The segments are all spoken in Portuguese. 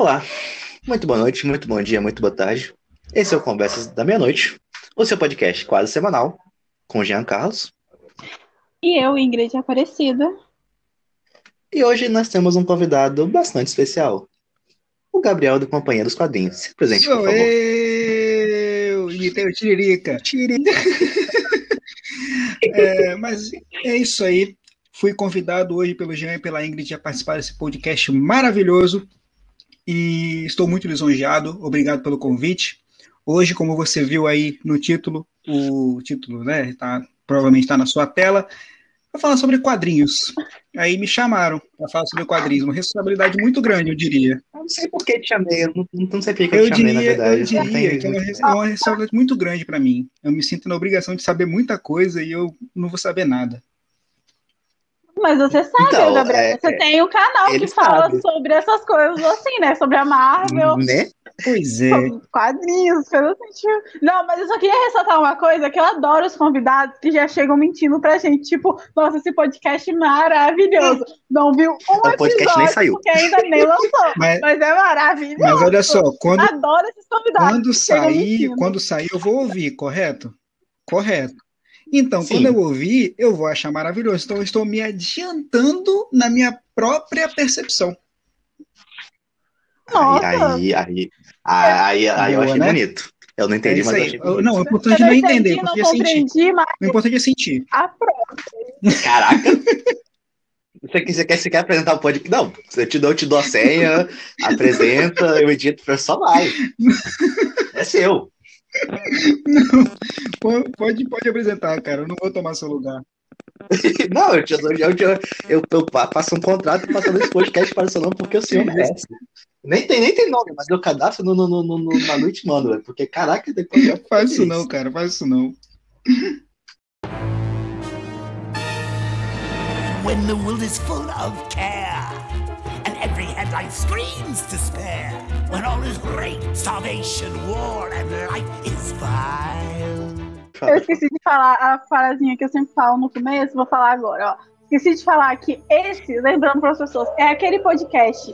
Olá, muito boa noite, muito bom dia, muito boa tarde. Esse é o Conversas da Meia-Noite, o seu podcast quase semanal, com Jean Carlos. E eu, Ingrid Aparecida. E hoje nós temos um convidado bastante especial, o Gabriel do Companhia dos Quadrinhos. Se presente, Sou por favor. eu! Imitei o Tiririca. Tiririca. É, mas é isso aí. Fui convidado hoje pelo Jean e pela Ingrid a participar desse podcast maravilhoso e estou muito lisonjeado. Obrigado pelo convite. Hoje, como você viu aí no título, o título, né, tá, provavelmente está na sua tela, vou falar sobre quadrinhos. Aí me chamaram para falar sobre quadrinhos, uma responsabilidade muito grande, eu diria. Eu não sei por que te chamei, eu não, não sei por que eu, te chamei, na verdade. eu diria que é uma, é uma responsabilidade muito grande para mim. Eu me sinto na obrigação de saber muita coisa e eu não vou saber nada. Mas você sabe, Então, Gabriel, é- você tem um canal que fala sabe. sobre essas coisas assim, né? Sobre a Marvel, Né? Pois é. quadrinhos, coisas assim. tipo- Não, mas eu só queria ressaltar uma coisa, que eu adoro os convidados que já chegam mentindo pra gente. Tipo, nossa, esse podcast maravilhoso. Não viu um O podcast nem episódio, saiu. porque ainda nem lançou. Mas, Mas é maravilhoso. mas olha só, quando, Adoro esses convidados. quando sair, quando sair, eu vou ouvir, correto? Correto. Então, Sim. quando eu ouvir, eu vou achar maravilhoso. Então, eu estou me adiantando na minha própria percepção. Nossa. Aí, aí, aí, aí, aí eu Boa, achei né? bonito. Eu não É entendi, isso mas eu achei bonito. Não, o importante não não é entender, o não importante é sentir. mas O importante é sentir. a prova. Caraca! Você quer, você, quer, você quer apresentar o podcast? Não, eu te dou, eu te dou a senha, apresenta, eu edito, só vai. É seu. Pô- Pode, pode apresentar, cara. Eu não vou tomar seu lugar. Não, eu, te eu, te- eu, eu passo um contrato passando esse podcast para o seu nome porque o senhor merece. Nem tem, nem tem nome, mas eu cadastro no, no, no, no, no Manu e te mando, velho, porque caraca, depois eu Faz isso não, cara. Faz isso não. when the world is full of care and every headline screams despair when all is rape starvation war and life is vile Eu esqueci de falar a frasinha que eu sempre falo no começo, vou falar agora, ó. Esqueci de falar que esse, lembrando para as pessoas, é aquele podcast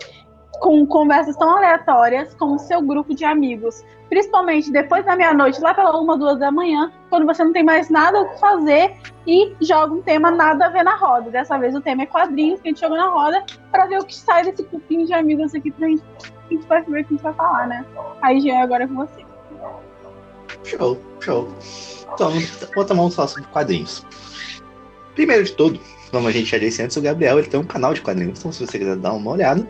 com conversas tão aleatórias com o seu grupo de amigos. Principalmente depois da meia-noite, lá pela uma, duas da manhã, quando você não tem mais nada o que fazer e joga um tema nada a ver na roda. Dessa vez o tema é quadrinhos, que a gente joga na roda, para ver o que sai desse grupinho de amigos aqui pra gente. A gente vai ver o que a gente vai falar, né? Aí, Jean, agora é com você. Show, show. Então, vou tomar um só sobre quadrinhos. Primeiro de tudo, como a gente já disse antes, o Gabriel ele tem um canal de quadrinhos. Então, se você quiser dar uma olhada,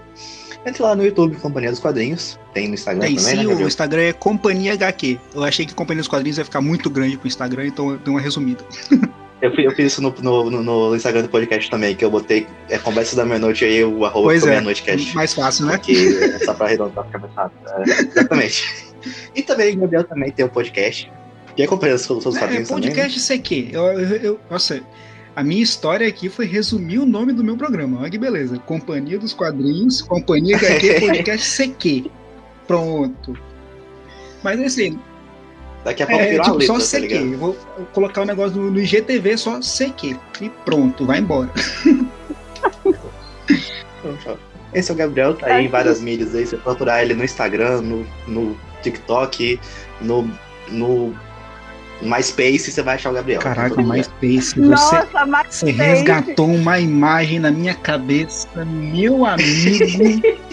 entre lá no YouTube, Companhia dos Quadrinhos. Tem no Instagram Tem também, né, sim, o Gabriel? Instagram é Companhia HQ. Eu achei que Companhia dos Quadrinhos ia ficar muito grande pro Instagram, então eu dei uma resumida. Eu, eu fiz isso no, no, no- Instagram do podcast também, que eu botei é, conversa da meia-noite aí, o arroba Pois é, meia-noite cast. mais fácil, né? Porque é só pra arredondar ficar mais rápido. É, exatamente. E também o Gabriel também tem um podcast. Que acompanha os seus É, quadrinhos também. né? podcast isso aqui. Eu, eu, eu- nossa, a minha história aqui foi resumir o nome do meu programa. Olha que beleza. Companhia dos Quadrinhos, Companhia HQ, Podcast CQ. Pronto. Mas assim, Daqui a pouco é virou tipo letra, só tá CQ. ligado? Eu vou colocar o negócio no, no IGTV só CQ. E pronto, vai embora. Esse é o Gabriel, tá aí em várias mídias aí. Você procurar ele no Instagram, no, no TikTok, no, no MySpace, você vai achar o Gabriel. Caraca, MySpace. Você, Nossa, mas você resgatou uma imagem na minha cabeça, meu amigo.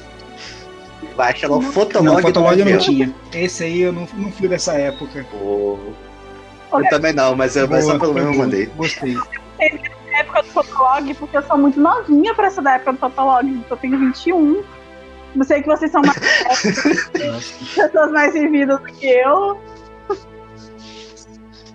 Baixa no Fotolog. Não, do Fotolog eu não tinha. Esse aí eu não, não fui dessa época. Pô, Eu também não, mas, eu, mas só pelo menos eu mandei. Gostei. época do Fotolog, porque eu sou muito novinha pra essa da época do Fotolog, eu tenho 21. Não sei que vocês são mais pessoas mais vividas do que eu.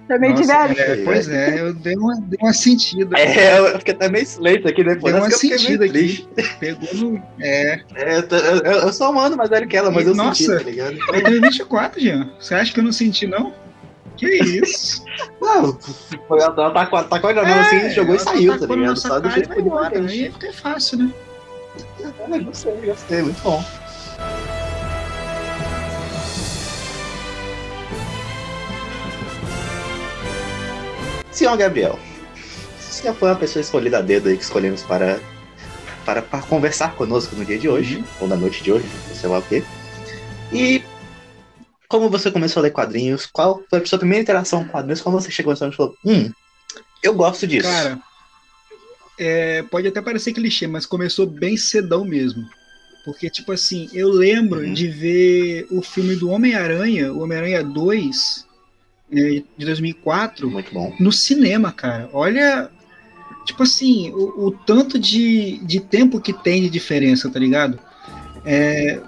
Também Nossa, tiveram. é, pois é, eu dei uma, dei uma sentida. É, eu fiquei até meio silêncio aqui depois. Deu uma eu sentida aqui. Pegou no. É. É, eu, eu, eu- eu sou um ano mais velho que ela, mas eu Nossa. senti, tá ligado? Eu tenho 24, Jean. Você acha que eu não senti, não? Que isso? Não, foi- ela ela tacou, tacou a granada assim, jogou e ela saiu, tá ligado? Só do jeito e que foi embora. diferente. Aí fica fácil, né? É, gostei, gostei, muito bom. Senhor Gabriel, você já foi uma pessoa escolhida a dedo aí que escolhemos para para, para conversar conosco no dia de hoje, ou na noite de hoje, sei lá o quê. E como você começou a ler quadrinhos? Qual foi a sua primeira interação com quadrinhos? Quando você chegou e falou, hum, eu gosto disso. Cara, é, pode até parecer clichê, mas começou bem cedão mesmo. Porque, tipo assim, eu lembro Uhum. de ver o filme do Homem-Aranha, o Homem-Aranha 2, é, de 2004, Muito bom. no cinema, cara. Olha, tipo assim, o, o tanto de, de tempo que tem de diferença, tá ligado? É,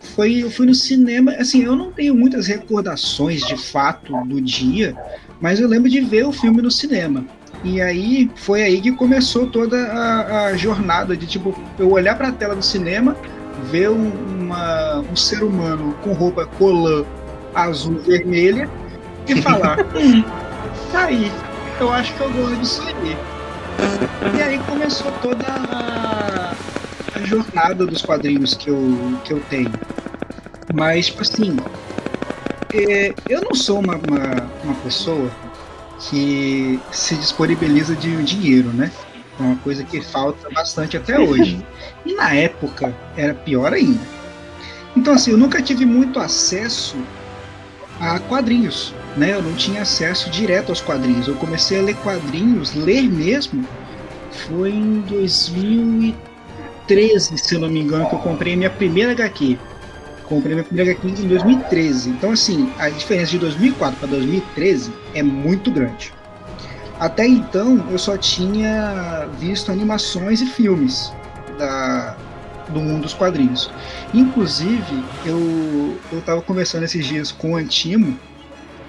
foi, eu fui no cinema, assim, eu não tenho muitas recordações de fato do dia, mas eu lembro de ver o filme no cinema. E aí foi aí que começou toda a, a jornada de tipo eu olhar para a tela do cinema, ver um, uma- um ser humano com roupa colã azul vermelha e falar: hum, tá aí, eu acho que eu gosto disso aí. E aí começou toda a, a jornada dos quadrinhos que eu, que eu tenho. Mas, tipo assim, é, eu não sou uma, uma, uma pessoa que se disponibiliza de dinheiro, né? É uma coisa que falta bastante até hoje. E na época era pior ainda. Então, assim, eu nunca tive muito acesso a quadrinhos, né? Eu não tinha acesso direto aos quadrinhos. Eu comecei a ler quadrinhos, ler mesmo, foi em 2013, se eu não me engano, que eu comprei minha primeira HQ. Comprei minha primeira HQ em 2013. Então, assim, a diferença de 2004 para 2013 é muito grande. Até então, eu só tinha visto animações e filmes da, do mundo dos quadrinhos. Inclusive, eu eu estava conversando esses dias com o Antimo,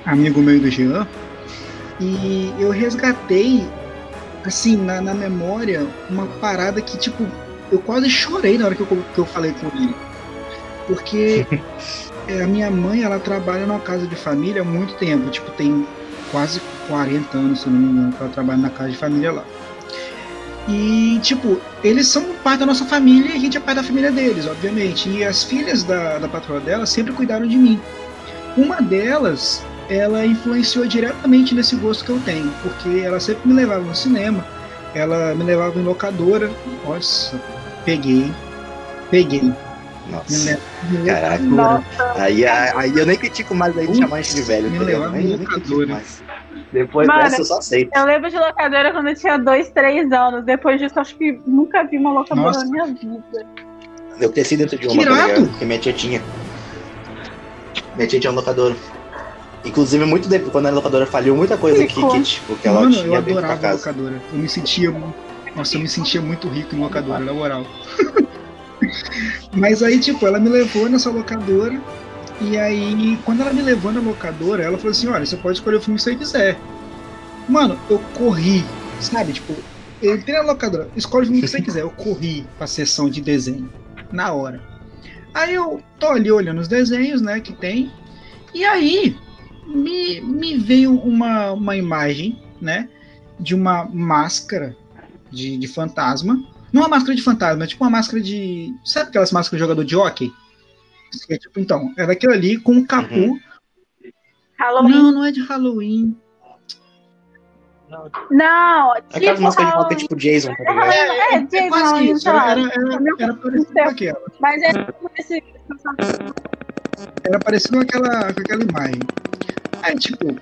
amigo meu do Jean, e eu resgatei, assim, na, na memória, uma parada que, tipo, eu quase chorei na hora que eu, que eu falei com ele. Porque é, a minha mãe, ela trabalha numa casa de família há muito tempo, tipo, tem quase 40 anos, se eu não me engano, que ela trabalha na casa de família lá. E, tipo, eles são parte da nossa família e a gente é parte da família deles, obviamente. E as filhas da, da patroa dela sempre cuidaram de mim. Uma delas, ela influenciou diretamente nesse gosto que eu tenho, porque ela sempre me levava no cinema, ela me levava em locadora. Nossa, peguei, peguei. Me Nossa. leva Caraca. locadora. Aí, aí eu nem critico mais aí de chamar de velho, Me entendeu? levava Nem, em locadora. mais. Depois Mano, dessa eu só aceito. Eu lembro de locadora quando eu tinha dois, três anos. Depois disso, acho que nunca vi uma locadora Nossa. na minha vida. Eu cresci dentro de uma, Que tá? Porque minha tia tinha. Minha tia tinha uma locadora. Inclusive, muito tempo, quando a locadora faliu, muita coisa que, que, tipo, que ela Mano, tinha eu adorava casa. locadora. Eu me sentia. Nossa, eu me sentia muito rico em locadora, na moral. Mas aí, tipo, ela me levou nessa locadora. E aí, quando ela me levou na locadora, ela falou assim: olha, você pode escolher o filme que você quiser. Mano, eu corri, sabe? Tipo, eu entrei na locadora, escolhe o filme que você quiser. Eu corri pra sessão de desenho, na hora. Aí eu tô ali olhando os desenhos, né, que tem. E aí, me, me veio uma, uma imagem, né, de uma máscara de, de fantasma. Não uma máscara de fantasma, é tipo uma máscara de. Sabe aquelas máscaras de jogador de hockey? É tipo, então, era aquilo ali com um capu. Uhum. Halloween. Não, não é de Halloween. Não, Aquelas tipo máscaras de volta Halloween. tipo Jason, tá É, ligado? é, é, Jason quase isso. lá. Era, era, era parecido com aquela. Mas é esse. Era parecido com aquela, com aquela imagem. Aí, tipo,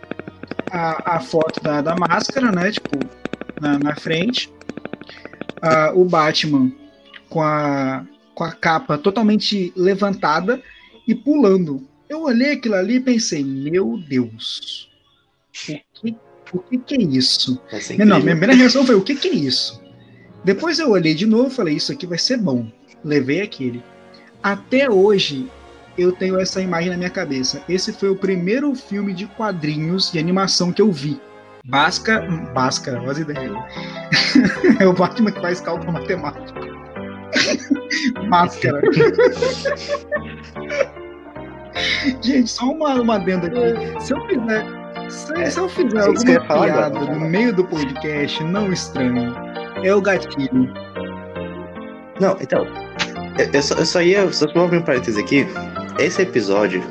a, a foto da, da máscara, né? Tipo, na, na frente. Ah, o Batman com a, com a capa totalmente levantada e pulando. Eu olhei aquilo ali e pensei, meu Deus, o que, o que, que é isso? Ser Não, minha primeira reação foi: o que, que é isso? Depois eu olhei de novo e falei: isso aqui vai ser bom. Levei aquele. Até hoje eu tenho essa imagem na minha cabeça. Esse foi o primeiro filme de quadrinhos de animação que eu vi. Basca. Basca, as ideias. é o Batman que faz cálculo matemático. Máscara. Gente, só uma, uma adenda aqui. Se eu fizer. Se, É, se eu fizer alguma piada agora. no meio do podcast, não estranho. É o gatilho. Não, então. Eu, eu só, eu só ia. Só vou abrir um parênteses aqui. Esse episódio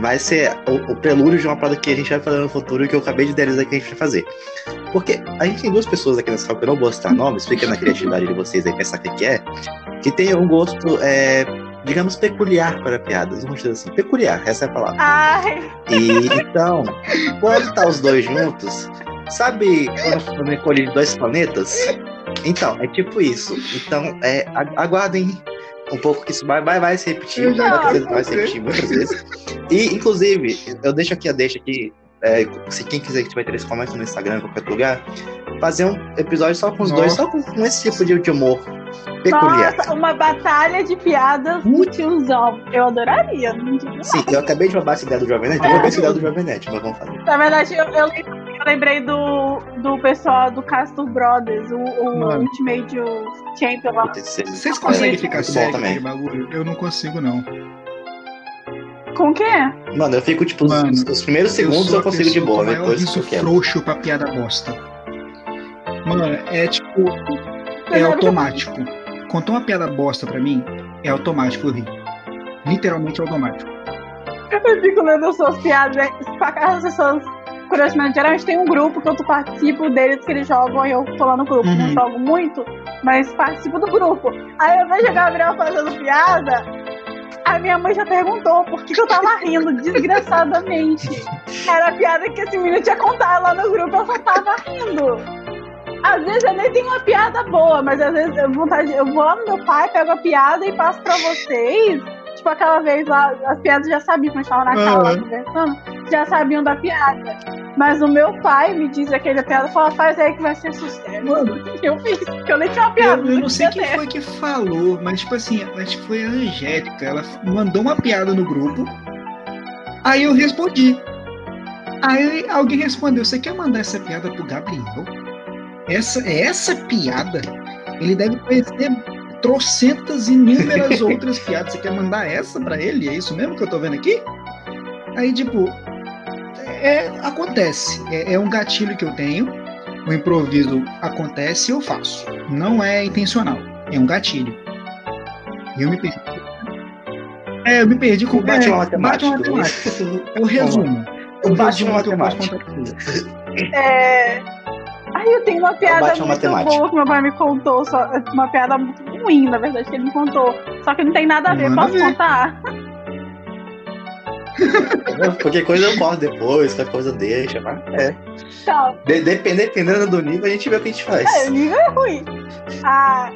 vai ser o, o prelúdio de uma parada que a gente vai fazer no futuro que eu acabei de idealizar que a gente vai fazer. Porque a gente tem duas pessoas aqui nessa sala que eu não vou citar nomes, fica na criatividade de vocês aí pensar o que é, que tem um gosto, é, digamos, peculiar para piadas. Vamos dizer assim, peculiar, essa é a palavra. Ai, E então, quando tá os dois juntos, sabe quando eu colhi de dois planetas? Então, é tipo isso. Então, é, aguardem um pouco que isso vai, vai, vai se repetir. Vai, sei. vai se repetir muitas vezes. E, inclusive, eu deixo aqui a deixa aqui. é, se quem quiser que tiver interesse, comenta no Instagram, em qualquer lugar. Fazer um episódio só com os Nossa. dois, só com, com esse tipo de humor peculiar. nossa, uma batalha de piadas tiozão. Eu adoraria, não digo. Sim, eu acabei de roubar essa ideia do Jovem Nerd. Eu roubei essa ideia do Jovem Nerd, mas vamos fazer. Na verdade, eu, eu eu lembrei do, do pessoal do Castle Brothers, o, o Mano. Ultimate Champion lá. Vocês conseguem É, ficar com também. bagulho? Eu não consigo, não. Com o quê? Mano, eu fico, tipo, os- Mano, os, os primeiros segundos sou eu, a consigo de boa, depois eu quero. frouxo pra piada bosta. Mano, é tipo, é automático. Contou uma piada bosta pra mim, é automático eu rir. Literalmente automático. Eu fico lendo as suas piadas, as pessoas. Curiosamente, geralmente tem um grupo que eu participo deles que eles jogam e eu tô lá no grupo. Não Uhum. jogo muito, mas participo do grupo. Aí eu vejo o Gabriel fazendo piada, a minha mãe já perguntou por que, que eu tava rindo desgraçadamente. Era a piada que esse menino tinha contado lá no grupo, eu só tava rindo. Às vezes eu nem tenho uma piada boa, mas às vezes eu, vontade, eu vou lá no meu pai, pego a piada e passo pra vocês. Tipo aquela vez lá, as piadas já sabiam, quando tava na sala conversando, já sabiam da piada. Mas o meu pai me diz aquele piada, fala, faz aí que vai ser sucesso. Mano, Eu fiz, porque eu nem tinha uma piada. eu, eu não sei quem foi que falou, mas tipo assim, acho que foi a Angélica. Ela mandou uma piada no grupo. Aí eu respondi. Aí alguém respondeu: Você quer mandar essa piada pro Gabriel? Essa, é essa piada? Ele deve conhecer trocentas inúmeras outras piadas. Você quer mandar essa pra ele? É isso mesmo que eu tô vendo aqui? Aí, tipo, é, acontece. É, é um gatilho que eu tenho. O improviso acontece e eu faço. Não é intencional. É um gatilho. E eu me perdi. É, eu me perdi com O bate uma é, matemática. bate uma matemática. O resumo. O Bate uma resumo que eu posso contar. É... Ai, eu tenho uma piada muito matemática. boa que meu pai me contou. Só... Uma piada muito ruim, na verdade, que ele me contou. Só que não tem nada a ver. Manda Posso ver. contar? Qualquer coisa eu posso depois, qualquer coisa deixa, mas é. Tchau. De- depend- dependendo do nível, a gente vê o que a gente faz. É, o nível é ruim. Ah,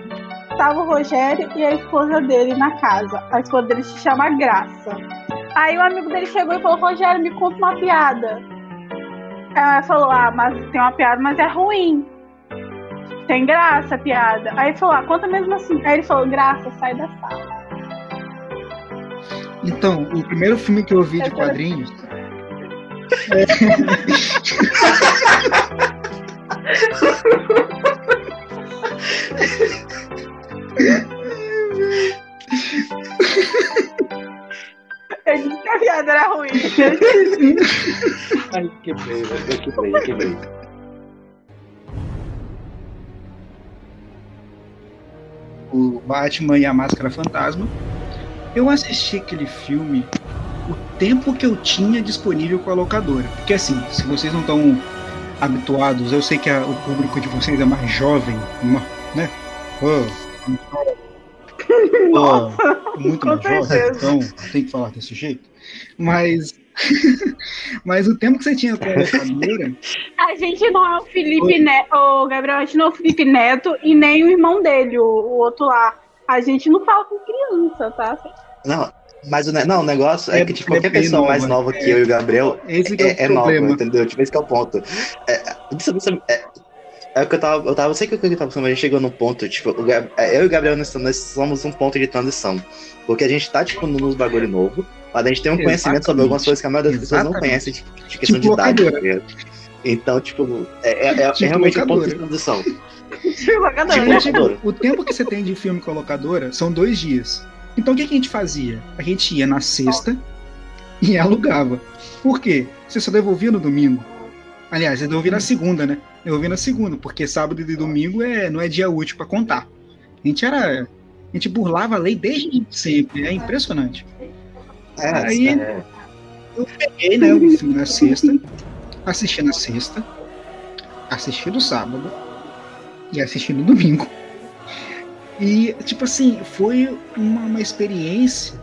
tava o Rogério e a esposa dele na casa. A esposa dele se chama Graça. Aí o amigo dele chegou e falou: Rogério, me conta uma piada. Ela falou: Ah, mas tem uma piada, mas é ruim. Tem graça a piada. Aí ele falou: Ah, conta mesmo assim. Aí ele falou: Graça, sai da sala. Então, o primeiro filme que eu vi de quadrinhos. Eu disse que a piada era ruim. Ai, quebrei, eu quebrei, eu quebrei. o Batman e a Máscara Fantasma. Eu assisti aquele filme o tempo que eu tinha disponível com a locadora. Porque assim, se vocês não estão habituados, eu sei que a- o público de vocês é mais jovem, né? Oh, oh, muito Com mais jovem, certeza. então tem que falar desse jeito. Mas, mas o tempo que você tinha com a locadora, A gente não é o Felipe Neto, o Gabriel, a gente não é o Felipe Neto e nem o irmão dele, o, o outro lá. A gente não fala com criança, tá? Não, mas o, ne- não, o negócio é, É que tipo, qualquer é pessoa mais nova, nova que eu e o Gabriel esse que é, é, é nova, problema. entendeu? Tipo, esse que é o ponto. É, isso- isso- é, é o que eu tava. Eu tava, eu sei que o que eu tava falando, mas a gente chegou num ponto, tipo, o Gab- é, eu e o Gabriel nós, nós somos um ponto de transição. Porque a gente tá, tipo, nos bagulho novo, mas a gente tem um conhecimento sobre algumas coisas que a maioria das pessoas não Exatamente. conhecem, tipo, de questão Tipo de idade. locadora. ligado? Então, tipo, é, é, é- é Tipo realmente um ponto de locadora. transição. Tipo, né? locadora. O tempo que você tem de filme com a locadora são dois dias. Então o que, que a gente fazia? A gente ia na sexta e alugava. Por quê? Você só devolvia no domingo. Aliás, eu devolvi na segunda, né? Eu devolvi na segunda, porque sábado e domingo é, não é dia útil pra contar. A gente era. A gente burlava a lei desde sempre. É impressionante. É, Aí- é, Eu peguei, né, o filme na sexta, assisti na sexta. assisti no sábado e assisti no domingo. E, tipo assim, foi uma, uma experiência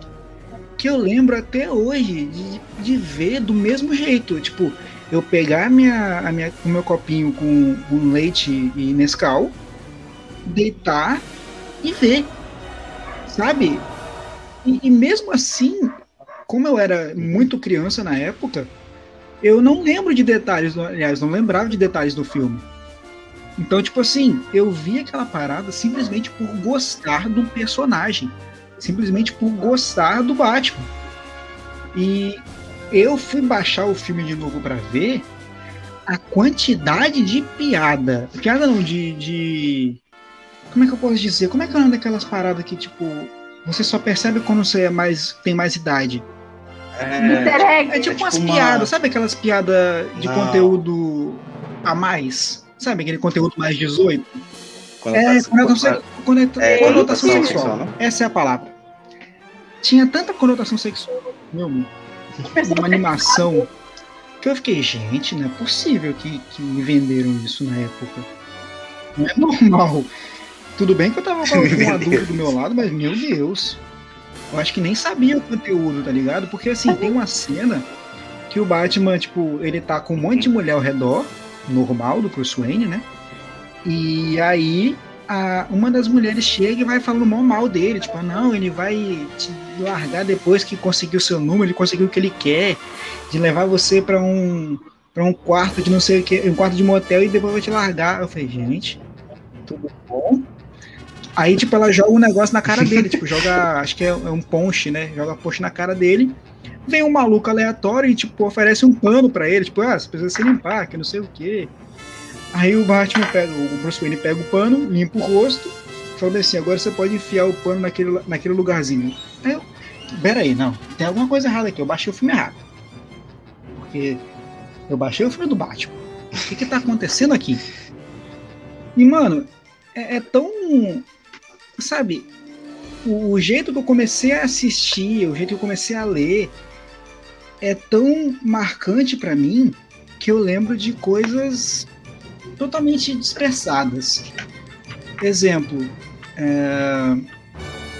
que eu lembro até hoje de, de ver do mesmo jeito. Tipo, eu pegar minha, a minha, o meu copinho com, com leite e Nescau, deitar e ver. Sabe? E, e mesmo assim, como eu era muito criança na época, eu não lembro de detalhes, aliás, não lembrava de detalhes do filme. Então, tipo assim, eu vi aquela parada simplesmente por gostar do personagem. Simplesmente por gostar do Batman. E eu fui baixar o filme de novo para ver a quantidade de piada. Piada não, de, de. Como é que eu posso dizer? Como é que é o nome daquelas paradas que, tipo, você só percebe quando você é mais, tem mais idade? É, é tipo, é tipo umas uma... piadas, sabe aquelas piadas de não. conteúdo a mais? Sabe aquele conteúdo mais 18? É, conotação, conotação, é, conotação sexual. sexual Essa é a palavra. Tinha tanta conotação sexual, meu, uma animação, que eu fiquei, gente, não é possível que, que me venderam isso na época. Não é normal. Tudo bem que eu tava com um adulto do meu lado, mas meu Deus. Eu acho que nem sabia o conteúdo, tá ligado? Porque assim, tem uma cena que o Batman, tipo, ele tá com um monte de mulher ao redor, normal do Bruce Wayne, né? E aí a, uma das mulheres chega e vai falando mal, mal dele, tipo, ah, não, ele vai te largar depois que conseguiu seu número, ele conseguiu o que ele quer, de levar você para um para um quarto de não sei o que, um quarto de motel e depois vai te largar. Eu falei, gente, tudo bom? Aí, tipo, ela joga um negócio na cara dele, tipo, joga, acho que é, é um ponche, né? Joga ponche na cara dele. Vem um maluco aleatório e, tipo, oferece um pano para ele, tipo, ah, você precisa se limpar, que não sei o quê. Aí o Batman pega, o Bruce Wayne pega o pano, limpa o rosto, fala assim, agora você pode enfiar o pano naquele, naquele lugarzinho. Eu, pera aí, não, tem alguma coisa errada aqui, eu baixei o filme errado. Porque eu baixei o filme do Batman. O que que tá acontecendo aqui? E, mano, é, é tão... Sabe, o, o jeito que eu comecei a assistir, o jeito que eu comecei a ler, é tão marcante para mim que eu lembro de coisas totalmente dispersadas. Exemplo, é,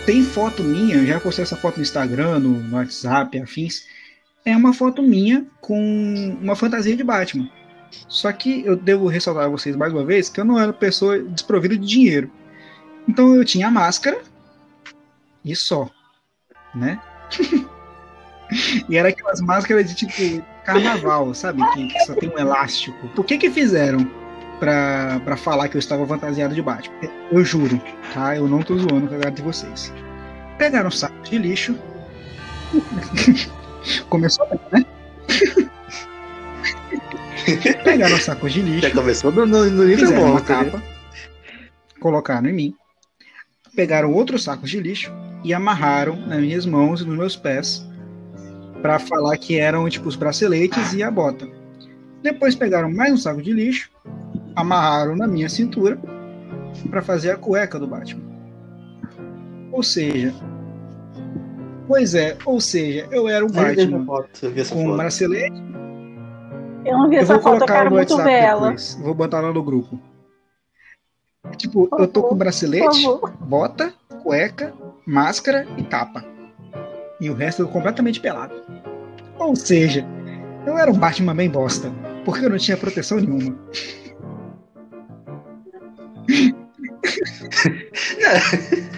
tem foto minha, já postei essa foto no Instagram, no, no WhatsApp, afins. É uma foto minha com uma fantasia de Batman. Só que eu devo ressaltar a vocês mais uma vez que eu não era pessoa desprovida de dinheiro. Então eu tinha a máscara e só, né? e era aquelas máscaras de tipo carnaval, sabe? Que, que, só tem um elástico. Por que que fizeram? Pra, pra falar que eu estava fantasiado de Batman. Eu juro, tá? Eu não tô zoando com a cara de vocês. Pegaram sacos de lixo. Começou bem, né? Pegaram sacos de lixo. Já começou no, no, no nível bom, uma tá capa, colocaram em mim. Pegaram outros sacos de lixo e amarraram nas minhas mãos e nos meus pés para falar que eram tipo os braceletes e a bota. Depois pegaram mais um saco de lixo amarraram na minha cintura para fazer a cueca do Batman. Ou seja, pois é, ou seja, eu era o Batman foto, com um bracelete. Eu não vi eu essa foto, eu quero muito. Vou botar lá no grupo. Tipo, eu tô com bracelete, bota, cueca, máscara e capa. E o resto eu completamente pelado. Ou seja, eu era um Batman bem bosta, porque eu não tinha proteção nenhuma.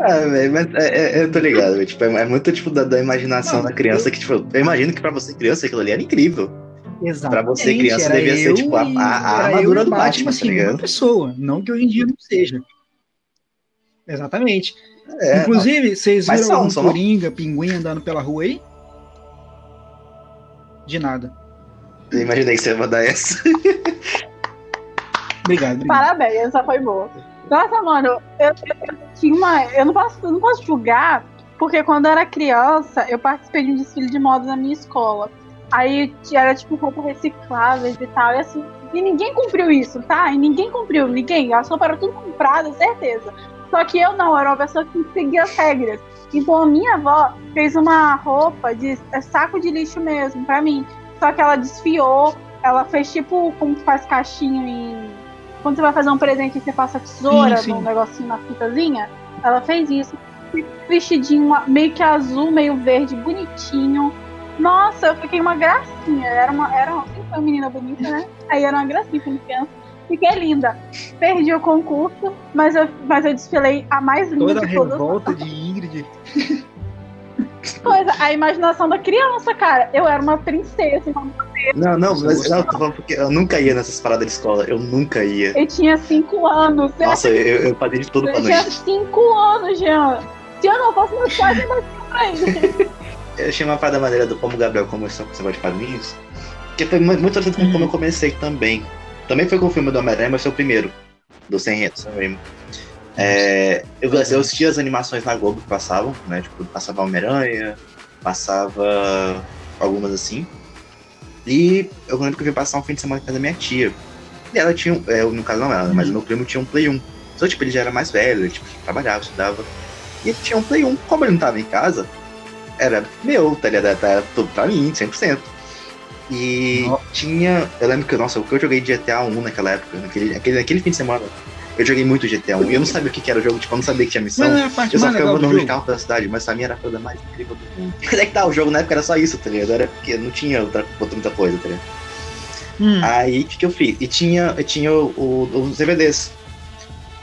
ah, mas é, é, eu tô ligado, tipo, é, é, muito tipo da, da imaginação não, da criança eu... que, tipo, eu imagino que pra você criança aquilo ali era incrível. Exatamente. Pra você criança devia ser, tipo, a, a armadura do Batman, Batman assim, tá uma pessoa, não que hoje em dia não seja. Exatamente. É, Inclusive, vocês viram são, um são, Coringa, pinguim andando pela rua aí? De nada. Eu imaginei que você ia mandar essa. Obrigado. Parabéns, essa foi boa. Nossa, mano, eu, eu, eu, tinha uma. Eu não posso, eu não posso julgar, porque quando eu era criança, eu participei de um desfile de moda na minha escola. Aí era tipo roupa recicláveis e tal. E assim, e ninguém cumpriu isso, tá? E ninguém cumpriu, ninguém. As roupas eram tudo compradas, certeza. Só que eu não, era uma pessoa que seguia as regras. Então a minha avó fez uma roupa de é saco de lixo mesmo, pra mim. Só que ela desfiou ela fez tipo como faz caixinho em. Quando você vai fazer um presente e você passa tesoura Sim, sim. num negocinho na fitazinha, ela fez isso. Vestidinho meio que azul, meio verde, bonitinho. Nossa, eu fiquei uma gracinha. Era uma, era uma, uma menina bonita, né? Aí era uma gracinha como criança. Fiquei linda. Perdi o concurso, mas eu, mas eu desfilei a mais linda Toda a de todas. revolta de Ingrid. Coisa, a imaginação da criança, cara. Eu era uma princesa, uma Não, não, Você mas não, eu tô falando porque eu nunca ia nessas paradas de escola. Eu nunca ia. Eu tinha cinco anos. Você Nossa, eu, eu fazia de tudo pra Eu não tinha cinco anos, Jean. Se eu não fosse meus pais, eu não tinha pra ir. Eu achei uma parada maneira do como o Gabriel começou com esse negócio de quadrinhos. Que foi mu- muito com Uhum. como eu comecei também. Também foi com o filme do Homem-Aranha, mas foi o primeiro. Do Sem Reto. É, eu, eu assistia as animações na Globo que passavam, né? Tipo, passava Homem-Aranha, passava algumas assim. E eu lembro que eu fui passar um fim de semana na casa da minha tia. E ela tinha, é, no caso não ela, mas o meu primo tinha um Play 1. Só, tipo, ele já era mais velho, ele tipo, trabalhava, estudava. E ele tinha um Play 1. Como ele não tava em casa, era meu, tá ligado? Era tudo pra mim, 100%. E Nossa. tinha. Eu lembro que, nossa, o que eu joguei de GTA 1 naquela época, naquele, naquele, naquele fim de semana, eu joguei muito GTA 1. E eu não sabia o que, que era o jogo, tipo, eu não sabia que tinha missão. Mas é Eu só ficava legal do andando de carro pela cidade, mas pra mim era a coisa mais incrível do mundo. Mas é que tá, o jogo na época era só isso, tá ligado? Era porque não tinha outra, outra muita coisa, tá ligado? Hum, Aí o que, que eu fiz? E tinha, tinha o- o- os DVDs.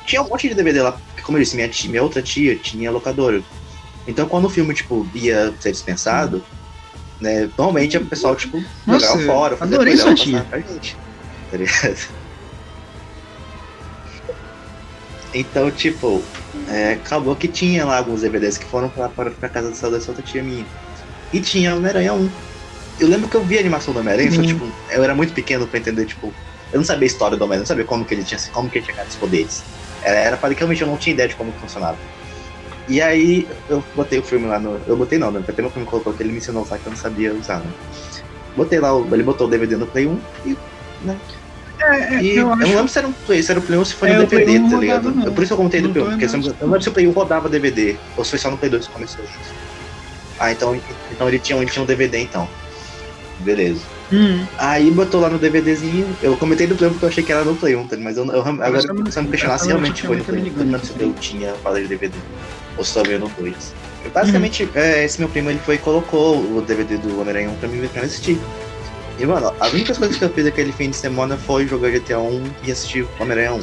Tinha um monte de DVD lá, porque como eu disse, minha, tia- minha outra tia tinha locadora. Então quando o filme, tipo, ia ser dispensado, né, normalmente o pessoal, tipo, Nossa, jogava fora, fazia adorei coisa, sua pra gente. Tá ligado? Então, tipo, é, acabou que tinha lá alguns DVDs que foram pra, pra, pra casa dessa, dessa outra tia minha. E tinha Homem-Aranha 1. Eu lembro que eu vi a animação do Homem-Aranha, só Hum. tipo, eu era muito pequeno pra entender, tipo, eu não sabia a história do Homem-Aranha, não sabia como que ele tinha, como que ele tinha ganhado os poderes. Era, era para que realmente eu não tinha ideia de como que funcionava. E aí eu botei o filme lá no. Eu botei não, né? Até meu filme colocou que ele me ensinou a usar que eu não sabia usar, né? Botei lá, ele botou o DVD no Play 1 e. Né? É, é, E eu eu, acho não lembro se era, um play, se era o Play 1 ou se foi É, no DVD, 1 não tá ligado? não. Eu- Por isso eu comentei do Não Play 1, tô porque se eu, eu não lembro se o Play 1 rodava DVD, ou se foi só no Play 2 que começou. Ah, então, então ele, tinha, ele tinha um DVD então. Beleza. Hum, Aí botou lá no DVDzinho, eu comentei do Play 1 porque eu achei que era no Play 1, tá? mas eu, eu, agora Mas eu não- se eu me questionar se eu não realmente foi no Play 1, ligando eu não lembro se eu tinha falado de DVD, ou se só veio no 2. E, Basicamente, é, esse meu primo ele foi e colocou o DVD do Homem-Aranha 1 pra mim pra eu assistir. E mano, as únicas coisas que eu fiz aquele fim de semana foi jogar GTA 1 e assistir Homem-Aranha 1,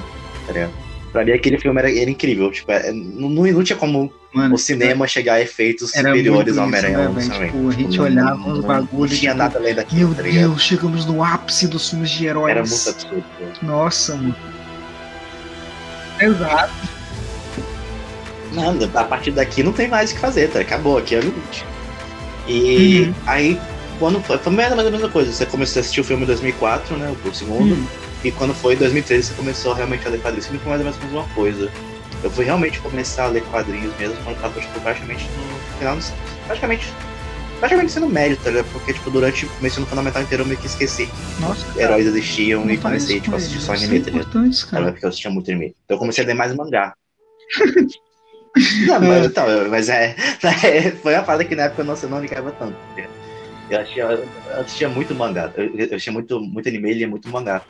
tá ligado? Pra mim aquele filme era, era incrível, tipo, é, não, não, tinha como mano, o cinema chegar a efeitos era superiores ao Homem-Aranha né, 1, velho? sabe? Tipo, a gente Não- olhava os bagulhos, Não tinha tipo, nada além daquilo, Meu tá? Deus, chegamos no ápice dos filmes de heróis. Era muito absurdo. Nossa, mano. Exato. Nada, a partir daqui não tem mais o que fazer, tá? Acabou, aqui é o limite. E Uhum. aí, quando foi, foi mais ou menos a mesma coisa. Você começou a assistir o filme em 2004, né? O segundo. Hum, E quando foi em 2013, você começou realmente a ler quadrinhos. Sempre foi mais ou menos a mesma coisa. Eu fui realmente começar a ler quadrinhos mesmo quando tava, tipo, praticamente no final. Praticamente... Praticamente sendo médio, tá ligado? Porque, tipo, durante o ensino fundamental inteiro eu meio que esqueci Nossa, heróis existiam e comecei, tipo, a assistir só anime, tá ligado? Era porque eu assistia muito anime. Então eu comecei a ler mais mangá. não, mas, então, eu- mas é, Foi uma parada que na época eu não, eu não ligava tanto. tá ligado? Eu assistia, eu assistia muito mangá. Eu, eu assistia muito, muito anime e lia muito mangá.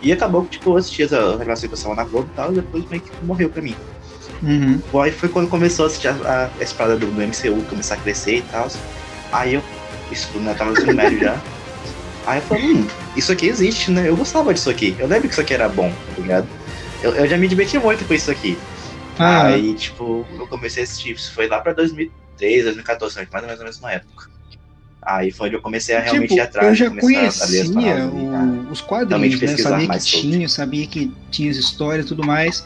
E acabou que, tipo, eu assistia que passavam na Globo e tal, e depois meio que morreu pra mim. Uhum. Aí foi quando começou a assistir a, a, essa parada do, do MCU, começar a crescer e tal. Aí eu. Isso né, tava no ensino médio já. Aí eu falei, hum, isso aqui existe, né? Eu gostava disso aqui. Eu lembro que isso aqui era bom, tá ligado? Eu, eu já me diverti muito com isso aqui. Ah, Aí, tipo, eu comecei a assistir. Isso foi lá pra 2013, 2014, mais ou menos na mesma época. Aí foi onde eu comecei a realmente tipo, ir atrás. eu já conhecia o- os quadrinhos, né? Sabia que mais sobre. tinha, sabia que tinha as histórias e tudo mais.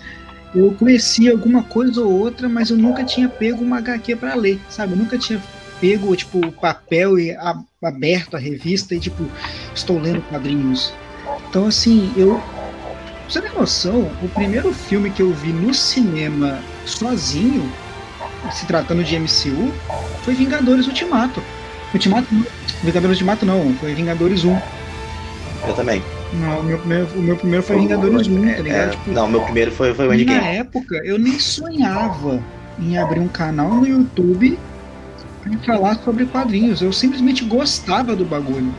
Eu conhecia alguma coisa ou outra, mas eu nunca tinha pego uma HQ pra ler, sabe? Eu nunca tinha pego, tipo, o papel e a- aberto a revista e, tipo, estou lendo quadrinhos. Então, assim, eu. Pra você ter noção, o primeiro filme que eu vi no cinema sozinho, se tratando de MCU, foi Vingadores Ultimato. Ultimato não. Vingadores Ultimato não, foi Vingadores 1. Eu também. Não, o meu primeiro, o meu primeiro foi Vingadores 1, tá ligado? É, Tipo, não, meu primeiro foi, foi o na Endgame. época, eu nem sonhava em abrir um canal no YouTube pra falar sobre quadrinhos. Eu simplesmente gostava do bagulho.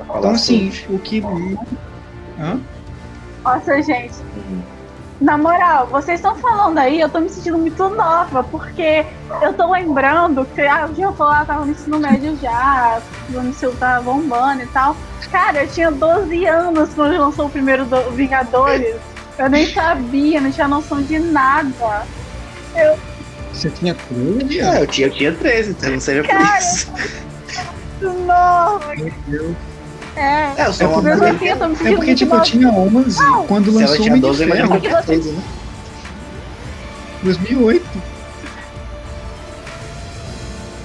Então, assim, o que. Hã? Nossa, gente. Na moral, vocês estão falando aí, eu tô me sentindo muito nova, porque eu tô lembrando que ah, o Jean falou, ah, tava no ensino médio já, o ensino tava bombando e tal. Cara, eu tinha 12 anos quando lançou o primeiro do Vingadores. Eu nem sabia, não tinha noção de nada. Eu, Você tinha 13? É, eu tinha, eu tinha 13, então não por Cara, isso. nossa, Meu Deus. É. É, eu sou uma mulher. assim, eu tô me É porque, tipo, eu tinha 11 Não. quando Se lançou o tinha Homem de 12, eu imagino Ferro, que eu tinha 13, né? 2008.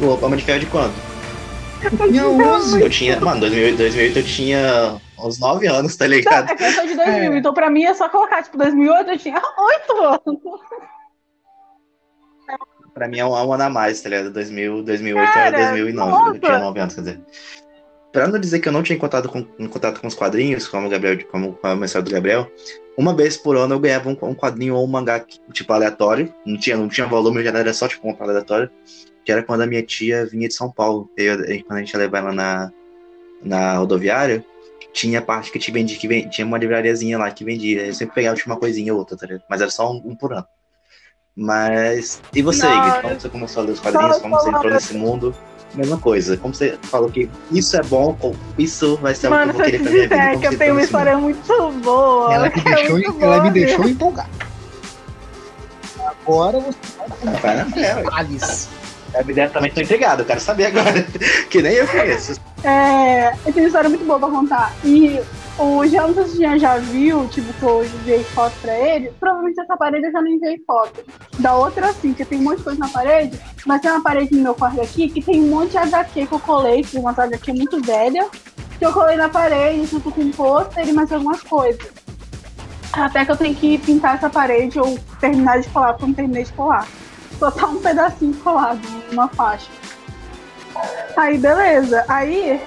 O Homem de Ferro de quando? Eu tinha 11. Eu tinha. Mano, 2008, 2008 eu tinha uns 9 anos, tá Não, ligado? é que eu sou de 2000, É. então pra mim é só colocar, tipo, 2008 eu tinha 8 anos. Pra mim é um, é um ano a mais, tá ligado? 2000, 2008 Cara, era 2009. nossa. Eu tinha 9 anos, quer dizer. Pra não dizer que eu não tinha contato com, contato com os quadrinhos, como o Gabriel, como a mensagem do Gabriel, uma vez por ano eu ganhava um, um quadrinho ou um mangá, tipo, aleatório. Não tinha, não tinha volume, já era só, tipo, um aleatório. Que era quando a minha tia vinha de São Paulo. Eu, eu- quando a gente ia levar ela na, na rodoviária, tinha parte que, te vendia, que ven- tinha uma livrariazinha lá que vendia. Eu sempre pegava tipo, uma coisinha ou outra, tá ligado? Mas era só um, um por ano. Mas. E você, Igor? Como você começou a ler os quadrinhos? Como você entrou nesse mundo? Mesma coisa. Como você falou que isso é bom, ou isso vai ser Mano, o que eu se vou eu querer disser como que eu tenho uma história muito boa. Ela me é deixou, muito ela me boa, deixou empolgado. Agora você. Vai na fé. Alice. A ideia também tô intrigado, eu quero saber agora. que nem eu conheço. É, eu tenho uma história muito boa pra contar. E o o Jean já viu, tipo, que eu enviei foto pra ele. Provavelmente essa parede eu já não enviei foto. Da outra, sim, que tem um monte de coisa na parede. Mas tem uma parede no meu quarto aqui que tem um monte de HQ que eu colei, que uma HQ muito velha. Que eu colei na parede, junto com um pôster e mais algumas coisas. Até que eu tenho que pintar essa parede ou terminar de colar, porque eu não terminei de colar. Só tá um pedacinho colado, uma faixa. Aí, beleza. Aí,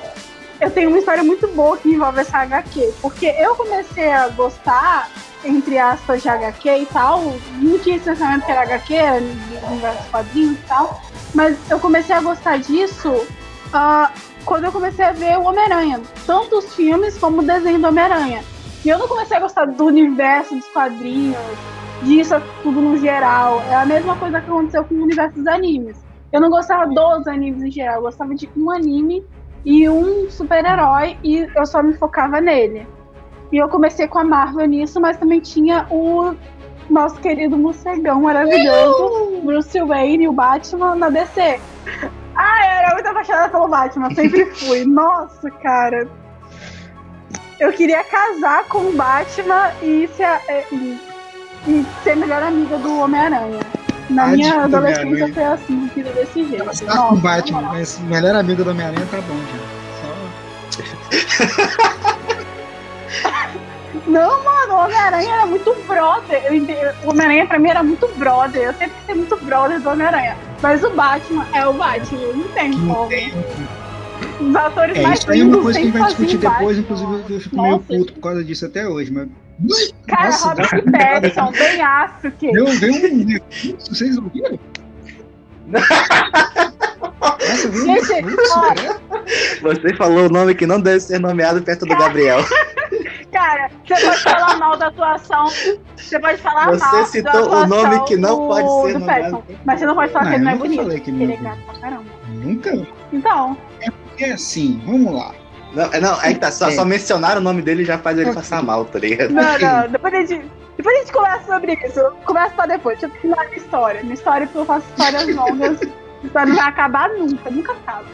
eu tenho uma história muito boa que envolve essa HQ. Porque eu comecei a gostar, entre aspas, de HQ e tal. Não tinha esse pensamento que era HQ, era universo quadrinhos e tal. Mas eu comecei a gostar disso ah, quando eu comecei a ver o Homem-Aranha. Tanto os filmes como o desenho do Homem-Aranha. E eu não comecei a gostar do universo dos quadrinhos, disso tudo no geral. É a mesma coisa que aconteceu com o universo dos animes. Eu não gostava dos animes em geral, eu gostava de um anime e um super-herói e eu só me focava nele. E eu comecei com a Marvel nisso, mas também tinha o nosso querido morcegão maravilhoso, Bruce Wayne, o Batman na DC. Ah, eu era muito apaixonada pelo Batman, sempre fui. Nossa, cara. Eu queria casar com o Batman e ser, e, e ser melhor amiga do Homem-Aranha. Na Ah, minha de adolescência foi assim, queria desse jeito. Ela tá com o Batman, mas melhor amigo do Homem-Aranha tá bom já. Não, mano, o Homem-Aranha era muito brother. O Homem-Aranha pra mim era muito brother. Eu sempre ser muito brother do Homem-Aranha. Mas o Batman é o Batman, não tem como. Os atores É, mais isso aí é uma coisa que a gente vai discutir depois, inclusive eu fico meio Nossa. puto por causa disso até hoje, mas. Cara, Nossa, Robert Pattinson, bem aço que. Deu, deu um refluxo, vocês ouviram? Nossa, um Gente, né? Você falou o nome que não deve ser nomeado perto do Gabriel. Cara, você pode falar mal da atuação. Você pode falar mal Você citou o nome que não do- pode ser do nomeado. Pattinson. Mas você não pode falar Não, que ele não é bonito. falei que ele Ele é é gato pra caramba. Nunca. Então, É assim, vamos lá. Não, é, não, é que tá, só, É. só mencionar o nome dele já faz ele passar mal, tá ligado? Não, não, depois a gente. Depois a gente conversa sobre isso. Conversa pra depois. Deixa eu terminar minha história. Minha história, porque eu faço histórias longas. História não vai acabar nunca, nunca acaba.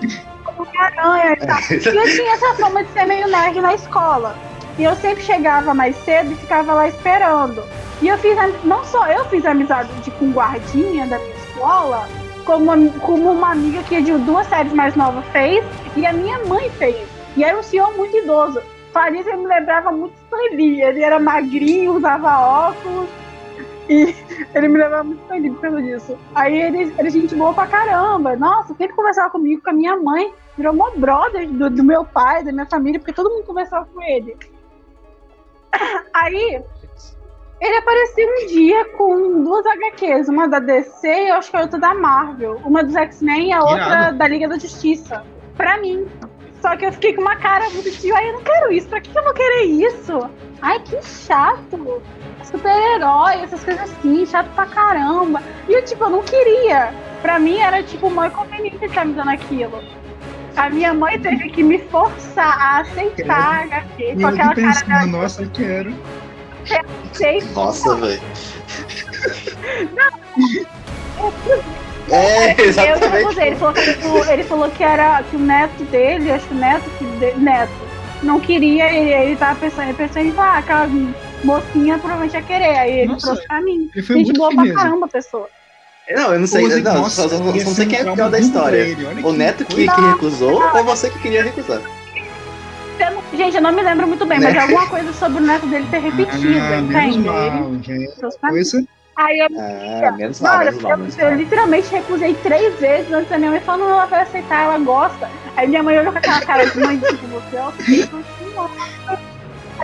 Como aranha e tal. E eu tinha essa fama de ser meio nerd na escola. E eu sempre chegava mais cedo e ficava lá esperando. E eu fiz, não só eu fiz amizade de, com guardinha da minha escola, como, am- como uma amiga que de duas séries mais nova fez, e a minha mãe fez. E era um senhor muito idoso. Ele me lembrava muito Stanley. Ele era magrinho, usava óculos. E ele me lembrava muito Stanley por causa disso. Aí ele era gente boa pra caramba. Nossa, sempre conversava comigo, com a minha mãe. Virou mó brother do, do meu pai, da minha família, porque todo mundo conversava com ele. Aí, ele apareceu um dia com duas HQs, uma da DC e eu acho que a outra da Marvel. Uma dos X-Men e a outra Irado. da Liga da Justiça. Pra mim. Só que eu fiquei com uma cara muito de, ai, eu não quero isso. Pra que eu vou querer isso? Ai, que chato. Super-herói, essas coisas assim, chato pra caramba. E eu, tipo, eu não queria. Pra mim era, tipo, mó inconveniente estar me dando aquilo. A minha mãe teve que me forçar a aceitar a HQ com aquela cara da nossa, eu quero. Aceita. Nossa, velho. É, Eu exatamente. recusei. Ele falou, que, tipo, ele falou que era que o neto dele, acho que o neto, que de- neto, não queria, ele, ele tava pensando, ele pensou em falar, ah, aquela mocinha provavelmente ia querer. Aí ele Nossa, trouxe pra mim. Ele foi Gente muito boa pra caramba, a pessoa. Não, eu não sei. Não, nossa, só, só, só não sei quem é o pior da história. ele, olha O neto que, que recusou ou você que queria recusar? Gente, eu não me lembro muito bem, Né? mas é alguma coisa sobre o neto dele ter repetido, Ah, entende? Mal, coisa. Aí eu, Ah, menos mal, menos mal. eu, menos eu literalmente recusei três vezes antes da minha mãe falando, ela vai aceitar, ela gosta. Aí minha mãe olhou com aquela cara de mãe, tipo, você é.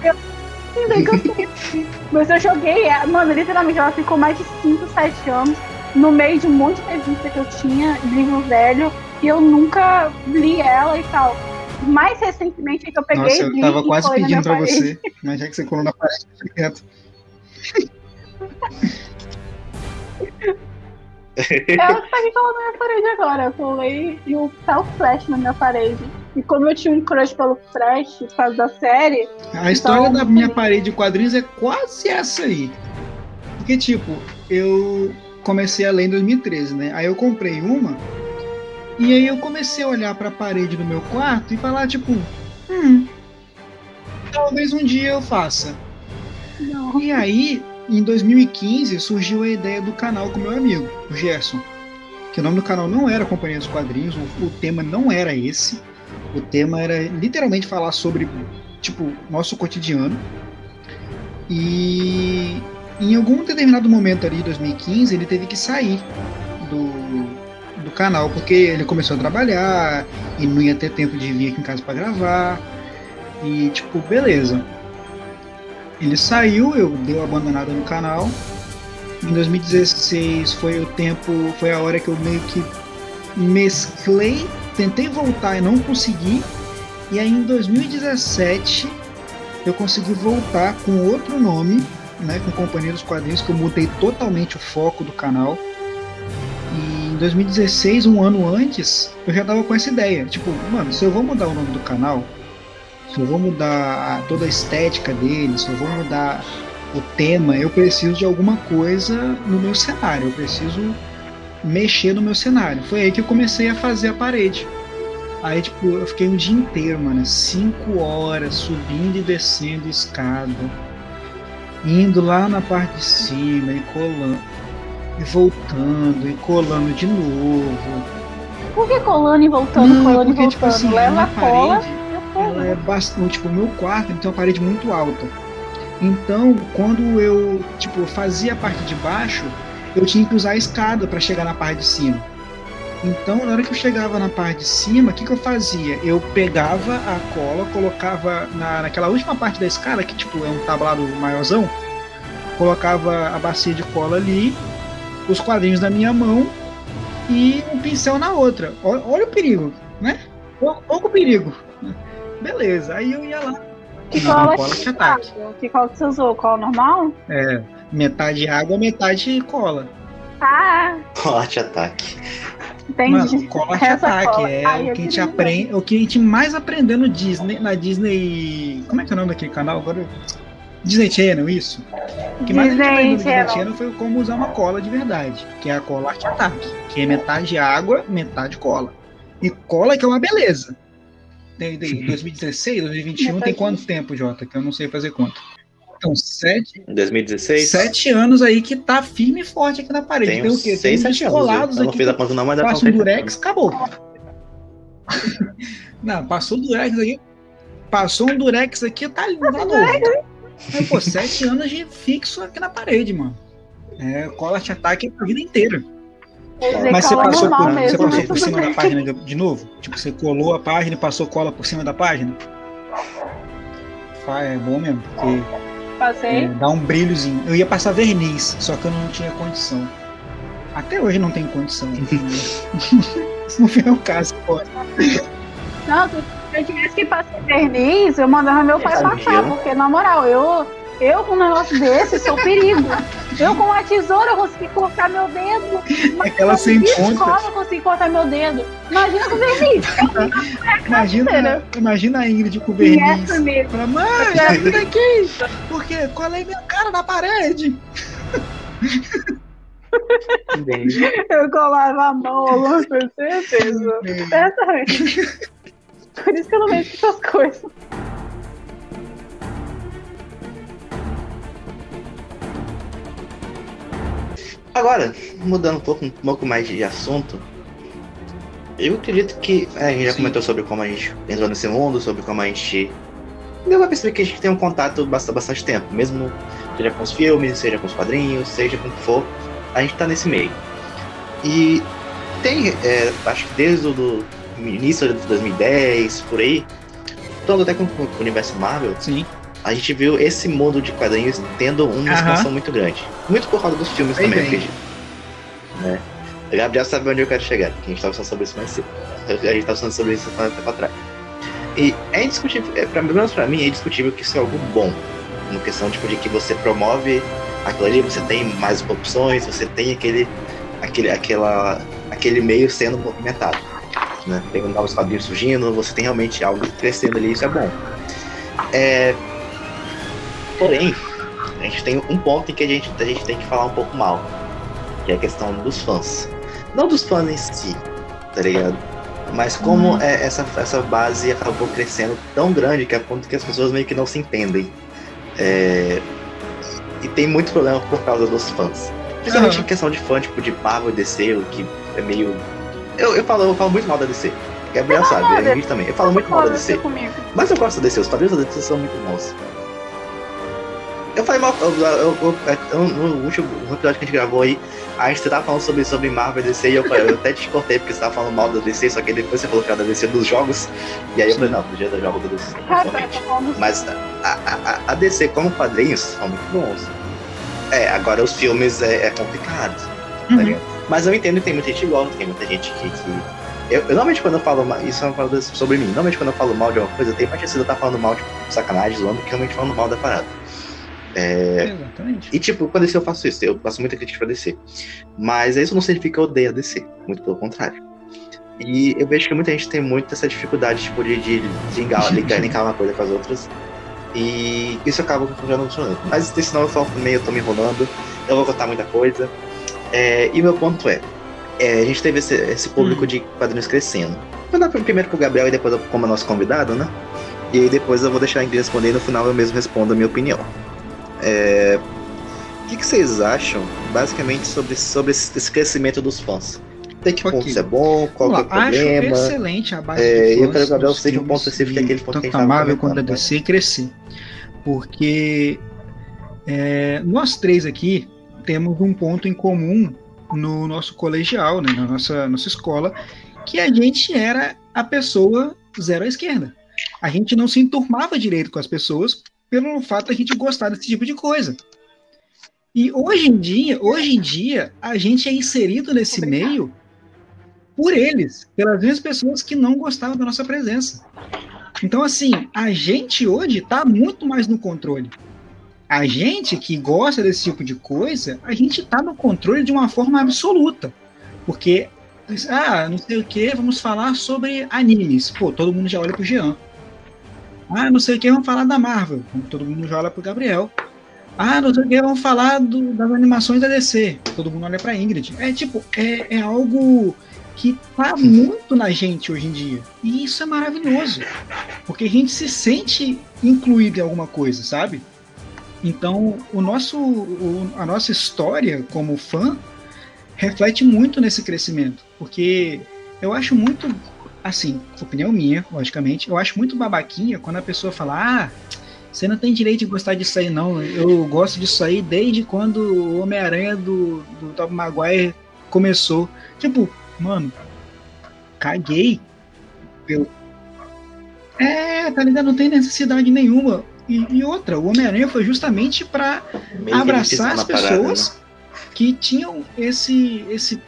Aí eu, sim, bem que eu sei. Mas eu joguei, ela- mano, literalmente, ela ficou mais de 5, 7 anos no meio de um monte de revista que eu tinha, livro velho, e eu nunca li ela e tal. Mais recentemente é que eu peguei Nossa, eu tava quase pedindo pra parede. você, mas já que você colou na parede, fica quieto. Ela que tá aqui colando na minha parede agora. Eu colei e o o Flash na minha parede. E como eu tinha um crush pelo Flash por causa da série, A história Então- da minha parede de quadrinhos é quase essa aí. Porque, tipo, eu comecei a ler em 2013, né? Aí eu comprei uma, e aí eu comecei a olhar pra parede do meu quarto e falar, tipo, hum, talvez um dia eu faça. não. E aí, em 2015, surgiu a ideia do canal com meu amigo, o Gerson. Que o nome do canal não era Companhia dos Quadrinhos, o, o tema não era esse. O tema era literalmente falar sobre, tipo, nosso cotidiano. E em algum determinado momento ali, 2015, ele teve que sair do canal, porque ele começou a trabalhar e não ia ter tempo de vir aqui em casa para gravar. E, tipo, beleza. Ele saiu, eu dei uma abandonada no canal. Em 2016 foi o tempo, foi a hora que eu meio que mesclei, tentei voltar e não consegui. E aí em 2017 eu consegui voltar com outro nome, né, com Companhia dos Quadrinhos, que eu mudei totalmente o foco do canal. Em 2016, um ano antes, eu já tava com essa ideia, tipo, mano, se eu vou mudar o nome do canal, se eu vou mudar toda a estética dele, se eu vou mudar o tema, eu preciso de alguma coisa no meu cenário, eu preciso mexer no meu cenário. Foi aí que eu comecei a fazer a parede. Aí, tipo, eu fiquei um dia inteiro, mano, cinco horas subindo e descendo escada, indo lá na parte de cima e colando, e voltando e colando de novo. Por que colando e voltando, Não, colando e porque, voltando? tipo assim, Leva a cola parede, ela colo. é bastante, tipo, o meu quarto tem uma parede muito alta. Então, quando eu, tipo, fazia a parte de baixo, eu tinha que usar a escada para chegar na parte de cima. Então, na hora que eu chegava na parte de cima, o que, que eu fazia? Eu pegava a cola, colocava na, naquela última parte da escada, que tipo é um tablado maiorzão, colocava a bacia de cola ali, os quadrinhos na minha mão e um pincel na outra. Olha, olha o perigo, né? Olha olha o perigo. Beleza, aí eu ia lá. Que cola cola que de ataque. Que cola que você usou? Cola normal? É, metade água, metade cola. Ah, Forte ataque. entendi. Mano, cola de Essa ataque cola. é Ai, o que a gente aprende, o que a gente mais aprendeu no Disney, na Disney, como é que é o nome daquele canal agora? Disney Channel, isso. O que mais a gente Disney aprendeu no Disney Channel. Foi como usar uma cola de verdade, que é a cola arte ataque, que é metade água, metade cola. E cola que é uma beleza. Tem, tem 2016, 2021, tem quanto tempo, Jota? Que eu não sei fazer conta. Então, sete, Em 2016? sete anos aí que tá firme e forte aqui na parede. Tem Tem, o quê? 6, tem uns 7 anos. colados Eu não aqui. fiz a conta não, mas deve Passa ter um durex, acabou. Não, passou o durex aí. Passou um durex aqui, tá lindo, tá. Mas, pô, sete anos de fixo aqui na parede, mano. É, cola te ataque a vida inteira. Usei Mas você passou, por, você mesmo, passou mas por cima da página de, de novo? Tipo, você colou a página e passou cola por cima da página? É bom mesmo, porque Passei. é, dá um brilhozinho. Eu ia passar verniz, só que eu não tinha condição. Até hoje não tenho condição. Se não for o caso, pô. Não, se eu tivesse que passar verniz, eu mandava meu pai passar, porque na moral, eu, eu com um negócio desse sou perigo. Eu com uma tesoura eu consegui cortar meu dedo. Mas Aquela com sem escola ponta. eu consegui cortar meu dedo. Imagina com verniz. Imagina, imagina a Ingrid com o E verniz. essa mesmo. Fala, mãe, sai daqui! Por quê? Colei minha cara na parede. Eu colava a mão, alguma coisa, certeza. Certamente. Por isso que eu não vejo essas coisas. Agora, mudando um pouco, um pouco mais de assunto, eu acredito que é, a gente já Sim. comentou sobre como a gente entrou nesse mundo, sobre como a gente. Deu pra perceber que a gente tem um contato bastante, bastante tempo, mesmo seja com os filmes, seja com os quadrinhos, seja com o que for, a gente tá nesse meio. E tem, é, acho que desde o do início de 2010, por aí, tanto até com o universo Marvel, Sim. a gente viu esse mundo de quadrinhos tendo uma Aham. expansão muito grande. Muito por causa dos filmes Bem também, bem. acredito. Né? O Gabriel sabe onde eu quero chegar, que a gente tava falando sobre isso mais cedo. A gente tava falando sobre isso há um tempo atrás. E é indiscutível, é, pra, pelo menos pra mim, é indiscutível que isso é algo bom. Uma questão tipo, de que você promove aquilo ali, você tem mais opções, você tem aquele, aquele, aquela, aquele meio sendo movimentado. Né? Tem novos quadrinhos surgindo, você tem realmente algo crescendo ali, isso é bom. É, Porém, a gente tem um ponto em que a gente, a gente tem que falar um pouco mal. Que é a questão dos fãs. Não dos fãs em si, tá ligado? Mas como Uhum. é, essa, essa base acabou crescendo tão grande que a ponto que as pessoas meio que não se entendem. É, E tem muito problema por causa dos fãs. Principalmente Aham. em questão de fã, tipo, de Marvel e DC, o que é meio. Eu, eu, falo, eu falo muito mal da DC. Gabriel sabe, a gente também. Eu falo muito mal da DC. comigo. Mas eu gosto da DC, os quadrinhos da DC são muito bons. Eu falei mal, eu, eu, eu- eu- no último episódio que a gente gravou aí, a gente tava falando sobre, sobre Marvel e DC e eu, falei- eu até te cortei porque você tava falando mal da DC, só que depois você falou que era da DC dos jogos, e aí eu falei, não, podia dar jogo da DC, principalmente. Mas a, a, a- a DC como quadrinhos são muito bons. É, agora os filmes é, é complicado. tá Uhum. ligado? Mas eu entendo que tem muita gente que gosta, tem muita gente que. que- Eu, eu, normalmente quando eu falo mal, isso é uma parada sobre mim, normalmente quando eu falo mal de alguma coisa, tem parte de eu tá falando mal, tipo, sacanagem, zoando, que realmente falando mal da parada. É, Exatamente. e tipo, com a DC eu faço isso, eu faço muita crítica pra DC. Mas isso não significa que eu odeio a DC, muito pelo contrário. E eu vejo que muita gente tem muito essa dificuldade, tipo, de, de, de linkar, linkar uma coisa com as outras. E isso acaba já não funcionando. Mas senão eu falo meio, eu tô me enrolando, eu vou contar muita coisa. É, e meu ponto é, é, a gente teve esse, esse público Hum. de quadrinhos crescendo. Vou dar primeiro pro Gabriel e depois eu, como nosso convidado, né? E aí depois eu vou deixar a Ingrid responder e no final eu mesmo respondo a minha opinião. É, O que, que vocês acham, basicamente, sobre, sobre esse crescimento dos fãs? Até que ponto isso é bom? Qual é o lá, acho problema? excelente a base É, eu fãs quero que o Gabriel dos seja um ponto específico, e aquele ponto que a gente tanto a tava Marvel quanto a né? DC crescer. Porque é, nós três aqui temos um ponto em comum no nosso colegial, né, na nossa, nossa escola, que a gente era a pessoa zero à esquerda. A gente não se enturmava direito com as pessoas pelo fato de a gente gostar desse tipo de coisa. E hoje em dia, hoje em dia, a gente é inserido nesse meio por eles, pelas mesmas pessoas que não gostavam da nossa presença. Então, assim, a gente hoje está muito mais no controle. A gente que gosta desse tipo de coisa, a gente está no controle de uma forma absoluta. Porque, ah, não sei o que, vamos falar sobre animes. Pô, todo mundo já olha pro Jean. Ah, não sei o que, vamos falar da Marvel. Todo mundo já olha pro Gabriel. Ah, não sei o que, vamos falar do- das animações da DC. Todo mundo olha pra Ingrid. É tipo, é, é algo que tá muito na gente hoje em dia. E isso é maravilhoso. Porque a gente se sente incluído em alguma coisa, sabe? Então, o nosso, o- a nossa história como fã reflete muito nesse crescimento. Porque eu acho muito, assim, opinião minha, logicamente, eu acho muito babaquinha quando a pessoa fala, ah, você não tem direito de gostar disso aí, não. Eu gosto disso aí desde quando o Homem-Aranha do, do Tobey Maguire começou. Tipo, mano, caguei. pelo- É, tá ligado? Não tem necessidade nenhuma. E, e outra, o Homem-Aranha foi justamente que abraçar as na parada, pessoas né? que tinham esse, esse,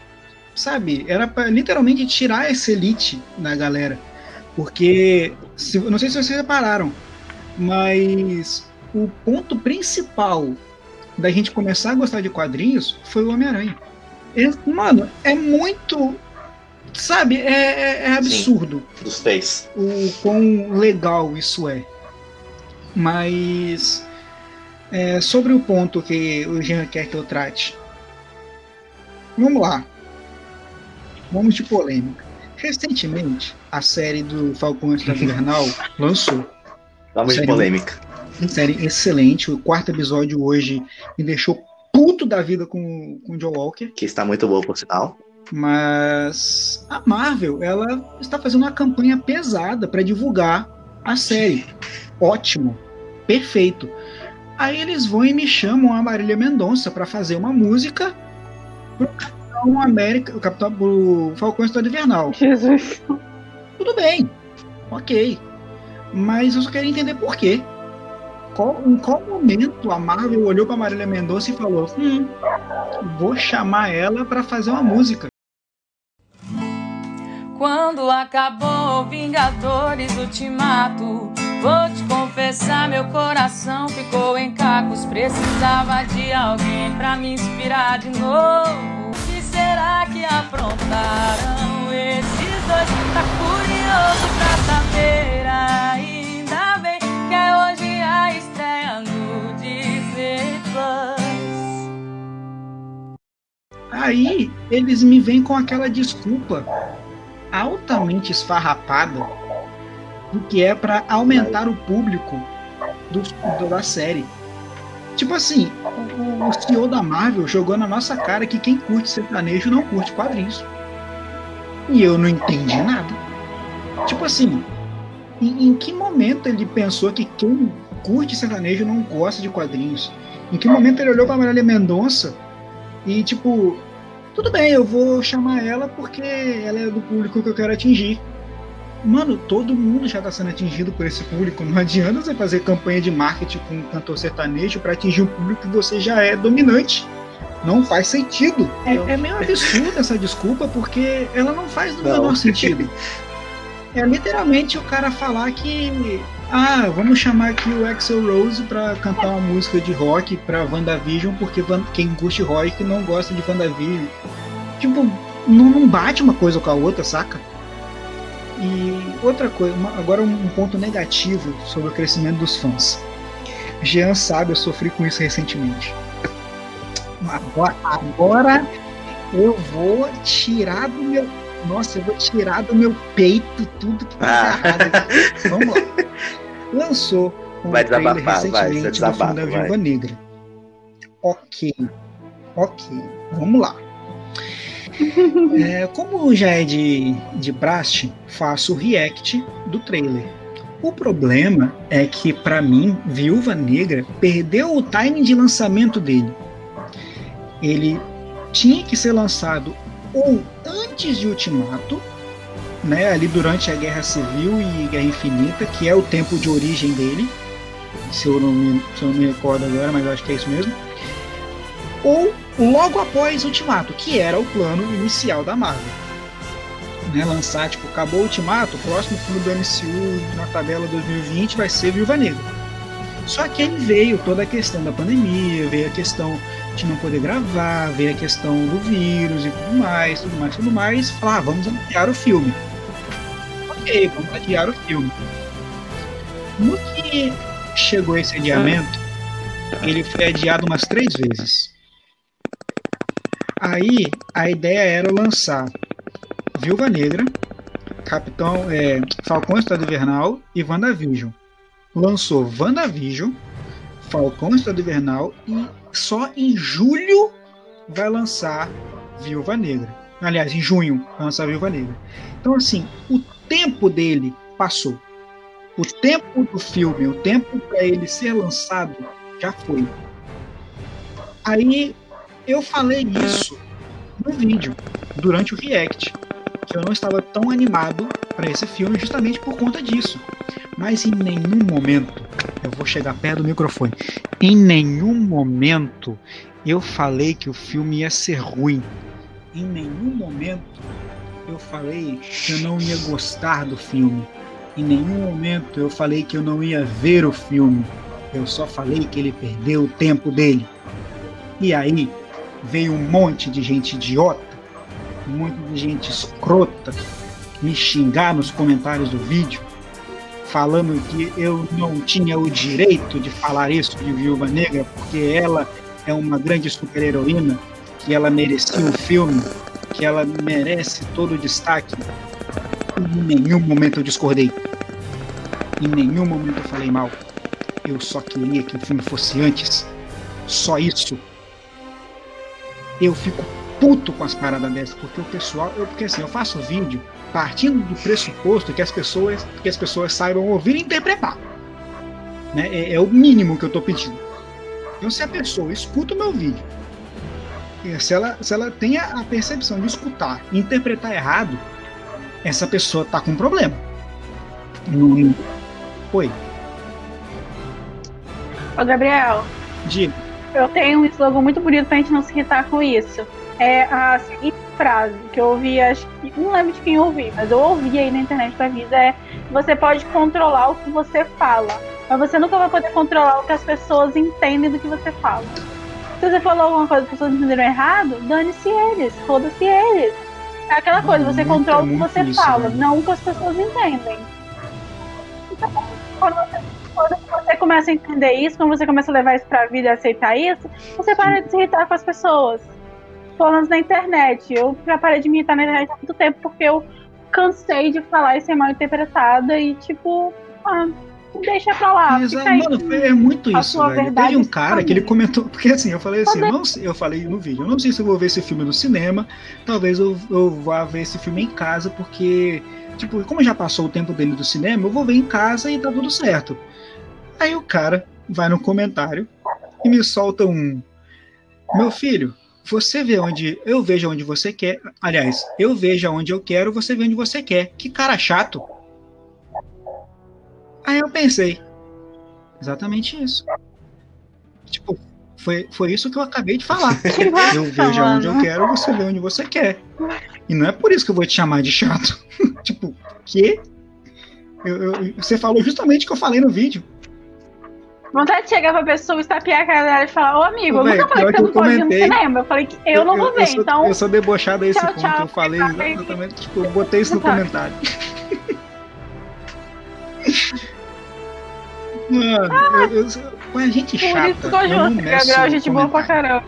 sabe, era pra literalmente tirar essa elite da galera. Porque, se, não sei se vocês repararam, mas o ponto principal da gente começar a gostar de quadrinhos foi o Homem-Aranha. Mano, é muito. Sabe, é, é, é absurdo. Sim, dos três. O quão legal isso é. Mas. É, sobre o ponto que o Jean quer que eu trate. Vamos lá. Vamos de polêmica. Recentemente, a série do Falcão Invernal lançou. Vamos de polêmica. Série excelente. O quarto episódio hoje me deixou puto da vida com, com o John Walker. Que está muito boa, por sinal. Mas a Marvel, ela está fazendo uma campanha pesada para divulgar a série. Ótimo. Perfeito. Aí eles vão e me chamam a Marília Mendonça para fazer uma música pro Capitão América, o Capitão pro Falcão Estado Invernal. Jesus. Tudo bem. OK. Mas eu só quero entender por quê qual, em qual momento a Marvel olhou para Marília Mendonça e falou: hum, vou chamar ela para fazer uma música. Quando acabou Vingadores Ultimato, vou te confessar, meu coração ficou em cacos. Precisava de alguém para me inspirar de novo. O que será que aprontaram esses dois? Tá curioso pra saber ainda bem que é hoje a estreia no Disney Plus. Aí eles me vêm com aquela desculpa altamente esfarrapada do que é para aumentar o público do, do, da série. Tipo assim, o, o CEO da Marvel jogou na nossa cara que quem curte sertanejo não curte quadrinhos. E eu não entendi nada. Tipo assim, em, em que momento ele pensou que quem curte sertanejo não gosta de quadrinhos? Em que momento ele olhou para Marília Mendonça e tipo, tudo bem, eu vou chamar ela porque ela é do público que eu quero atingir. Mano, todo mundo já está sendo atingido por esse público. Não adianta você fazer campanha de marketing com um cantor sertanejo para atingir um público que você já é dominante. Não faz sentido. É, é meio absurdo essa desculpa, porque ela não faz no menor sentido. É literalmente o cara falar que. Ah, vamos chamar aqui o Axel Rose pra cantar uma música de rock pra WandaVision, porque quem curte rock não gosta de WandaVision. Tipo, não, não bate uma coisa com a outra, saca? E outra coisa, uma, agora um ponto negativo sobre o crescimento dos fãs. Jean sabe, eu sofri com isso recentemente. Agora, agora eu vou tirar do meu nossa, eu vou tirar do meu peito tudo que tá ah. errado. Vamos lá. Lançou um vai trailer recentemente vai, do filme da Viúva Negra. Ok. Ok. Vamos lá. É, como já é de, de praxe, faço o react do trailer. O problema é que, para mim, Viúva Negra perdeu o timing de lançamento dele. Ele tinha que ser lançado ou antes de Ultimato, né, ali durante a Guerra Civil e Guerra Infinita, que é o tempo de origem dele, se eu não me, se eu não me recordo agora, mas acho que é isso mesmo, ou logo após Ultimato, que era o plano inicial da Marvel. Né, lançar, tipo, acabou o Ultimato, o próximo filme do MCU na tabela 2020 vai ser Viúva Negra. Só que aí veio toda a questão da pandemia, veio a questão de não poder gravar, veio a questão do vírus e tudo mais, tudo mais, tudo mais. Falar, ah, vamos adiar o filme. Ok, vamos adiar o filme. No que chegou esse adiamento, ele foi adiado umas três vezes. Aí a ideia era lançar Viúva Negra, Capitão é, Falcão Estado Invernal e WandaVision lançou WandaVision, Falcão Estado Invernal e só em julho vai lançar Viúva Negra. Aliás, em junho vai lançar Viúva Negra. Então, assim, o tempo dele passou. O tempo do filme, o tempo para ele ser lançado já foi. Aí eu falei isso no vídeo, durante o React, que eu não estava tão animado para esse filme justamente por conta disso. Mas em nenhum momento, eu vou chegar perto do microfone, em nenhum momento eu falei que o filme ia ser ruim. Em nenhum momento eu falei que eu não ia gostar do filme. Em nenhum momento eu falei que eu não ia ver o filme. Eu só falei que ele perdeu o tempo dele. E aí veio um monte de gente idiota, um monte de gente escrota me xingar nos comentários do vídeo, falando que eu não tinha o direito de falar isso de Viúva Negra, porque ela é uma grande super-heroína, que ela merecia um filme, que ela merece todo o destaque. Em nenhum momento eu discordei. Em nenhum momento eu falei mal. Eu só queria que o filme fosse antes. Só isso. Eu fico puto com as paradas dessas, porque o pessoal. Eu, porque assim, eu faço vídeo partindo do pressuposto que as pessoas, que as pessoas saibam ouvir e interpretar. Né? É, é o mínimo que eu estou pedindo. Então, se a pessoa escuta o meu vídeo, se ela, se ela tem a percepção de escutar e interpretar errado, essa pessoa está com um problema. Oi. Ô, Gabriel. Diga. Eu tenho um slogan muito bonito pra gente não se irritar com isso. É a seguinte frase que eu ouvi, acho que não lembro de quem eu ouvi, mas eu ouvi aí na internet da vida é você pode controlar o que você fala, mas você nunca vai poder controlar o que as pessoas entendem do que você fala. Se você falou alguma coisa que as pessoas entenderam errado, dane-se eles, foda-se eles. É aquela coisa, você muito, controla o que você isso, fala, né? não o que as pessoas entendem. Então, quando você, quando você começa a entender isso, quando você começa a levar isso pra vida e aceitar isso, você para de se irritar com as pessoas pelo menos na internet. Eu já parei de militar na internet há muito tempo porque eu cansei de falar e ser mal interpretada e, tipo, ah, deixa pra lá. Exato, mano, é muito isso, velho. Teve um cara que ele comentou, porque assim, eu falei assim, eu, não, eu falei no vídeo, eu não sei se eu vou ver esse filme no cinema, talvez eu, eu vá ver esse filme em casa, porque, tipo, como já passou o tempo dele do cinema, eu vou ver em casa e tá tudo certo. Aí o cara vai no comentário e me solta um. Meu filho, você vê onde eu vejo onde você quer. Aliás, eu vejo onde eu quero, você vê onde você quer. Que cara chato. Aí eu pensei. Exatamente isso. Tipo, foi, foi isso que eu acabei de falar. eu vejo onde eu quero, você vê onde você quer. E não é por isso que eu vou te chamar de chato. tipo, que? Eu, eu, você falou justamente o que eu falei no vídeo. Vontade de chegar pra pessoa, estapear a cara dela e falar, ô amigo, eu nunca falei que você não pode ir no cinema. Eu falei que eu, eu não vou ver, eu sou, então. Eu sou debochado a esse tchau, ponto. Tchau, eu falei exatamente, tipo, eu botei isso no comentário. Mano, ah, eu, eu, a gente chata. Por isso que eu, eu não Gabriel, gente boa pra caramba.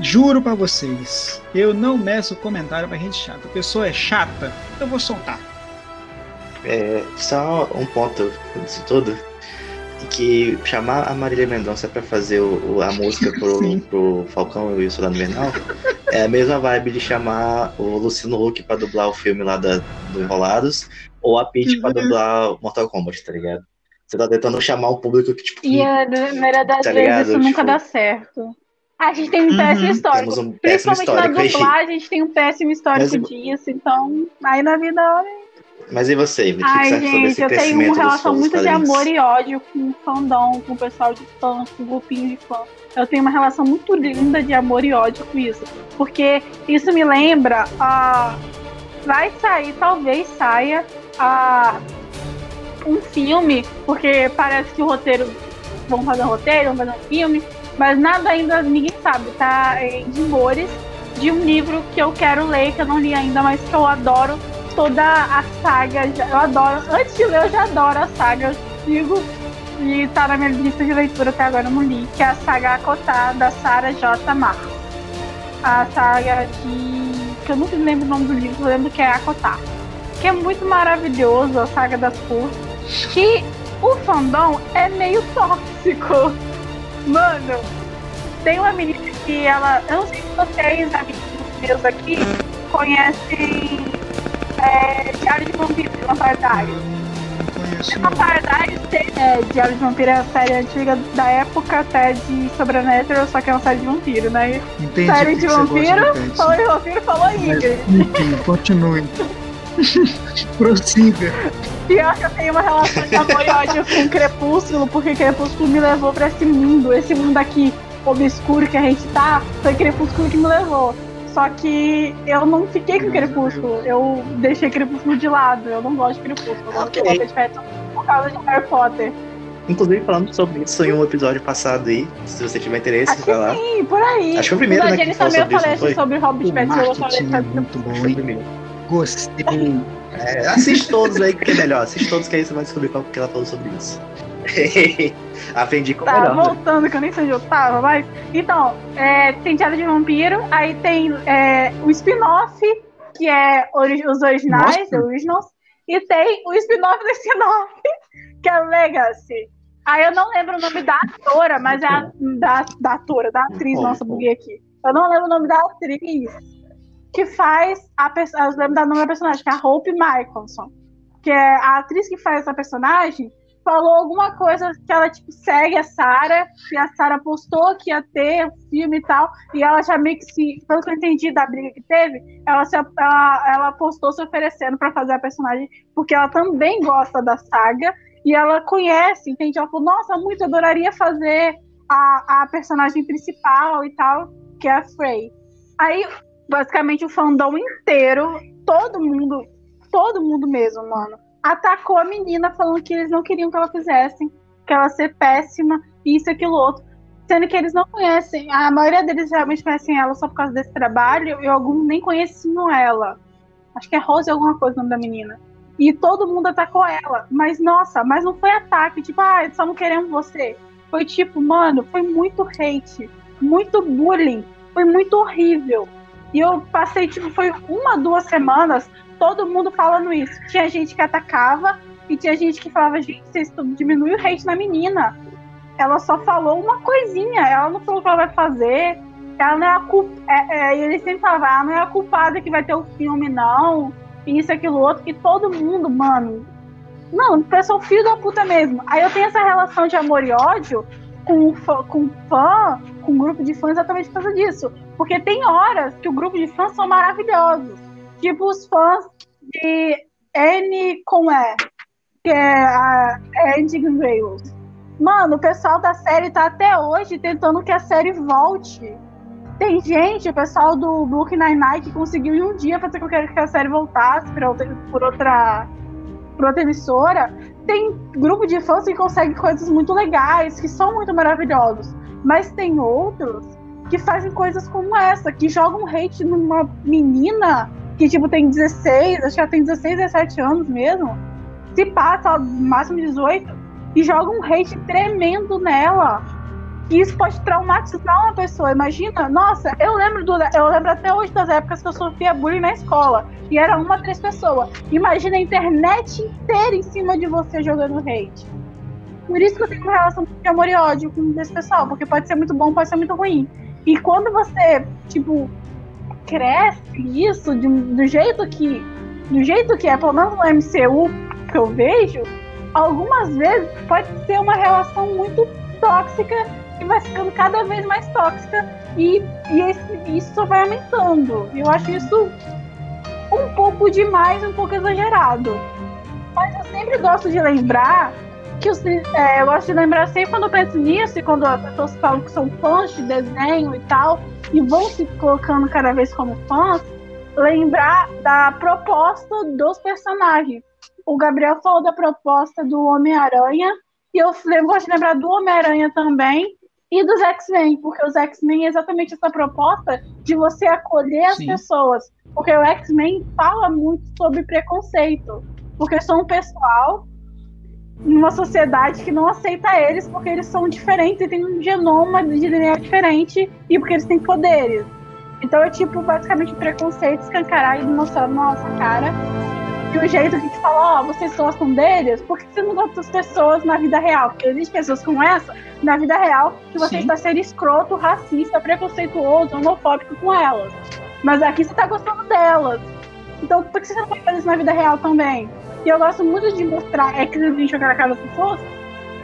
Juro pra vocês, eu não meço comentário pra gente chata. A pessoa é chata, eu vou soltar. É, só um ponto disso tudo que chamar a Marília Mendonça para fazer o, a música pro, pro Falcão e o Soldado Invernal é a mesma vibe de chamar o Luciano Huck para dublar o filme lá da, do Enrolados ou a Peach para uhum. dublar Mortal Kombat, tá ligado? Você tá tentando chamar um público que, tipo. E a maioria das tá vezes isso tipo... nunca dá certo. A gente tem um péssimo uhum, histórico. Um péssimo Principalmente histórico. na dublagem, a gente tem um péssimo histórico Mas... disso. Então, aí na vida mas e você, Ivy? Ai, gente, eu tenho uma relação muito de amor e ódio com o fandom, com o pessoal de fãs, com o grupinho de fãs. Eu tenho uma relação muito linda de amor e ódio com isso. Porque isso me lembra. Uh, vai sair, talvez saia uh, um filme, porque parece que o roteiro. Vão fazer um roteiro, vão fazer um filme, mas nada ainda, ninguém sabe, tá? Em rumores de um livro que eu quero ler, que eu não li ainda, mas que eu adoro, toda a saga. Eu adoro. Antes de ler, eu já adoro a saga. Eu sigo e tá na minha lista de leitura até agora, eu não li, que é a saga Acotar da Sarah J. Mar. A saga de. que eu nunca lembro o nome do livro, eu lembro que é Acotar. Que é muito maravilhoso, a saga das cores. Que o fandom é meio tóxico. Mano, tem uma menina que ela. Eu não sei se vocês, amigos meus aqui, conhecem é, Diário de Vampiro de Diaries. Vampire Diaries é, Diário de Vampiro é a série antiga da época até de Sobrenatural, só que é uma série de vampiro, né? Entendi série de vampiro, falou de vampiro, falou Ingrid. Enfim, continue. Prossiga. Pior que eu tenho uma relação de amor e ódio com Crepúsculo, porque Crepúsculo me levou pra esse mundo, esse mundo aqui obscuro que a gente tá, foi Crepúsculo que me levou. Só que eu não fiquei com Crepúsculo. Eu deixei Crepúsculo de lado. Eu não gosto de Crepúsculo. Eu gosto de Pattinson por causa de Harry Potter. Inclusive, falando sobre isso em um episódio passado aí, se você tiver interesse, Acho vai lá. sim, por aí. Acho que foi o primeiro, né, que falou sobre isso, foi? sobre Robert O Pattinson. Eu falei é muito bom, o hein? primeiro. Gostei. É, assiste todos aí, que é melhor. Assiste todos, que aí você vai descobrir qual que ela falou sobre isso. Aprendi com Tá, melhor. né? voltando, que eu nem sei onde eu tava, mas. Então, é, tem Diário de Vampiro, aí tem é, o spin-off, que é ori- os originais, Nossa. Originals, e tem o spin-off do spin-off, que é Legacy. Aí eu não lembro o nome da atora, mas é a, da, da atora, da atriz, Bom, nossa, buguei aqui. Eu não lembro o nome da atriz que faz a pessoa. Eu lembro do nome da personagem, que é a Hope Michelson. Que é a atriz que faz essa personagem, falou alguma coisa que ela, tipo, segue a Sarah, e a Sarah postou que ia ter um filme e tal, e ela já meio que se, pelo que eu entendi da briga que teve, ela, se, ela, ela postou se oferecendo pra fazer a personagem, porque ela também gosta da saga, e ela conhece, entende? Ela falou, nossa, muito, adoraria fazer a, a personagem principal e tal, que é a Frey. Aí, basicamente, o fandom inteiro, todo mundo, todo mundo mesmo, mano, atacou a menina falando que eles não queriam que ela fizessem, que ela ser péssima, isso, aquilo, outro. Sendo que eles não conhecem, a maioria deles realmente conhecem ela só por causa desse trabalho, e alguns nem conheciam ela. Acho que é Rose alguma coisa o nome da menina. E todo mundo atacou ela. Mas, nossa, mas não foi ataque, tipo, ah, só não queremos você. Foi tipo, mano, foi muito hate, muito bullying, foi muito horrível. E eu passei, tipo, foi uma, duas semanas todo mundo falando isso. Tinha gente que atacava e tinha gente que falava, gente, vocês diminui o hate na menina. Ela só falou uma coisinha, ela não falou o que ela vai fazer. Ela não é a culpa. É, é, ele sempre falava, ela não é a culpada que vai ter o filme, não. Isso, aquilo, outro, que todo mundo, mano. Não, o pessoal filho da puta mesmo. Aí eu tenho essa relação de amor e ódio com fã, com fã, com grupo de fãs exatamente por causa disso. Porque tem horas que o grupo de fãs são maravilhosos. Tipo os fãs de N com E, que é a Andy Grails. Mano, o pessoal da série tá até hoje tentando que a série volte. Tem gente, o pessoal do Brooklyn Nine-Nine, que conseguiu em um dia fazer com que a série voltasse outra, por outra, por outra emissora. Tem grupo de fãs que conseguem coisas muito legais, que são muito maravilhosos. Mas tem outros que fazem coisas como essa, que jogam hate numa menina que, tipo, tem 16, acho que ela tem 16, 17 anos mesmo. Se passa, máximo 18, e jogam um hate tremendo nela. E isso pode traumatizar uma pessoa. Imagina, nossa, eu lembro do, eu lembro até hoje das épocas que eu sofria bullying na escola. E era uma, três pessoas. Imagina a internet inteira em cima de você jogando hate. Por isso que eu tenho uma relação de amor e ódio com esse pessoal, porque pode ser muito bom, pode ser muito ruim. E quando você, tipo, cresce isso de, do jeito que. Do jeito que é, pelo menos no MCU que eu vejo, algumas vezes pode ser uma relação muito tóxica e vai ficando cada vez mais tóxica e, e esse, isso vai aumentando. Eu acho isso um pouco demais, um pouco exagerado. Mas eu sempre gosto de lembrar que os, é, eu gosto de lembrar sempre quando eu penso nisso e quando as pessoas falam que são fãs de desenho e tal, e vão se colocando cada vez como fãs, lembrar da proposta dos personagens. O Gabriel falou da proposta do Homem-Aranha, e eu gosto de lembrar do Homem-Aranha também, e dos X-Men, porque os X-Men é exatamente essa proposta de você acolher as Sim. pessoas. Porque o X-Men fala muito sobre preconceito. Porque são um pessoal numa sociedade que não aceita eles porque eles são diferentes e têm um genoma de DNA diferente e porque eles têm poderes. Então é tipo basicamente preconceito escancarar e mostrar na nossa cara. E o jeito que gente fala, ó, vocês gostam deles? Por que você não gosta das pessoas na vida real? Porque existem pessoas como essa na vida real que você Sim. está sendo escroto, racista, preconceituoso, homofóbico com elas. Mas aqui você tá gostando delas. Então por que você não pode fazer isso na vida real também? E eu gosto muito de mostrar X-Men jogar na cara das pessoas,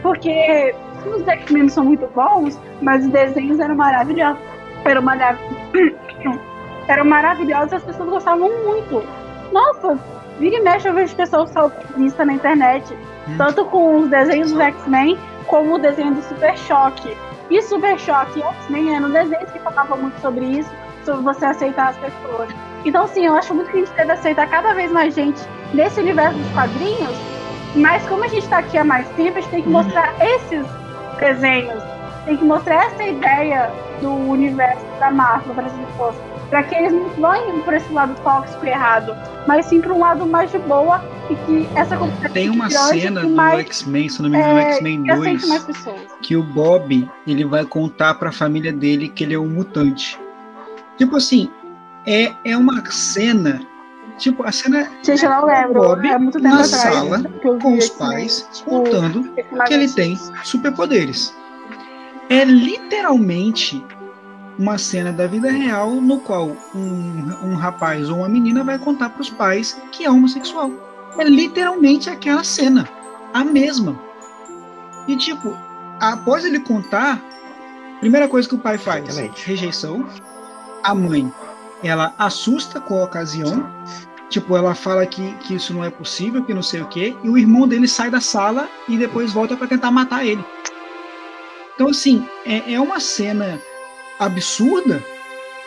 porque os X-Men são muito bons, mas os desenhos eram maravilhosos. Eram, marav... eram maravilhosos e as pessoas gostavam muito. Nossa, vira e mexe eu vejo pessoas isso na internet. Hum. Tanto com os desenhos do X-Men, como o desenho do Super Choque. E Super Choque e X-Men eram desenhos que falavam muito sobre isso, sobre você aceitar as pessoas. Então, sim, eu acho muito que a gente deve aceitar cada vez mais gente nesse universo dos quadrinhos, mas como a gente está aqui há mais tempo, a gente tem que mostrar esses desenhos, tem que mostrar essa ideia do universo da Marvel para as pessoas, para que eles não vão por esse lado tóxico e errado, mas sim para um lado mais de boa e que essa Tem uma cena do X-Men, se não me engano, é, X-Men que aceite 2, mais pessoas. que o Bob ele vai contar pra família dele que ele é um mutante. Tipo assim, é, é uma cena. Tipo, a cena Gente, eu não lembro. Bob é muito tempo na atrás sala com os pais tipo, contando que ele tem superpoderes. É literalmente uma cena da vida real no qual um, um rapaz ou uma menina vai contar para os pais que é homossexual. É literalmente aquela cena, a mesma. E tipo, após ele contar, primeira coisa que o pai faz, rejeição. A mãe, ela assusta com a ocasião. Tipo, ela fala que, que isso não é possível, que não sei o quê, e o irmão dele sai da sala e depois volta para tentar matar ele. Então, assim, é, é uma cena absurda.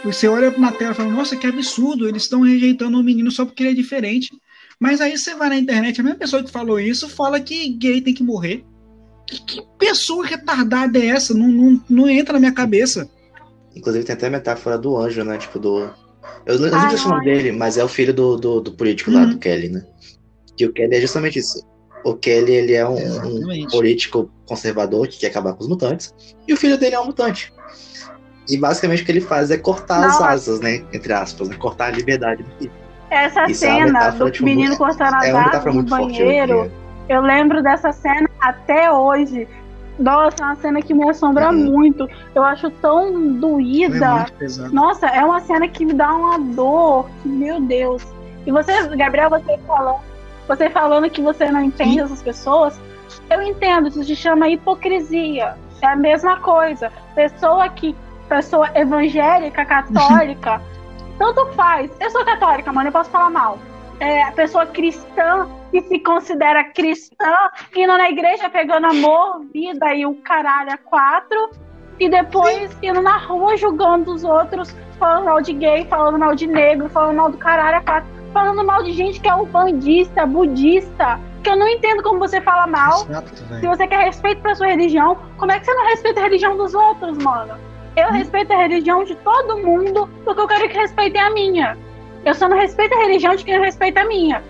Você olha na tela e fala, nossa, que absurdo, eles estão rejeitando o menino só porque ele é diferente. Mas aí você vai na internet, a mesma pessoa que falou isso fala que gay tem que morrer. Que, que pessoa retardada é essa? Não, não, não entra na minha cabeça. Inclusive tem até a metáfora do anjo, né? Tipo, do. Eu não sei o nome dele, mas é o filho do, do, do político lá, Uhum. do Kelly, né? Que o Kelly é justamente isso. O Kelly, ele é um, um político conservador que quer acabar com os mutantes. E o filho dele é um mutante. E basicamente o que ele faz é cortar as asas, né? Entre aspas, né? Cortar a liberdade do filho. Essa Isso é cena metáfora, do tipo, menino cortando as É asas no muito forte. eu banheiro. Eu lembro dessa cena até hoje. Nossa, é uma cena que me assombra Uhum. muito. Eu acho tão É doída. pesado. Nossa, é uma cena que me dá uma dor. Meu Deus. E você, Gabriel, você falando, você falando que você não entende essas pessoas, eu entendo, isso se chama hipocrisia. É a mesma coisa. Pessoa que. Pessoa evangélica, católica, tanto faz. Eu sou católica, mano, eu posso falar mal. É, a pessoa cristã que se considera cristã, indo na igreja pegando amor, vida e o caralho a quatro, e depois indo na rua julgando os outros, falando mal de gay, falando mal de negro, falando mal do caralho a quatro, falando mal de gente que é umbandista, budista, que eu não entendo como você fala mal. Exato, Se você quer respeito pra sua religião, como é que você não respeita a religião dos outros, mano? Eu respeito a religião de todo mundo, porque eu quero que respeitem a minha. Eu só não respeito a religião de quem respeita a minha.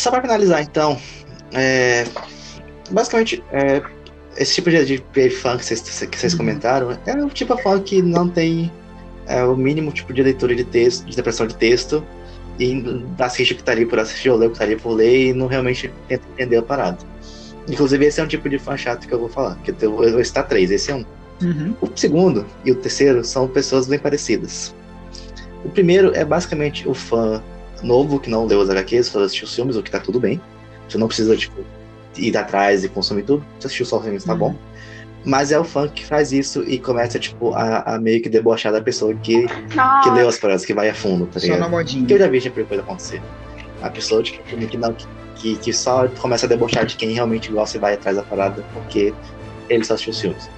Só pra finalizar, então, é, basicamente, é, esse tipo de, de fã que vocês, que vocês Uhum. comentaram é o tipo de fã que não tem é, o mínimo tipo de leitura de texto, de interpretação de texto, e assiste o que tá ali por assistir, ou lê o que tá ali por ler, e não realmente tenta entender a parada. Inclusive, esse é um tipo de fã chato que eu vou falar, que eu vou eu vou citar três, esse é um. Uhum. O segundo e o terceiro são pessoas bem parecidas. O primeiro é basicamente o fã novo que não leu as HQs, só assistiu os filmes, o que tá tudo bem. Você não precisa, tipo, ir atrás e consumir tudo. Você assistiu só os filmes, tá Uhum. bom. Mas é o fã que faz isso e começa, tipo, a, a meio que debochar da pessoa que, que leu as paradas, que vai a fundo, tá Só na ligado? modinha. Que eu já vi esse tipo coisa acontecer. A pessoa, tipo, que, não, que, que só começa a debochar de quem realmente gosta e vai atrás da parada porque ele só assistiu os filmes.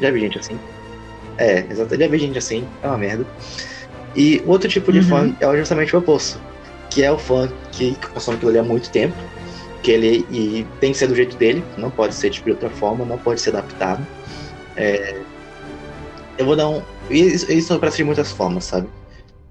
Já vi gente assim. É, exato. Já vi gente assim, é uma merda. E outro tipo de Uhum. fã é justamente o oposto. Que é o fã que consome aquilo ali há muito tempo. Que ele e tem que ser do jeito dele, não pode ser tipo, de outra forma, não pode ser adaptado. É, eu vou dar um. Isso, isso aparece de muitas formas, sabe?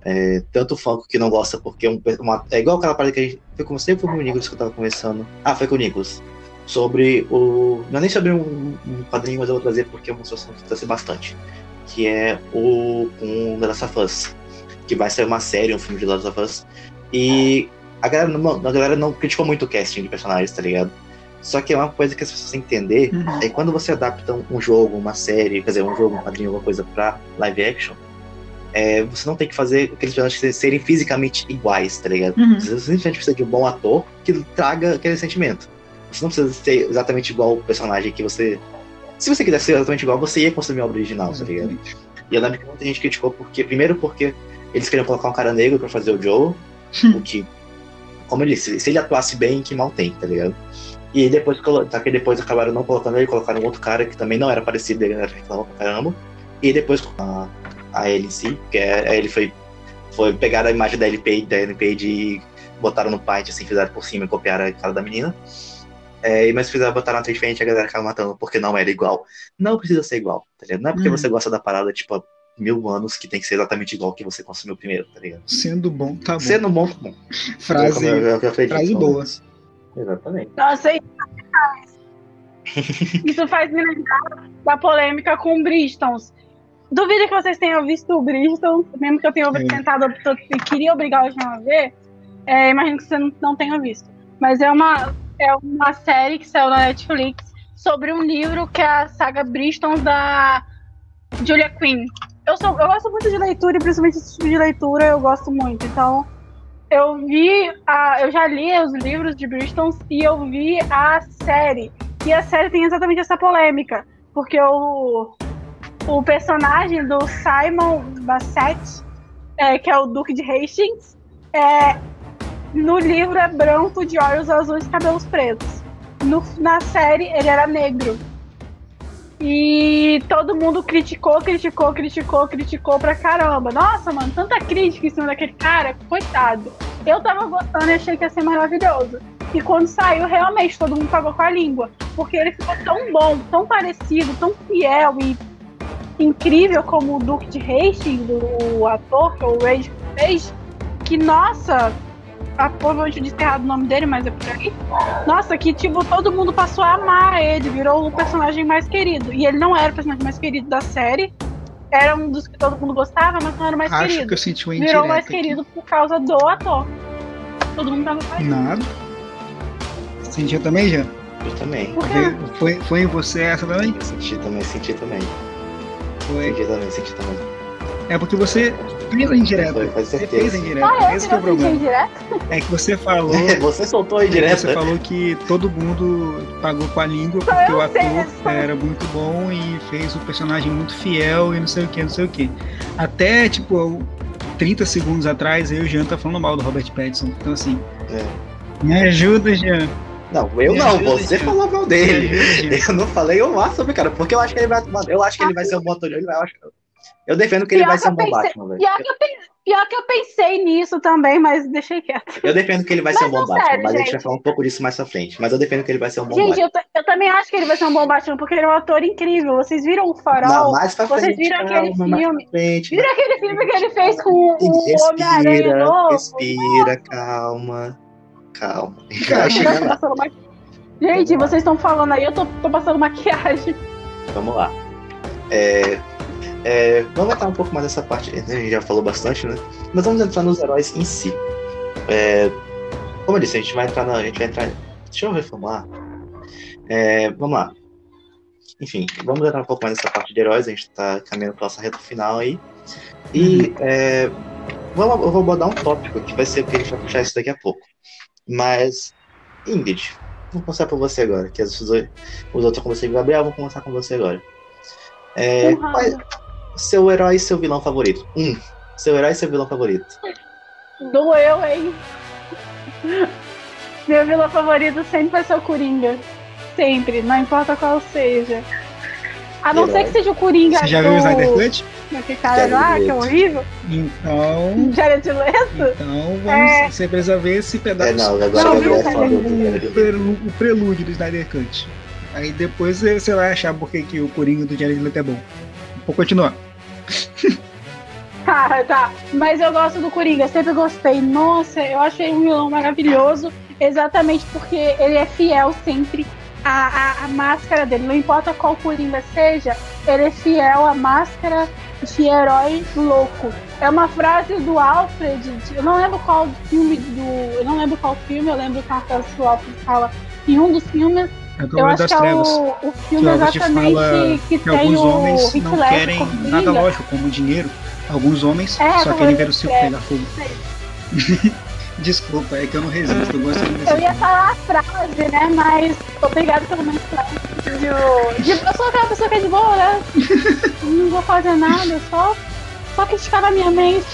É, tanto o que não gosta porque um, uma, é igual aquela parada que a gente. Foi com ou foi com o Nicolas que eu tava conversando? Ah, foi com o Nicolas. Sobre o. Não é nem sobre um, um quadrinho, mas eu vou trazer porque é uma situação que trazer bastante. Que é o com The Last of Us. Que vai ser uma série, um filme de The Last of Us. E a galera não, a galera não criticou muito o casting de personagens, tá ligado? Só que é uma coisa que as pessoas têm que entender Uhum. é quando você adapta um, jogo, uma série, quer dizer, um jogo, um quadrinho, alguma coisa pra live action, é, você não tem que fazer aqueles personagens serem fisicamente iguais, tá ligado? Uhum. Você simplesmente precisa de um bom ator que traga aquele sentimento. Você não precisa ser exatamente igual o personagem que você. Se você quiser ser exatamente igual, você ia consumir a obra original, tá ligado? E eu lembro que muita gente criticou porque, primeiro porque eles queriam colocar um cara negro pra fazer o Joe, o que, como ele disse, se ele atuasse bem, que mal tem, tá ligado? E depois, tá que depois acabaram não colocando ele, colocaram outro cara que também não era parecido, ele era reclamou pra caramba. E depois a, a ele em si, que é, ele foi, foi pegar a imagem da LP, da LP e botaram no Paint, assim, fizeram por cima e copiaram a cara da menina. É, mas fizeram botar na atriz diferente e a galera ficava matando porque não era igual. Não precisa ser igual, tá ligado? Não é porque Uhum. você gosta da parada, tipo, mil anos que tem que ser exatamente igual que você consumiu primeiro, tá ligado? Sendo bom, tá bom. Sendo bom, tá bom. Frase, eu- eu já falei frase boa. Exatamente. Nossa, isso faz- isso faz me lembrar da polêmica com o Bristons. Duvido que vocês tenham visto o Bristons, mesmo que eu tenha É. tentado, eu queria obrigar o João a ver. É, imagino que você não, não tenha visto. Mas é uma, é uma série que saiu na Netflix sobre um livro que é a saga Bristons da Julia Quinn. Eu, sou, eu gosto muito de leitura e principalmente esse tipo de leitura eu gosto muito. Então, eu vi, a, eu já li os livros de Bristol e eu vi a série. E a série tem exatamente essa polêmica, porque o, o personagem do Simon Bassett, é, que é o Duque de Hastings, é, no livro é branco, de olhos azuis e cabelos pretos. No, na série ele era negro. E todo mundo criticou, criticou, criticou, criticou pra caramba. Nossa, mano, tanta crítica em cima daquele cara, coitado. Eu tava gostando e achei que ia ser maravilhoso. E quando saiu, realmente, todo mundo pagou com a língua. Porque ele ficou tão bom, tão parecido, tão fiel e incrível como o Duke de Hastings, o ator, que o Ray fez, que, nossa, a provavelmente disse errado o nome dele, mas é por aí. Nossa, que tipo, todo mundo passou a amar ele, virou o personagem mais querido. E ele não era o personagem mais querido da série. Era um dos que todo mundo gostava, mas não era o mais Acho querido. que eu senti uma Virou mais aqui. querido por causa do ator. Todo mundo tava com ele. Nada. Sentiu também, já? Eu também. Por quê? Foi, foi, foi em você essa também? Eu senti também, senti também. Foi. Senti também, senti também. É porque você fez a indireta. Foi, com Você certeza. fez a indireta. Ah, é? Esse que é o problema. direto? É que você falou. Você soltou aí Você direto. falou que todo mundo pagou com a língua porque eu o ator só- era muito bom e fez o personagem muito fiel e não sei o que, não sei o que. Até, tipo, 30 segundos atrás, eu e o Jean tá falando mal do Robert Pattinson. Então, assim, É. me ajuda, Jean. Não, eu Me não, ajuda, você Jean. falou mal dele. ajuda. Eu não falei o sobre, cara, porque eu acho que ele vai. Eu acho que ele vai ser um bom ator. Ele vai, eu, acho- eu defendo que ele Pior vai que ser um eu bom pensei- Batman, velho. Pior que, eu pensei, pior que eu pensei nisso também, mas deixei quieto. Eu defendo que ele vai ser um Mas bom não, Batman, sério, mas a gente vai gente. falar um pouco disso mais pra frente. Mas eu defendo que ele vai ser um bom Gente, Batman. eu, ta- eu também acho que ele vai ser um bom Batman, porque ele é um ator incrível. Vocês viram o Não, Farol? mais pra Vocês frente. viram aquele calma, filme? frente. Viram aquele filme que ele fez com o Homem-Aranha Respira, novo? respira, calma. Calma. Gente vai chegar Eu lá. Gente, vocês estão falando aí, eu tô, tô passando maquiagem. Vamos lá. É, é, vamos entrar um pouco mais nessa parte. né? A gente já falou bastante, né? Mas vamos entrar nos heróis em si. É, como eu disse, a gente vai entrar na. A gente vai entrar. Deixa eu reformular. É, vamos lá. Enfim, vamos entrar um pouco mais nessa parte de heróis. A gente tá caminhando pra nossa reta final aí. E é, vamos, eu vou abordar um tópico que vai ser o que a gente vai puxar isso daqui a pouco. Mas, Ingrid, vou começar por você agora. Que os, dois- os outros eu comecei com o Gabriel, vou começar com você agora. É, qual é seu herói e seu vilão favorito? Um. Seu herói e seu vilão favorito. Doeu, hein? Meu vilão favorito sempre vai ser o Coringa. Sempre, não importa qual seja. A não ser que seja o Coringa Você já do... viu o Snyder Cut? Aquele cara Jared lá, que é horrível. Então. Jared Leto. Então vamos. É. Você precisa ver esse pedaço. É, não, agora Não, o Gabriel viu, é foda. o, prelu- o prelúdio do Snyder Cut. Aí depois você vai achar porque que o Coringa do Jared Leto é bom. Vou continuar. Tá, tá. Mas eu gosto do Coringa, sempre gostei. Nossa, eu achei um vilão maravilhoso. Exatamente porque ele é fiel sempre à, à, à máscara dele. Não importa qual Coringa seja, ele é fiel à máscara de herói louco. É uma frase do Alfred, eu não lembro qual filme do. Eu não lembro qual filme, eu lembro que a frase Alfred fala em um dos filmes. É o Eu acho das que é Trevas. o, o filme Que exatamente fala que Que tem alguns homens não querem como nada lógico, como dinheiro. Alguns homens É, só querem ver o circo Trevas. pegar fogo. Desculpa, é que eu não resisto, eu gosto Eu ia falar a frase, né? Mas obrigado pelo mensaje. De, de, eu sou aquela pessoa que é de boa, né? Não vou fazer nada, só, só criticar na minha mente.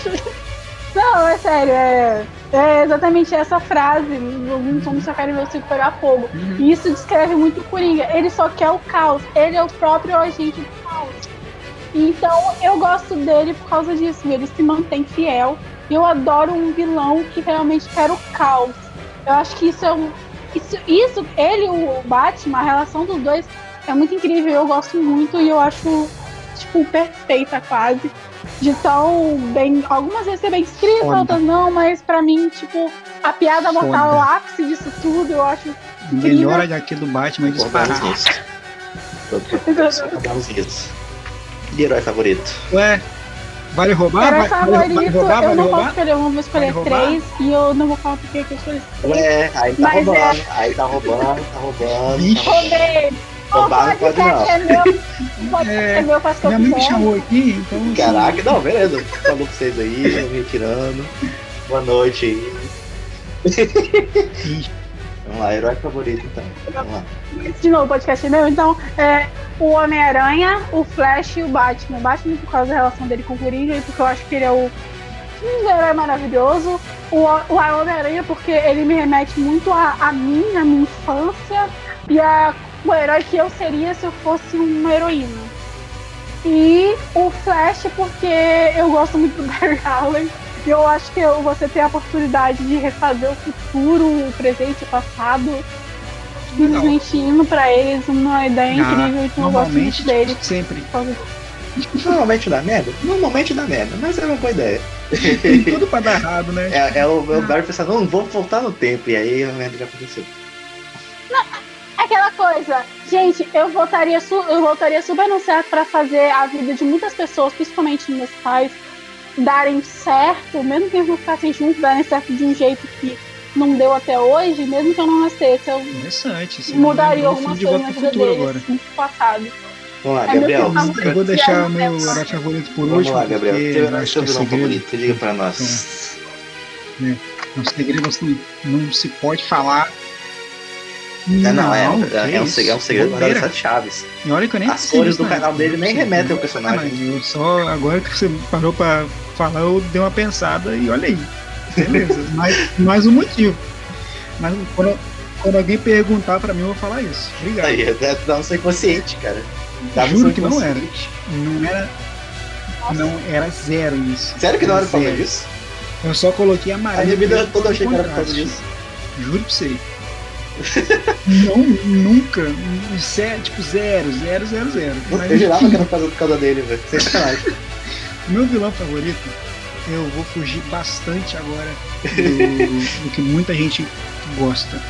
Não, é sério, é, é exatamente essa frase. Alguns homens só querem ver o circo pegar fogo. Uhum. E isso descreve muito o Coringa. Ele só quer o caos. Ele é o próprio agente do caos. Então eu gosto dele por causa disso. Ele se mantém fiel. Eu adoro um vilão que realmente quer o caos. Eu acho que isso é um. Isso, isso ele e o Batman, a relação dos dois é muito incrível. Eu gosto muito e eu acho, tipo, perfeita quase. De tão bem. Algumas vezes ser bem escrita, Foda. outras não, mas pra mim, tipo, a piada mortal é o ápice disso tudo. Eu acho Melhor HQ do Batman é disparado. Todos nisso. E herói favorito? Ué, vale roubar? Era vale, favorito, vale roubar? eu Vale não posso roubar? escolher um, vou escolher Vale roubar? três e eu não vou falar porque que eu escolhi três. Ué, aí tá Mas roubando, é- aí tá roubando, tá roubando. Tá... Roubei! Roubar não O pode podcast não. é meu, o podcast É, é meu, eu faço Minha mãe me chamou aqui, então. assim, Caraca, não, beleza. Falou pra vocês aí, eu me retirando. Boa noite Vamos lá, herói favorito então. Vamos lá. De novo, o podcast é meu. Então, é o Homem-Aranha, o Flash e o Batman. O Batman por causa da relação dele com o Coringa e porque eu acho que ele é o um herói maravilhoso. O, o Homem-Aranha porque ele me remete muito a, a mim, a minha infância e a o herói que eu seria se eu fosse uma heroína. E o Flash porque eu gosto muito do Barry Allen. E eu acho que você ter a oportunidade de refazer o futuro, o presente, o passado, simplesmente indo pra eles, uma ideia ah, incrível, então eu gosto normalmente, muito dele. sempre. Normalmente dá merda? Normalmente dá merda, mas é uma boa ideia. Tem tudo pra dar errado, né? É, é o, é o Barry pensando, não, vou voltar no tempo, e aí a merda já aconteceu. Aquela coisa, gente, eu voltaria, su- eu voltaria super no certo pra fazer a vida de muitas pessoas, principalmente meus pais, darem certo, mesmo que eles não ficassem juntos, darem certo de um jeito que não deu até hoje, mesmo que eu não nascesse, eu Interessante. Você mudaria algumas de coisas na vida futuro deles agora. no passado. Vamos lá, É Gabriel. Eu vou deixar meu é. herói favorito por Vamos último, lá, Gabriel. porque Seu, eu acho que é vilão segredo. favorito, diga pra nós. É um segredo assim, não se pode falar. É, não, é, é, é um isso, segredo, é um segredo guardado sete chaves. E olha que eu nem As cores isso, do né? canal dele nem remetem ao não, personagem. eu só, agora que você parou pra falar, eu dei uma pensada e olha aí. Beleza, mais, mais um motivo. Mas quando, quando alguém perguntar pra mim, eu vou falar isso. Obrigado. Aí, um ser consciente, cara. Juro que não era. Não era. Não era zero isso. Sério que não era por causa disso? Eu só coloquei A amarelo. minha vida toda eu achei que era por causa disso. Juro pra você. Não, nunca. Zero, tipo, zero, zero, zero, zero. Mas, Eu jurava enfim, que era por causa, por causa dele, velho. Sem sacanagem. o meu vilão favorito, eu vou fugir bastante agora do, do que muita gente gosta.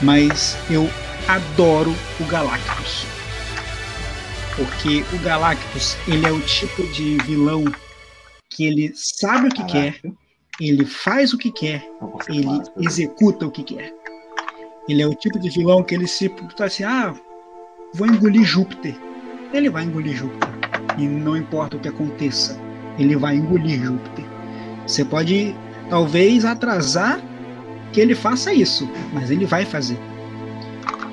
Mas eu adoro o Galactus. Porque o Galactus, ele é o tipo de vilão que ele sabe o que quer, ele faz o que quer ele executa o que quer. Ele é o tipo de vilão que ele se tá assim, ah, vou engolir Júpiter. Ele vai engolir Júpiter. E não importa o que aconteça, ele vai engolir Júpiter. Você pode talvez atrasar que ele faça isso, mas ele vai fazer.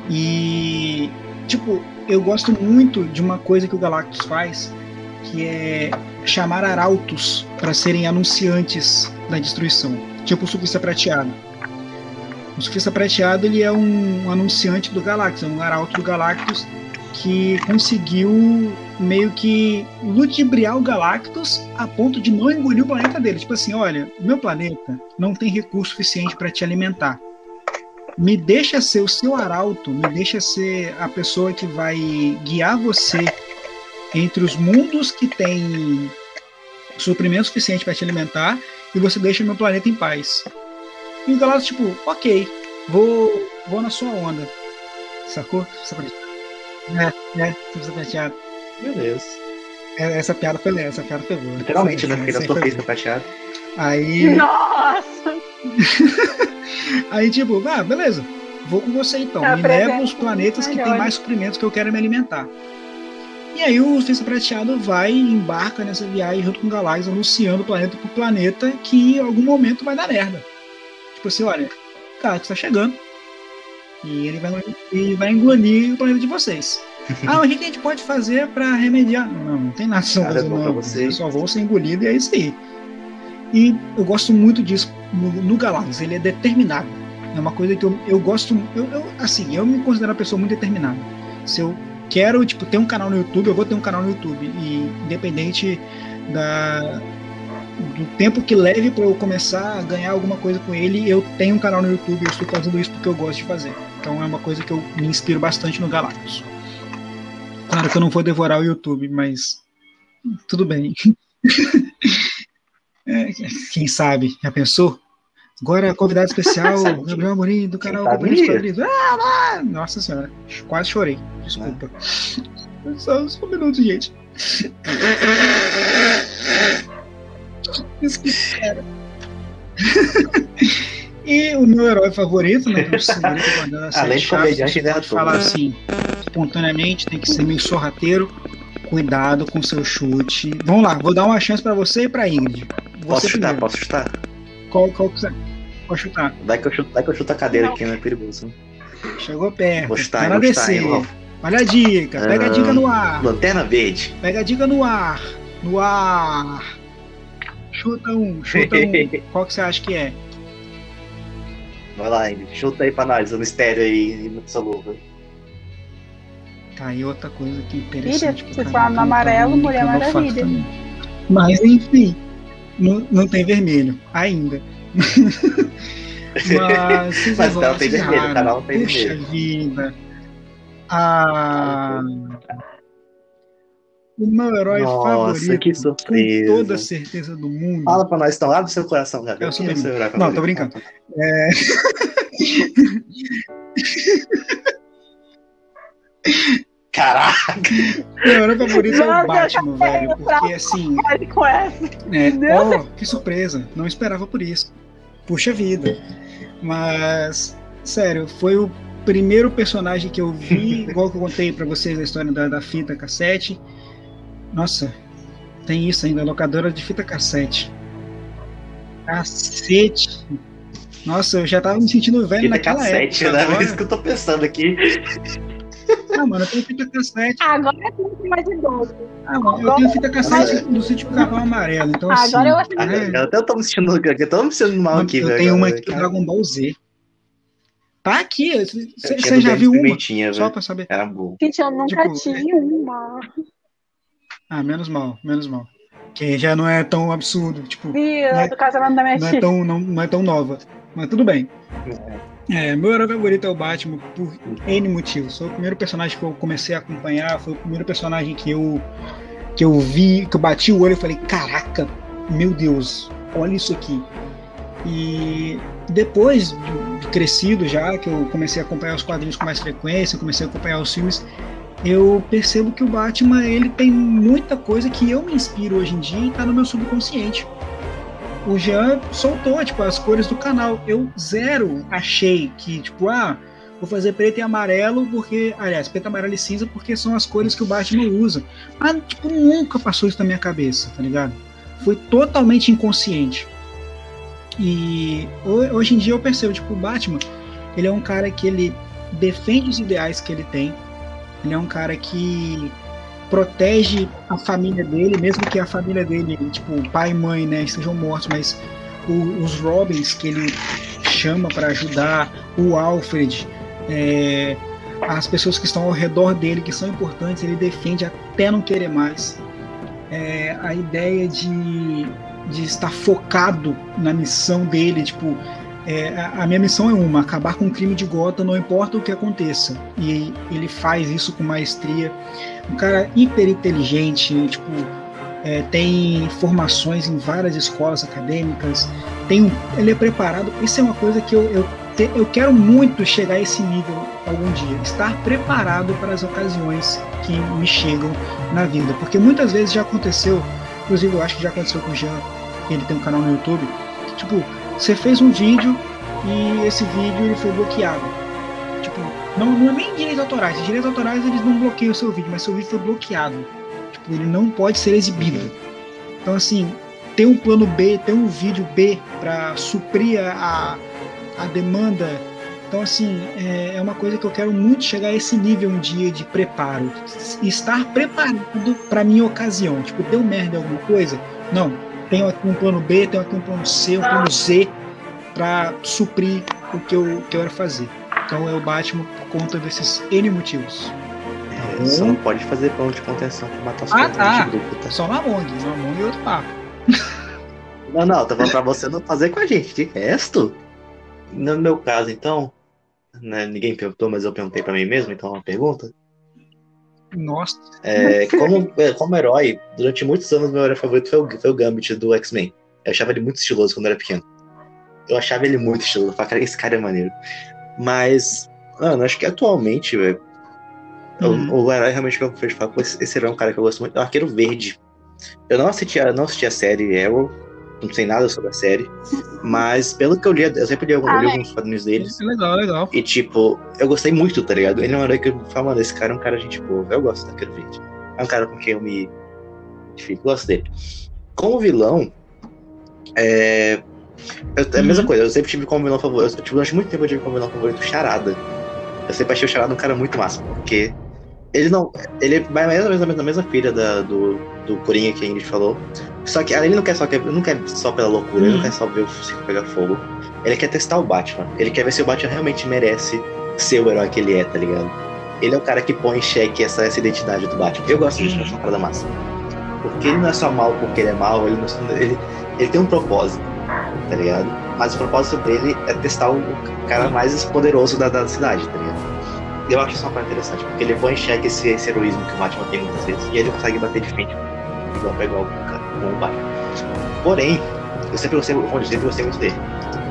E tipo, eu gosto muito de uma coisa que o Galactus faz, que é chamar arautos para serem anunciantes da destruição, tipo o Surfista Prateado. O Surfista Prateado ele é um anunciante do Galactus, é um arauto do Galactus que conseguiu meio que ludibriar o Galactus a ponto de não engolir o planeta dele. Tipo assim, olha, meu planeta não tem recurso suficiente para te alimentar. Me deixa ser o seu arauto, me deixa ser a pessoa que vai guiar você entre os mundos que tem suprimento suficiente para te alimentar e você deixa meu planeta em paz. E o Galactus, tipo, ok, vou, vou na sua onda. Sacou? É, é, você prateado. Beleza. É, Essa piada foi essa piada foi boa. Literalmente, né? Aí sua boa. prateado. Aí, Nossa! aí, tipo, ah, beleza. Vou com você então. Tá me leva os planetas que tem mais suprimentos que eu quero me alimentar. E aí o Surfista Prateado vai e embarca nessa viagem junto com o Galactus, anunciando planeta por planeta que em algum momento vai dar merda. Tipo assim, olha, cara, está chegando. E ele vai, ele vai engolir o planeta de vocês. ah, mas o que a gente pode fazer para remediar? Não, não tem nada bom pra não. Eu só vou ser engolido e é isso aí. E eu gosto muito disso no, no Galactus, ele é determinado. É uma coisa que eu, eu gosto. Eu, eu- assim, eu me considero uma pessoa muito determinada. Se eu quero, tipo, ter um canal no YouTube, eu vou ter um canal no YouTube. E independente da, do tempo que leve para eu começar a ganhar alguma coisa com ele, eu tenho um canal no YouTube e eu estou fazendo isso porque eu gosto de fazer. Então é uma coisa que eu me inspiro bastante no Galactus. Claro que eu não vou devorar o YouTube, mas tudo bem. É, quem sabe? Já pensou? Agora, convidado especial, Gabriel Amorim, do canal. Ah, ah, nossa senhora, quase chorei. Desculpa. Só, só um minuto, gente. E o meu herói favorito, né? É Além de comediante, ele é pode ator, falar né? assim, espontaneamente, tem que ser meio sorrateiro. Cuidado com seu chute. Vamos lá, vou dar uma chance pra você e pra Ingrid. Posso Você chutar? primeiro. Posso chutar? Qual, qual que você pode chutar? Vai que eu chuto, vai que eu chuto a cadeira Não. aqui, não é perigoso. Chegou perto. Descer. hein, Ralf? Olha a dica. Pega a Ah. dica no ar. Lanterna verde. Pega a dica no ar. No ar. Chuta um, chuta um. Qual que você acha que é? Vai lá, Ingrid. Chuta aí pra nós, o mistério aí no seu luva. Tá aí outra coisa que interessante. Filha, se for no amarelo, Mulher Maravilha. Mas enfim, não, não tem vermelho ainda. Mas, vocês Mas não tem vermelho, o canal não tem Puxa vermelho. vida. Ah, o meu herói Nossa, favorito, que com surpresa. toda a certeza do mundo. Fala pra nós, então, abre seu coração, Gabriel. Eu sou Quem é seu herói Não, favorito? tô brincando. Caraca! Meu herói favorito é o Batman, velho. Porque assim, com essa. É, oh, que surpresa. Não esperava por isso. Puxa vida. Mas, sério, foi o primeiro personagem que eu vi, igual que eu contei pra vocês a história da, da fita cassete. Nossa, tem isso ainda, locadora de fita cassete. Cacete. Nossa, eu já tava me sentindo velho Fita naquela cassete, época. né? agora. É isso que eu tô pensando aqui. Ah, mano, eu tenho fita cassete. Agora é tudo mais idoso. Ah, mano, eu tenho fita cassete do sítio Carvão Amarelo. Então, Ah, assim, agora eu acho que- né? Eu até tô me sentindo, eu tô me sentindo mal aqui, eu velho. tenho uma aqui do Dragon Ball Z. Tá aqui. eu Você já viu uma? Só pra saber. Era bom. Gente, eu nunca Tipo, tive uma. Ah, menos mal, menos mal. Que já não é tão absurdo, tipo, Vi é- do casamento da minha não é tão, não, não é tão nova. Mas tudo bem. É, meu herói favorito é o Batman por N motivos. Foi o primeiro personagem que eu comecei a acompanhar, foi o primeiro personagem que eu que eu vi, que eu bati o olho e falei, caraca, meu Deus, olha isso aqui. E depois de, de crescido já, que eu comecei a acompanhar os quadrinhos com mais frequência, comecei a acompanhar os filmes, eu percebo que o Batman ele tem muita coisa que eu me inspiro hoje em dia e tá no meu subconsciente. O Jean soltou tipo as cores do canal. Eu zero achei que tipo ah vou fazer preto e amarelo porque aliás preto, amarelo e cinza porque são as cores que o Batman usa. Mas tipo nunca passou isso na minha cabeça, tá ligado? Foi totalmente inconsciente. E ho- hoje em dia eu percebo tipo o Batman ele é um cara que ele defende os ideais que ele tem. Ele é um cara que protege a família dele, mesmo que a família dele, tipo, pai e mãe, né, estejam mortos, mas o- os Robins que ele chama para ajudar, o Alfred, é, as pessoas que estão ao redor dele, que são importantes, ele defende até não querer mais. É, a ideia de, de estar focado na missão dele, tipo, é, a, minha missão é uma, acabar com o crime de Gotham, não importa o que aconteça. E ele faz isso com maestria. Um cara hiper inteligente, tipo, é, tem formações em várias escolas acadêmicas, tem um, ele é preparado. Isso é uma coisa que eu, eu, eu quero muito chegar a esse nível algum dia, estar preparado para as ocasiões que me chegam na vida, porque muitas vezes já aconteceu, inclusive eu acho que já aconteceu com o Jean, ele tem um canal no YouTube, tipo, você fez um vídeo e esse vídeo ele foi bloqueado. Tipo, não, não é nem direitos autorais. Os direitos autorais eles não bloqueiam o seu vídeo, mas seu vídeo foi bloqueado. Tipo, ele não pode ser exibido. Então, assim, ter um plano B, ter um vídeo B para suprir a, a demanda. Então, assim, é, é uma coisa que eu quero muito chegar a esse nível um dia de preparo. Estar preparado para minha ocasião. Tipo, deu merda alguma coisa? Não. Tenho aqui um plano B, tenho aqui um plano C, um plano Z para suprir o que eu quero fazer. Então é o Batman por conta desses N motivos. É, só não pode fazer plano de contenção pra matar os Ah, tá. grupo, tá? Só na Among. Na Among é outro papo. Não, não, tô falando pra você não fazer com a gente. De resto, no meu caso, então, né, ninguém perguntou, mas eu perguntei pra mim mesmo, então é uma pergunta. Nossa. É, como, é, como herói, durante muitos anos, meu herói favorito foi o, foi o Gambit do X-Men. Eu achava ele muito estiloso quando eu era pequeno. Eu achava ele muito estiloso. Cara, esse cara é maneiro. Mas, mano, acho que atualmente, velho, o- Uhum. o, herói realmente que eu vejo falar, esse, esse herói é um cara que eu gosto muito. É o Arqueiro Verde. Eu não assisti, a- não assisti a série Arrow, não sei nada sobre a série, mas pelo que eu li, eu sempre li, algum- Ah, li é. alguns quadrinhos deles. Legal, legal. E, tipo, eu gostei muito, tá ligado? Ele é um herói que eu falo, mano, esse cara é um cara gente boa. Eu gosto Arqueiro Verde. É um cara com quem eu me. Enfim, gosto dele. Como vilão, é. eu- é a mesma Uhum. coisa, eu sempre tive como vilão favorito. Eu, tipo, durante muito tempo eu tive como vilão favorito o Charada. Eu sempre achei o Charada um cara muito massa, porque ele não. Ele vai mais ou menos na mesma, pilha da, do, do Coringa que a Ingrid falou. Só que ele não quer só, ele não quer só pela loucura, ele não Uhum. quer só ver o circo pegar fogo. Ele quer testar o Batman. Ele quer ver se o Batman realmente merece ser o herói que ele é, tá ligado? Ele é o cara que põe em xeque essa, essa identidade do Batman. Eu gosto disso, eu acho uma parada massa. Porque ele não é só mal porque ele é mal, ele, não- ele, ele tem um propósito, tá ligado? Mas o propósito dele é testar o, o cara mais poderoso da, da cidade, tá ligado? Eu acho isso uma parte interessante, porque ele põe em xeque esse, esse heroísmo que o Batman tem muitas vezes. E ele consegue bater de frente igual com o cara- com o Batman. Porém, eu sempre gostei, eu disse, sempre gostei muito dele.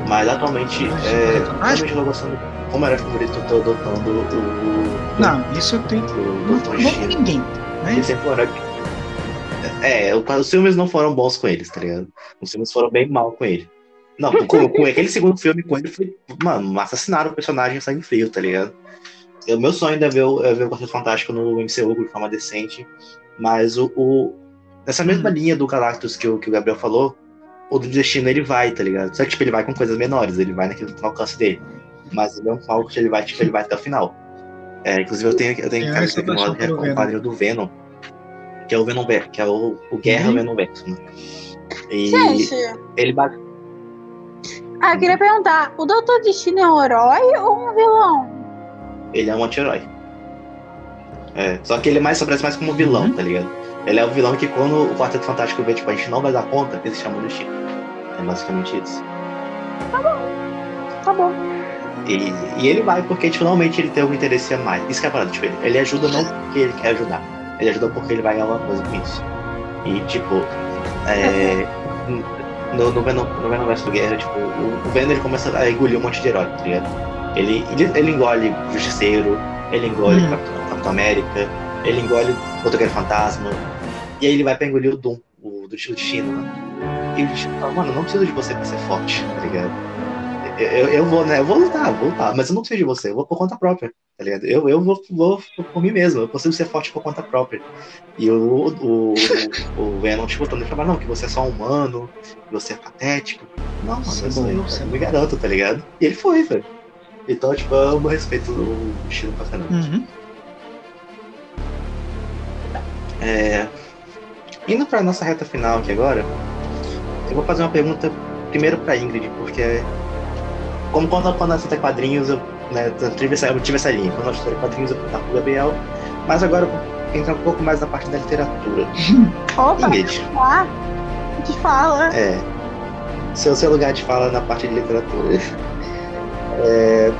Mas atualmente, é, realmente eu tô gostando. Como era favorito, eu tô adotando o. Não, isso eu tenho. o Não vou Destino. ninguém. Né? Ele sempre que- É, o- os filmes não foram bons com eles, tá ligado? Os filmes foram bem mal com ele. Não, com, com aquele segundo filme com ele foi. Mano, assassinaram o personagem em sangue frio, tá ligado? O meu sonho ainda é ver, o- é ver o Quarteto Fantástico no MCU de forma decente. Mas o. o- nessa mesma Hum. linha do Galactus que o, que o Gabriel falou, o do Destino ele vai, tá ligado? Só que tipo, ele vai com coisas menores, ele vai naquilo que tá no alcance dele. Mas ele é um palco que ele vai, tipo, ele vai até o final. É, inclusive eu tenho, eu tenho É, cara essa que tem paixão que é pelo com o Venom. quadrinho do Venom, que é o Venom Ver- que é o, o Guerra Uhum. Venom Verso, né? E Gente, ele bate. ah, eu queria perguntar: o Doutor Destino é um herói ou um vilão? Ele é um anti-herói. É, só que ele mais só aparece mais como vilão, Uhum. tá ligado? Ele é o vilão que quando o Quarteto Fantástico vê, tipo, a gente não vai dar conta, eles chamam de Chico. É basicamente isso. Tá bom. E, e ele vai porque, tipo, normalmente ele tem algum interesse a mais. Isso que é a parada, tipo, ele, ele ajuda não porque ele quer ajudar. Ele ajuda porque ele vai ganhar alguma coisa com isso. E, tipo, é, no, no Venom, no Venom vs do Guerra, tipo, o, o Venom ele começa a engolir um monte de herói, tá ligado? Ele, ele, ele engole Justiceiro, ele engole Hum. Capitão, Capitão América, ele engole Motoqueiro Fantasma, e aí ele vai pra engolir o Doom, o do Destino, né? E o Destino fala, mano, eu não preciso de você pra ser forte, tá ligado? Eu, eu, eu vou, né? Eu vou lutar, vou lutar, mas eu não preciso de você, eu vou por conta própria, tá ligado? Eu, eu vou, vou por mim mesmo, eu consigo ser forte por conta própria. E o, o, o Venom, tipo, todo mundo fala, não, que você é só humano, que você é patético. Não, mano, é eu sou bom, eu, é eu me garanto, tá ligado? E ele foi, velho. Então, tipo, eu amo respeito o estilo pra caramba. Uhum. É, Indo pra nossa reta final aqui agora, eu vou fazer uma pergunta primeiro pra Ingrid, porque como quando, quando eu citei quadrinhos, eu, né, eu, tive essa, eu tive essa linha. Quando eu citei quadrinhos, eu perguntava pro Gabriel, mas agora eu vou entrar um pouco mais na parte da literatura. Opa, Ingrid, lá. Te fala. é, seu, seu lugar de fala na parte de literatura. É,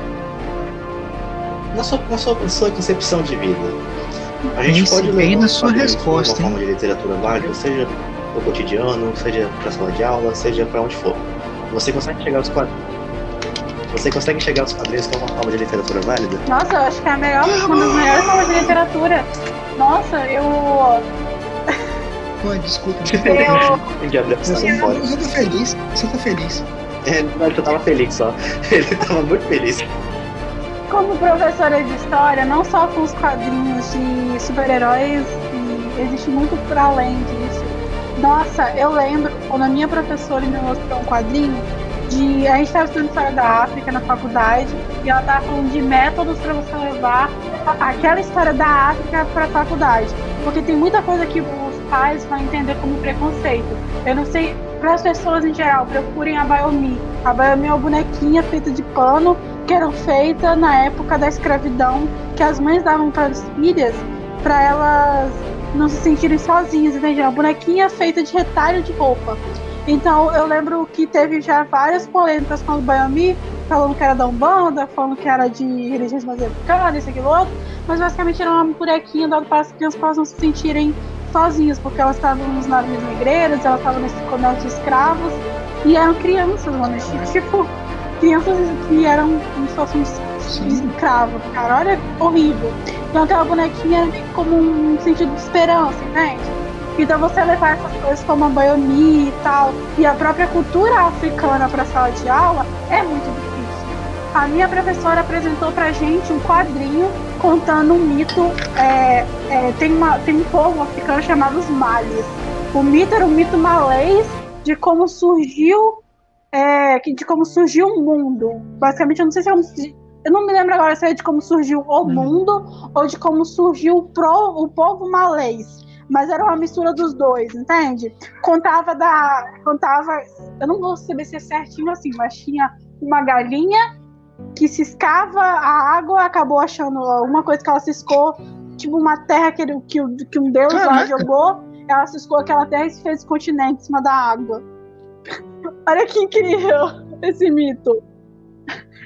na, sua, na, sua, na sua concepção de vida, a gente Pense pode levar na sua resposta, uma forma de literatura válida, seja no cotidiano, seja pra sala de aula, seja pra onde for. Você consegue chegar aos quadrinhos. Você consegue chegar aos quadrinhos como uma forma de literatura válida? Nossa, eu acho que é a melhor, uma das melhores formas de literatura. Nossa, eu. Pô, desculpa. Eu, você Eu eu só tô feliz. Eu só tô feliz. É, na verdade, eu tava feliz só. Ele tava muito feliz. como professora de história, não só com os quadrinhos de super-heróis, existe muito por além disso. Nossa, eu lembro quando a minha professora me mostrou um quadrinho de. A gente estava estudando história da África na faculdade e ela estava falando de métodos para você levar aquela história da África para a faculdade. Porque tem muita coisa que os pais vão entender como preconceito. Eu não sei, para as pessoas em geral, procurem a Bayomi. A Bayomi é uma bonequinha feita de pano que eram feitas na época da escravidão, que as mães davam para as filhas para elas não se sentirem sozinhas, entende? Uma bonequinha feita de retalho de roupa. Então eu lembro que teve já várias polêmicas com o Bayomi, falando que era da Umbanda, falando que era de religiões mais africanas, isso, aquilo, outro, mas basicamente era uma bonequinha dada para as crianças para elas não se sentirem sozinhas, porque elas estavam nos navios negreiros, elas estavam nesse comércio de escravos, e eram crianças, mano, tipo, crianças que eram como se fossem escravos, cara, olha, horrível. Então aquela bonequinha era como um sentido de esperança, entende? Então você levar essas coisas como a baiomi e tal, e a própria cultura africana para a sala de aula é muito difícil. A minha professora apresentou pra gente um quadrinho contando um mito. É, é, tem, uma, tem um povo africano chamado os Males. O mito era um mito malês de como surgiu é, de como surgiu o mundo. Basicamente, eu não sei se é um, eu não me lembro agora se é de como surgiu o uhum. mundo ou de como surgiu o, pro, o povo malês mas era uma mistura dos dois, entende? Contava da. Contava. Eu não vou saber se é certinho assim, mas tinha uma galinha que ciscava a água, acabou achando uma coisa que ela ciscou, tipo uma terra que, que, que um deus Caraca. lá jogou. Ela ciscou aquela terra e fez continente em cima da água. Olha que incrível esse mito.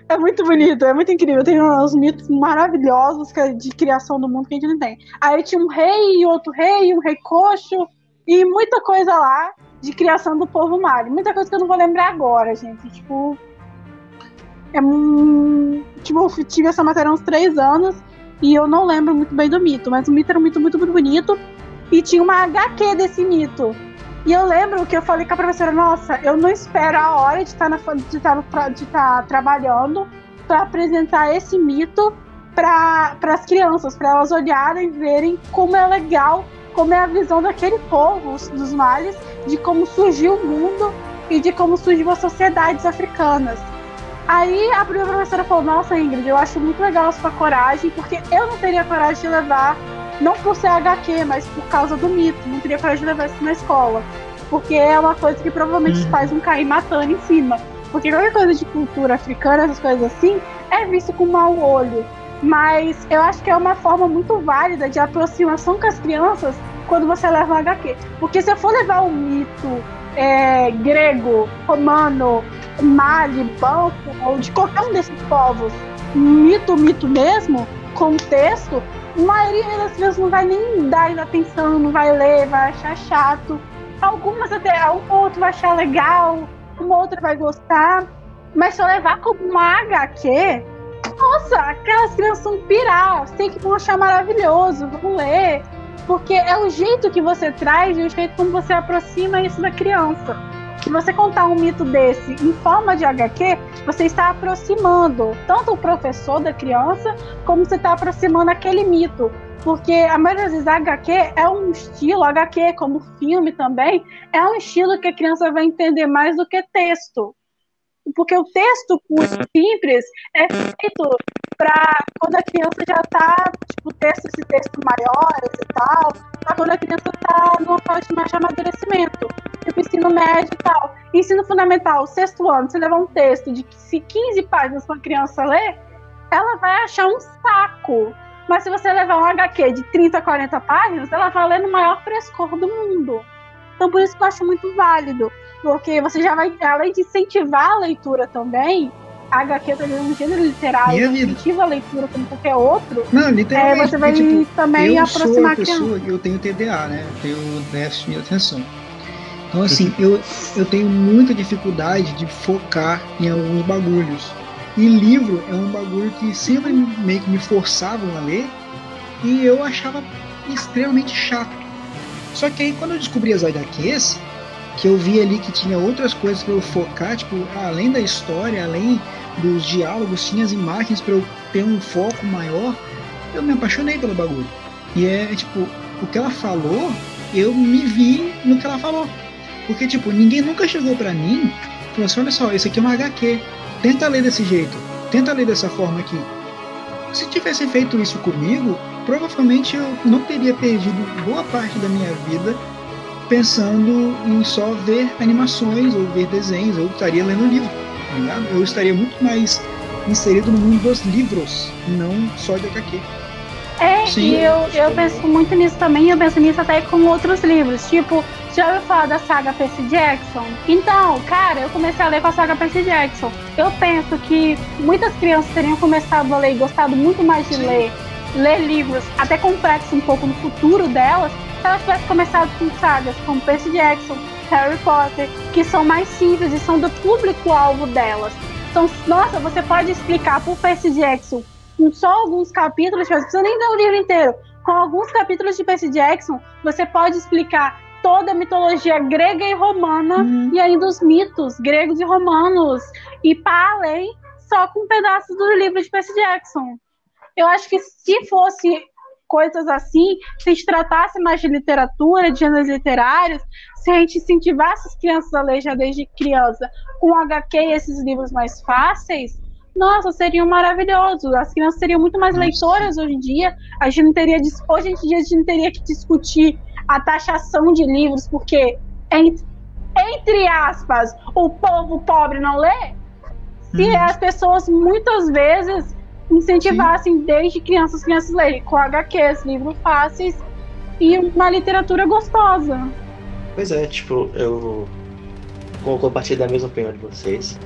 É muito bonito, é muito incrível. Tem uns mitos maravilhosos é de criação do mundo que a gente não tem. Aí tinha um rei, outro rei, um rei coxo, e muita coisa lá de criação do povo Mali. Muita coisa que eu não vou lembrar agora, gente. Tipo. É, tipo, eu tive essa matéria há uns três anos e eu não lembro muito bem do mito, mas o mito era muito, muito, muito bonito. E tinha uma HQ desse mito. E eu lembro que eu falei com a professora, nossa, eu não espero a hora de estar, na, de estar, de estar trabalhando para apresentar esse mito para as crianças, para elas olharem e verem como é legal, como é a visão daquele povo, dos males, de como surgiu o mundo e de como surgiu as sociedades africanas. Aí a primeira professora falou: Nossa, Ingrid, eu acho muito legal a sua coragem, porque eu não teria coragem de levar não por ser HQ, mas por causa do mito. Não teria coragem de levar isso na escola. Porque é uma coisa que provavelmente os pais vão cair matando em cima. Porque qualquer coisa de cultura africana, essas coisas assim, é visto com mau olho. Mas eu acho que é uma forma muito válida de aproximação com as crianças quando você leva um HQ. Porque se eu for levar um mito é, grego, romano, mali, banco, ou de qualquer um desses povos, mito, mito mesmo, contexto, a maioria das crianças não vai nem dar atenção, não vai ler, vai achar chato. Algumas até, um outro vai achar legal, uma outra vai gostar. Mas se eu levar como uma HQ, nossa, aquelas crianças são pirar, tem que achar maravilhoso, vão ler. Porque é o jeito que você traz e o jeito como você aproxima isso da criança. Se você contar um mito desse em forma de HQ, você está aproximando tanto o professor da criança, como você está aproximando aquele mito. Porque a maioria das vezes HQ é um estilo, HQ como filme também, é um estilo que a criança vai entender mais do que texto porque o texto simples é feito para quando a criança já está, tipo, texto, esse texto maiores e tal, para quando a criança está numa fase mais de amadurecimento, tipo ensino médio e tal. Ensino fundamental, sexto ano, você levar um texto de 15 páginas para a criança ler, ela vai achar um saco. Mas se você levar um HQ de 30, 40 páginas, ela vai ler no maior frescor do mundo. Então por isso que eu acho muito válido. Porque você já vai, além de incentivar a leitura também, a HQ é um gênero literário, incentiva a leitura como qualquer outro. Não, literalmente. É, você vai tipo, também eu aproximar sou a pessoa, Eu tenho TDA, né? Eu tenho déficit de atenção. Então, assim, eu, eu tenho muita dificuldade de focar em alguns bagulhos. E livro é um bagulho que sempre meio que me forçavam a ler e eu achava extremamente chato. Só que aí, quando eu descobri as HQs, que eu vi ali que tinha outras coisas para eu focar, tipo, além da história, além dos diálogos, tinha as imagens para eu ter um foco maior, eu me apaixonei pelo bagulho. E é tipo, o que ela falou, eu me vi no que ela falou. Porque, tipo, ninguém nunca chegou para mim Falou assim, olha só, esse aqui é uma HQ. Tenta ler desse jeito. Tenta ler dessa forma aqui. Se tivesse feito isso comigo, provavelmente eu não teria perdido boa parte da minha vida pensando em só ver animações ou ver desenhos, eu estaria lendo livro, Eu estaria muito mais inserido no mundo dos livros, não só de HQ. É, Sim. e eu, eu penso muito nisso também, eu penso nisso até com outros livros. Tipo, já ouviu falar da saga Percy Jackson? Então, cara, eu comecei a ler com a saga Percy Jackson. Eu penso que muitas crianças teriam começado a ler e gostado muito mais de ler, ler livros, até complexos um pouco no futuro delas, se elas tivessem começado com sagas como Percy Jackson, Harry Potter, que são mais simples e são do público-alvo delas. Então, nossa, você pode explicar pro Percy Jackson com só alguns capítulos, você não precisa nem ler o livro inteiro. Com alguns capítulos de Percy Jackson, você pode explicar toda a mitologia grega e romana Uhum. e ainda os mitos gregos e romanos. E para além, só com pedaços do livro de Percy Jackson. Eu acho que se fosse coisas assim, se a gente tratasse mais de literatura, de gêneros literários, se a gente incentivasse as crianças a ler já desde criança com HQ e esses livros mais fáceis, nossa, seriam maravilhosos. As crianças seriam muito mais leitoras hoje em dia. A gente não teria, hoje em dia a gente não teria que discutir a taxação de livros, porque entre, entre aspas, o povo pobre não lê. Se Uhum. as pessoas muitas vezes incentivassem desde crianças as crianças lerem com HQs, livros fáceis e uma literatura gostosa. Pois é, tipo, eu vou compartilhar da mesma opinião de vocês.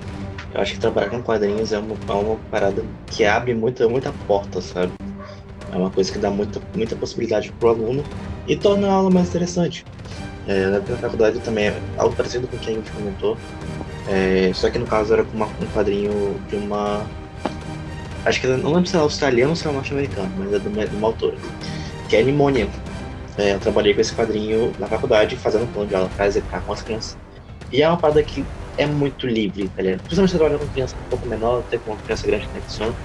Eu acho que trabalhar com quadrinhos é uma, é uma parada que abre muita, muita porta, sabe? É uma coisa que dá muita, muita possibilidade pro aluno e torna a aula mais interessante. É, na faculdade também é algo parecido com o que a gente comentou. É, só que no caso era com uma- um quadrinho de uma. Acho que não lembro se é australiano ou se é norte-americano, mas é de uma, de uma autora. Que é Nimônia. É, eu trabalhei com esse quadrinho na faculdade, fazendo plano de aula pra executar com as crianças. E é uma parada que é muito livre, tá ligado? Principalmente você trabalha com criança um pouco menor, até com uma criança grande que funciona.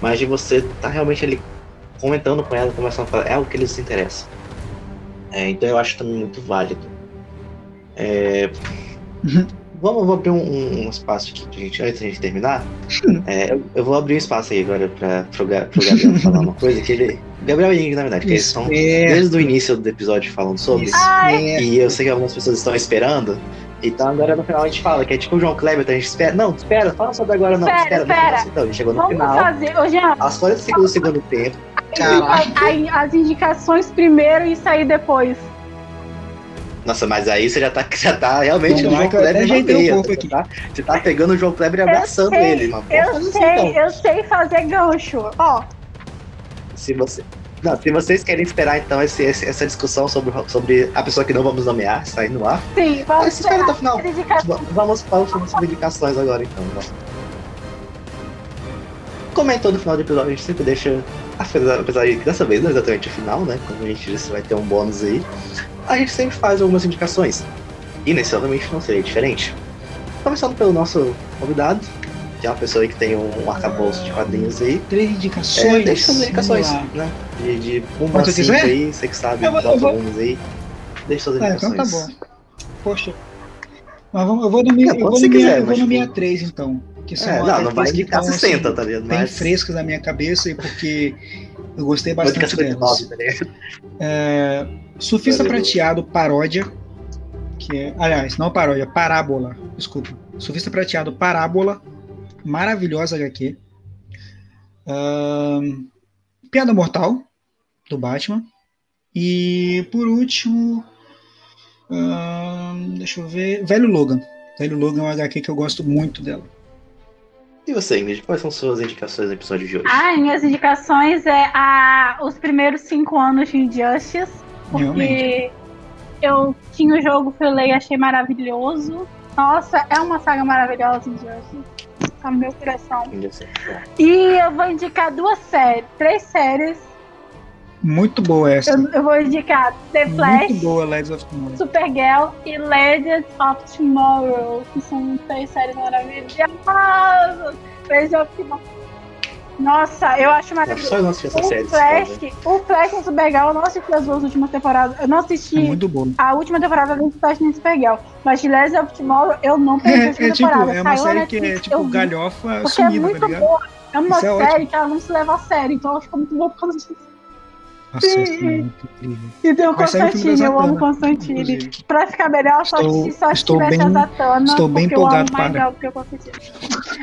Mas de você tá realmente ali comentando com ela, conversando com ela, é algo que eles se interessam. É, então eu acho também muito válido. É, Uhum. vamos, vou abrir um, um- um espaço aqui pra gente, antes da gente terminar. É, eu, eu vou abrir um espaço aí agora pra, pro, pro Gabriel falar uma coisa que ele. Gabriel e Ingrid, na verdade, que eles estão desde o início do episódio falando sobre. Esperto. E eu sei que algumas pessoas estão esperando. Então agora no final a gente fala que é tipo o João Kleber, então a gente espera. Não, espera, fala sobre agora não. Espera, no espera. final. Então, a gente chegou no Vamos final. fazer. Jean, As 40 segundos do segundo tempo. As indicações primeiro e sair depois. Nossa, mas aí você já tá, já tá realmente no lá, João eu Kleber na ajeitei o veia. corpo Você aqui. tá, você tá pegando o João Kleber e abraçando sei, ele, mano. Eu fazer sei, isso então. eu sei fazer gancho. Ó, Se, você, não, se vocês querem esperar então esse, esse- essa discussão sobre, sobre a pessoa que não vamos nomear, sair no ar, sim, vamos se espera até o esperar final. Vamos para as suas indicações agora, então. Vamos. É todo final de episódio, a gente sempre deixa, apesar apesar de que dessa vez não é exatamente o final, né? Como a gente disse, vai ter um bônus aí. A gente sempre faz algumas indicações. E nesse, obviamente, não seria diferente. Começando pelo nosso convidado, que é uma pessoa aí que tem um, um arcabouço de quadrinhos aí. Três É, indicações. deixa suas indicações, né? De, de um Quanto a cinco aí, você que sabe, Eu vou- eu vou- aí. Deixa suas Ah, indicações. então tá bom. Poxa. Mas vamos- eu vou nomear, É, eu vou mas, nomear tipo- três, então. Que são É, não, não vai indicar estão, 60, assim, tá ligado? bem Mas- frescas na minha cabeça e porque eu gostei bastante 59, delas. tá ligado? É, Surfista Valeu. Prateado Paródia, que é, aliás, não paródia, Parábola, desculpa. Surfista Prateado Parábola, maravilhosa HQ. Ahn, Piada Mortal, do Batman. E por último, ahn, deixa eu ver, Velho Logan. Velho Logan é uma HQ que eu gosto muito dela. E você, Ingrid, quais são suas indicações do episódio de hoje? Ah, minhas indicações é a, os primeiros cinco anos de Injustice, Realmente. porque eu tinha o jogo, fui ler e achei maravilhoso. Nossa, é uma saga maravilhosa, Injustice. Tá no meu coração. E eu vou indicar duas séries, três séries. Muito boa essa. Eu, eu vou indicar The Flash, Muito boa, Legends of Tomorrow. Supergirl e Legends of Tomorrow, que são três séries maravilhosas. Legends of Tomorrow. Nossa, eu acho É maravilhoso. só eu não assisti essa série. O Flash, o Flash no Supergirl, eu não assisti as duas últimas temporadas. Eu não É assisti muito bom. a última temporada do Flash no Supergirl. Mas de Legends of Tomorrow, eu não perdi a É, última é tipo, temporada. é uma Saiu série que é tipo galhofa Porque é sumida, muito tá boa. É uma Isso é série ótimo. que ela não se leva a sério, então que é muito boa por causa disso. Nossa, isso é. E tem o Vai sair o filme Constantine, eu amo Constantine. inclusive. Pra ficar melhor, só Estou- se só estou tivesse bem- a Zatanna, estou bem porque eu amo empolgado mais para. ela do que o Constantine.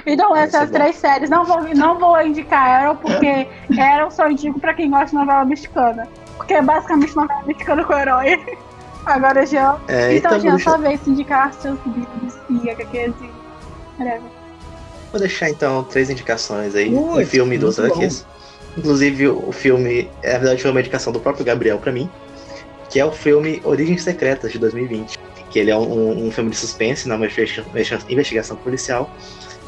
Então, essas três séries, não vou, não vou indicar Arrow, porque Arrow só indico pra quem gosta de novela mexicana. Porque é basicamente novela mexicana com herói. Agora, já... É, então, então, Jean, deixar, vez de indicar seus livros e HQs e... whatever. vou deixar então três indicações aí. Ui, um filme e muito HQs. Inclusive, o filme, é, na verdade, foi uma indicação do próprio Gabriel pra mim, que é o filme Origens Secretas de 2020. Que ele é um, um filme de suspense, não uma investiga- investigação policial.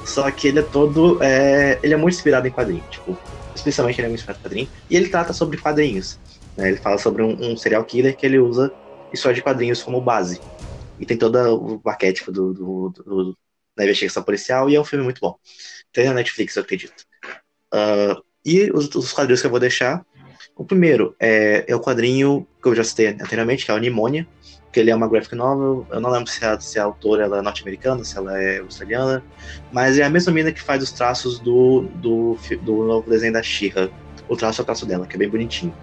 Só que ele é todo. é, ele é muito inspirado em quadrinhos. Tipo, especialmente ele é muito inspirado em quadrinhos. E ele trata sobre quadrinhos. né? Ele fala sobre um, um serial killer que ele usa história de quadrinhos como base. E tem todo o arquétipo do, do- do- da investigação policial. E é um filme muito bom. Tem na Netflix, eu acredito. Ah, e os, os quadrinhos que eu vou deixar. O primeiro é, é o quadrinho que eu já citei anteriormente, que é o Nimônia, que ele é uma graphic novel. Eu não lembro se a, se a autora ela é norte-americana, se ela é australiana, mas é a mesma mina que faz os traços do, do, do novo desenho da She-Ra. O traço é o traço dela, que é bem bonitinho.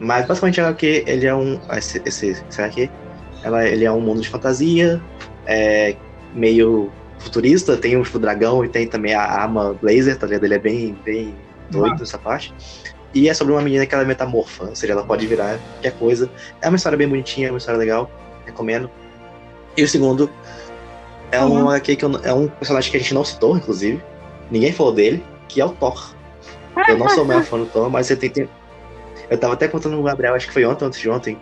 Mas basicamente ela que ele é um. Esse, esse, será que? Ela, ele é um mundo de fantasia, é, meio futurista, tem o tipo, dragão e tem também a arma laser, tá ligado? Ele é bem, bem doido essa parte. E é sobre uma menina que ela é metamorfa, ou seja, ela pode virar qualquer coisa. É uma história bem bonitinha, é uma história legal, recomendo. E o segundo é um HQ que eu- é um personagem que a gente não citou, inclusive. Ninguém falou dele, que é o Thor. Eu não sou o maior fã do Thor, mas tem, tem- Eu tava até contando no Gabriel, acho que foi ontem ou antes de ontem,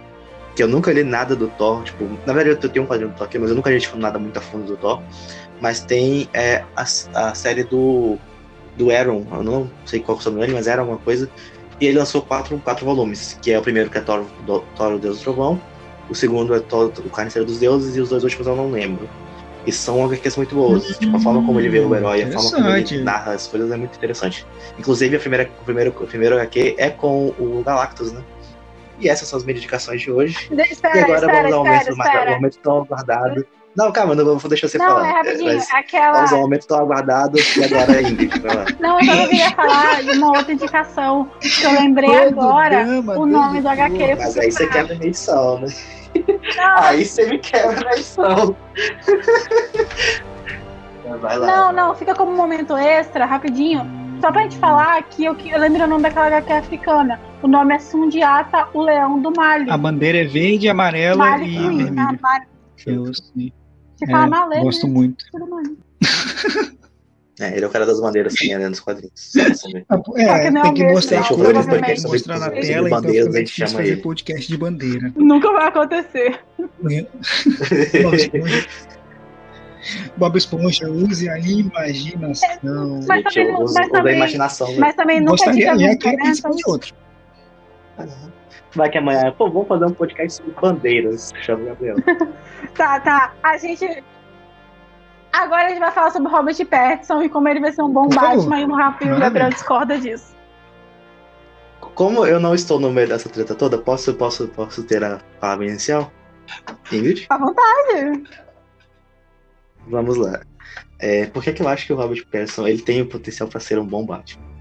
que eu nunca li nada do Thor. Tipo, na verdade eu tenho um quadrinho do Thor aqui, mas eu nunca li tipo, nada muito a fundo do Thor. Mas tem é, a, a série do, do Aaron, eu não sei qual é o sobrenome, mas era alguma coisa. E ele lançou quatro, quatro volumes, que é o primeiro que é Thor, do, Thor o Deus do Trovão, o segundo é Thor, o Carniceiro dos Deuses, e os dois últimos eu não lembro. E são HQs muito boas. tipo, a forma como ele vê o herói, a forma como ele narra as coisas é muito interessante. Inclusive, a primeira, o, primeiro, o primeiro HQ é com o Galactus, né? E essas são as minhas indicações de hoje. Espera, e agora espera, vamos ao momento, espera, mais- ao espera. momento tão aguardado. Não, calma, não vou deixar você Não, falar. é rapidinho. Mas Aquela... vamos ao momento tão aguardado e agora é Ingrid. Vai lá. Não, eu só queria falar de uma outra indicação que eu lembrei Todo agora. drama, o nome do HQ. Mas aí você quebra a edição, né? Não, Aí você me quebra a edição. Vai lá. não, não, fica como um momento extra, rapidinho. Só pra gente falar que eu, eu lembro o nome daquela HQ africana. O nome é Sundiata, o Leão do Mali. A bandeira é verde, amarela Mali e vermelha. Mali. Eu sei. É, gosto né? muito. É, ele é o cara das bandeiras também, né, nos quadrinhos. Ah, É, não tem que mostrar as cores, né? provavelmente. Tem que mostrar na tela, então bandeiras, fica a meio gente difícil chama fazer ele. podcast de bandeira. Nunca vai acontecer. Bob Esponja. Use a imaginação. Mas Gente, também não- mas também- imaginação. né? Mas também nunca Gostaria, é né? de outro. Vai que amanhã, pô, vamos fazer um podcast sobre bandeiras. Chama o Gabriel. Tá, tá. A gente. Agora a gente vai falar sobre Robert Pattinson e como ele vai ser um bom Por favor. Batman e no Rafa e o Gabriel discorda disso. Como eu não estou no meio dessa treta toda, posso, posso, posso ter a palavra inicial? Ingrid? À vontade. Vamos lá. É, por que, que eu acho que o Robert Pattinson ele tem o potencial para ser um bom Batman?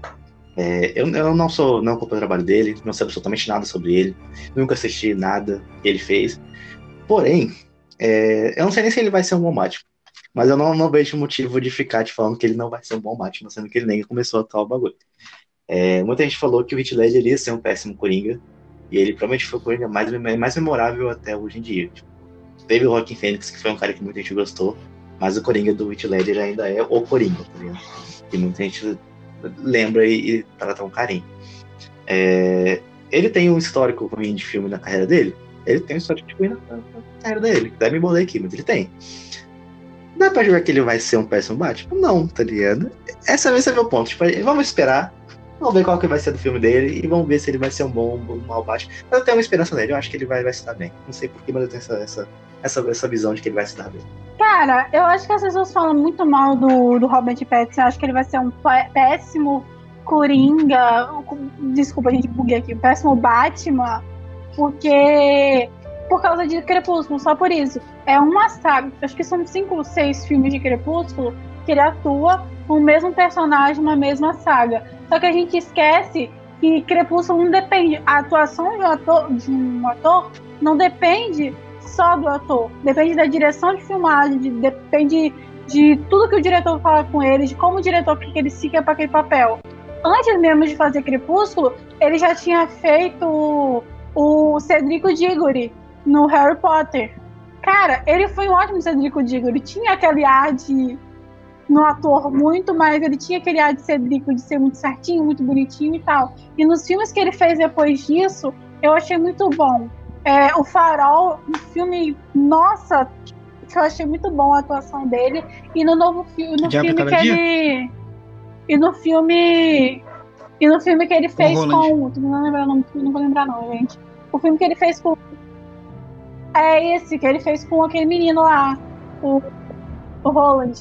É, eu, eu não sou, não acompanho o trabalho dele, não sei absolutamente nada sobre ele, nunca assisti nada que ele fez. Porém, é, eu não sei nem se ele vai ser um bom Batman, mas eu não, não vejo motivo de ficar te falando que ele não vai ser um bom Batman, sendo que ele nem começou a tal bagulho. É, muita gente falou que o Heath Ledger ia ser um péssimo Coringa, e ele provavelmente foi o Coringa mais, mais memorável até hoje em dia. Tipo, teve o Joaquin Phoenix, que foi um cara que muita gente gostou, mas o Coringa do Heath Ledger ainda é o Coringa, tá ligado? E muita gente lembra e, e trata com carinho. É, ele tem um histórico ruim de filme na carreira dele? Ele tem um histórico ruim na, na carreira dele. Deve me embolei aqui, mas ele tem. Dá pra jurar que ele vai ser um péssimo Batman? Não, tá ligado? Essa, esse é meu ponto. Tipo, vamos esperar. Vamos ver qual que vai ser do filme dele e vamos ver se ele vai ser um bom ou um mau Batman. Mas eu tenho uma esperança nele, eu acho que ele vai, vai se dar bem. Não sei porquê, mas eu tenho essa, essa, essa, essa visão de que ele vai se dar bem. Cara, eu acho que as pessoas falam muito mal do, do Robert Pattinson. Eu acho que ele vai ser um pé- péssimo Coringa, desculpa, a gente buguei aqui, o péssimo Batman, porque por causa de Crepúsculo, só por isso. É uma saga, acho que são cinco ou seis filmes de Crepúsculo que ele atua o mesmo personagem na mesma saga. Só que a gente esquece que Crepúsculo não depende, a atuação de um ator, de um ator não depende só do ator, depende da direção de filmagem, de, depende de tudo que o diretor fala com ele, de como o diretor que ele siga para aquele papel. Antes mesmo de fazer Crepúsculo, ele já tinha feito o Cedrico Diggory no Harry Potter. Cara, ele foi um ótimo Cedrico Diggory. Tinha aquele ar de no ator muito, mas ele tinha aquele ar de Cedrico, de ser muito certinho, muito bonitinho e tal. E nos filmes que ele fez depois disso, eu achei muito bom. É, o Farol, um filme, nossa, que eu achei muito bom a atuação dele. E no novo fi no filme que dia? ele. E no filme. E no filme que ele fez com. Não, lembrar, não, não vou lembrar, não, gente. O filme que ele fez com. É esse, que ele fez com aquele menino lá, o, o Roland.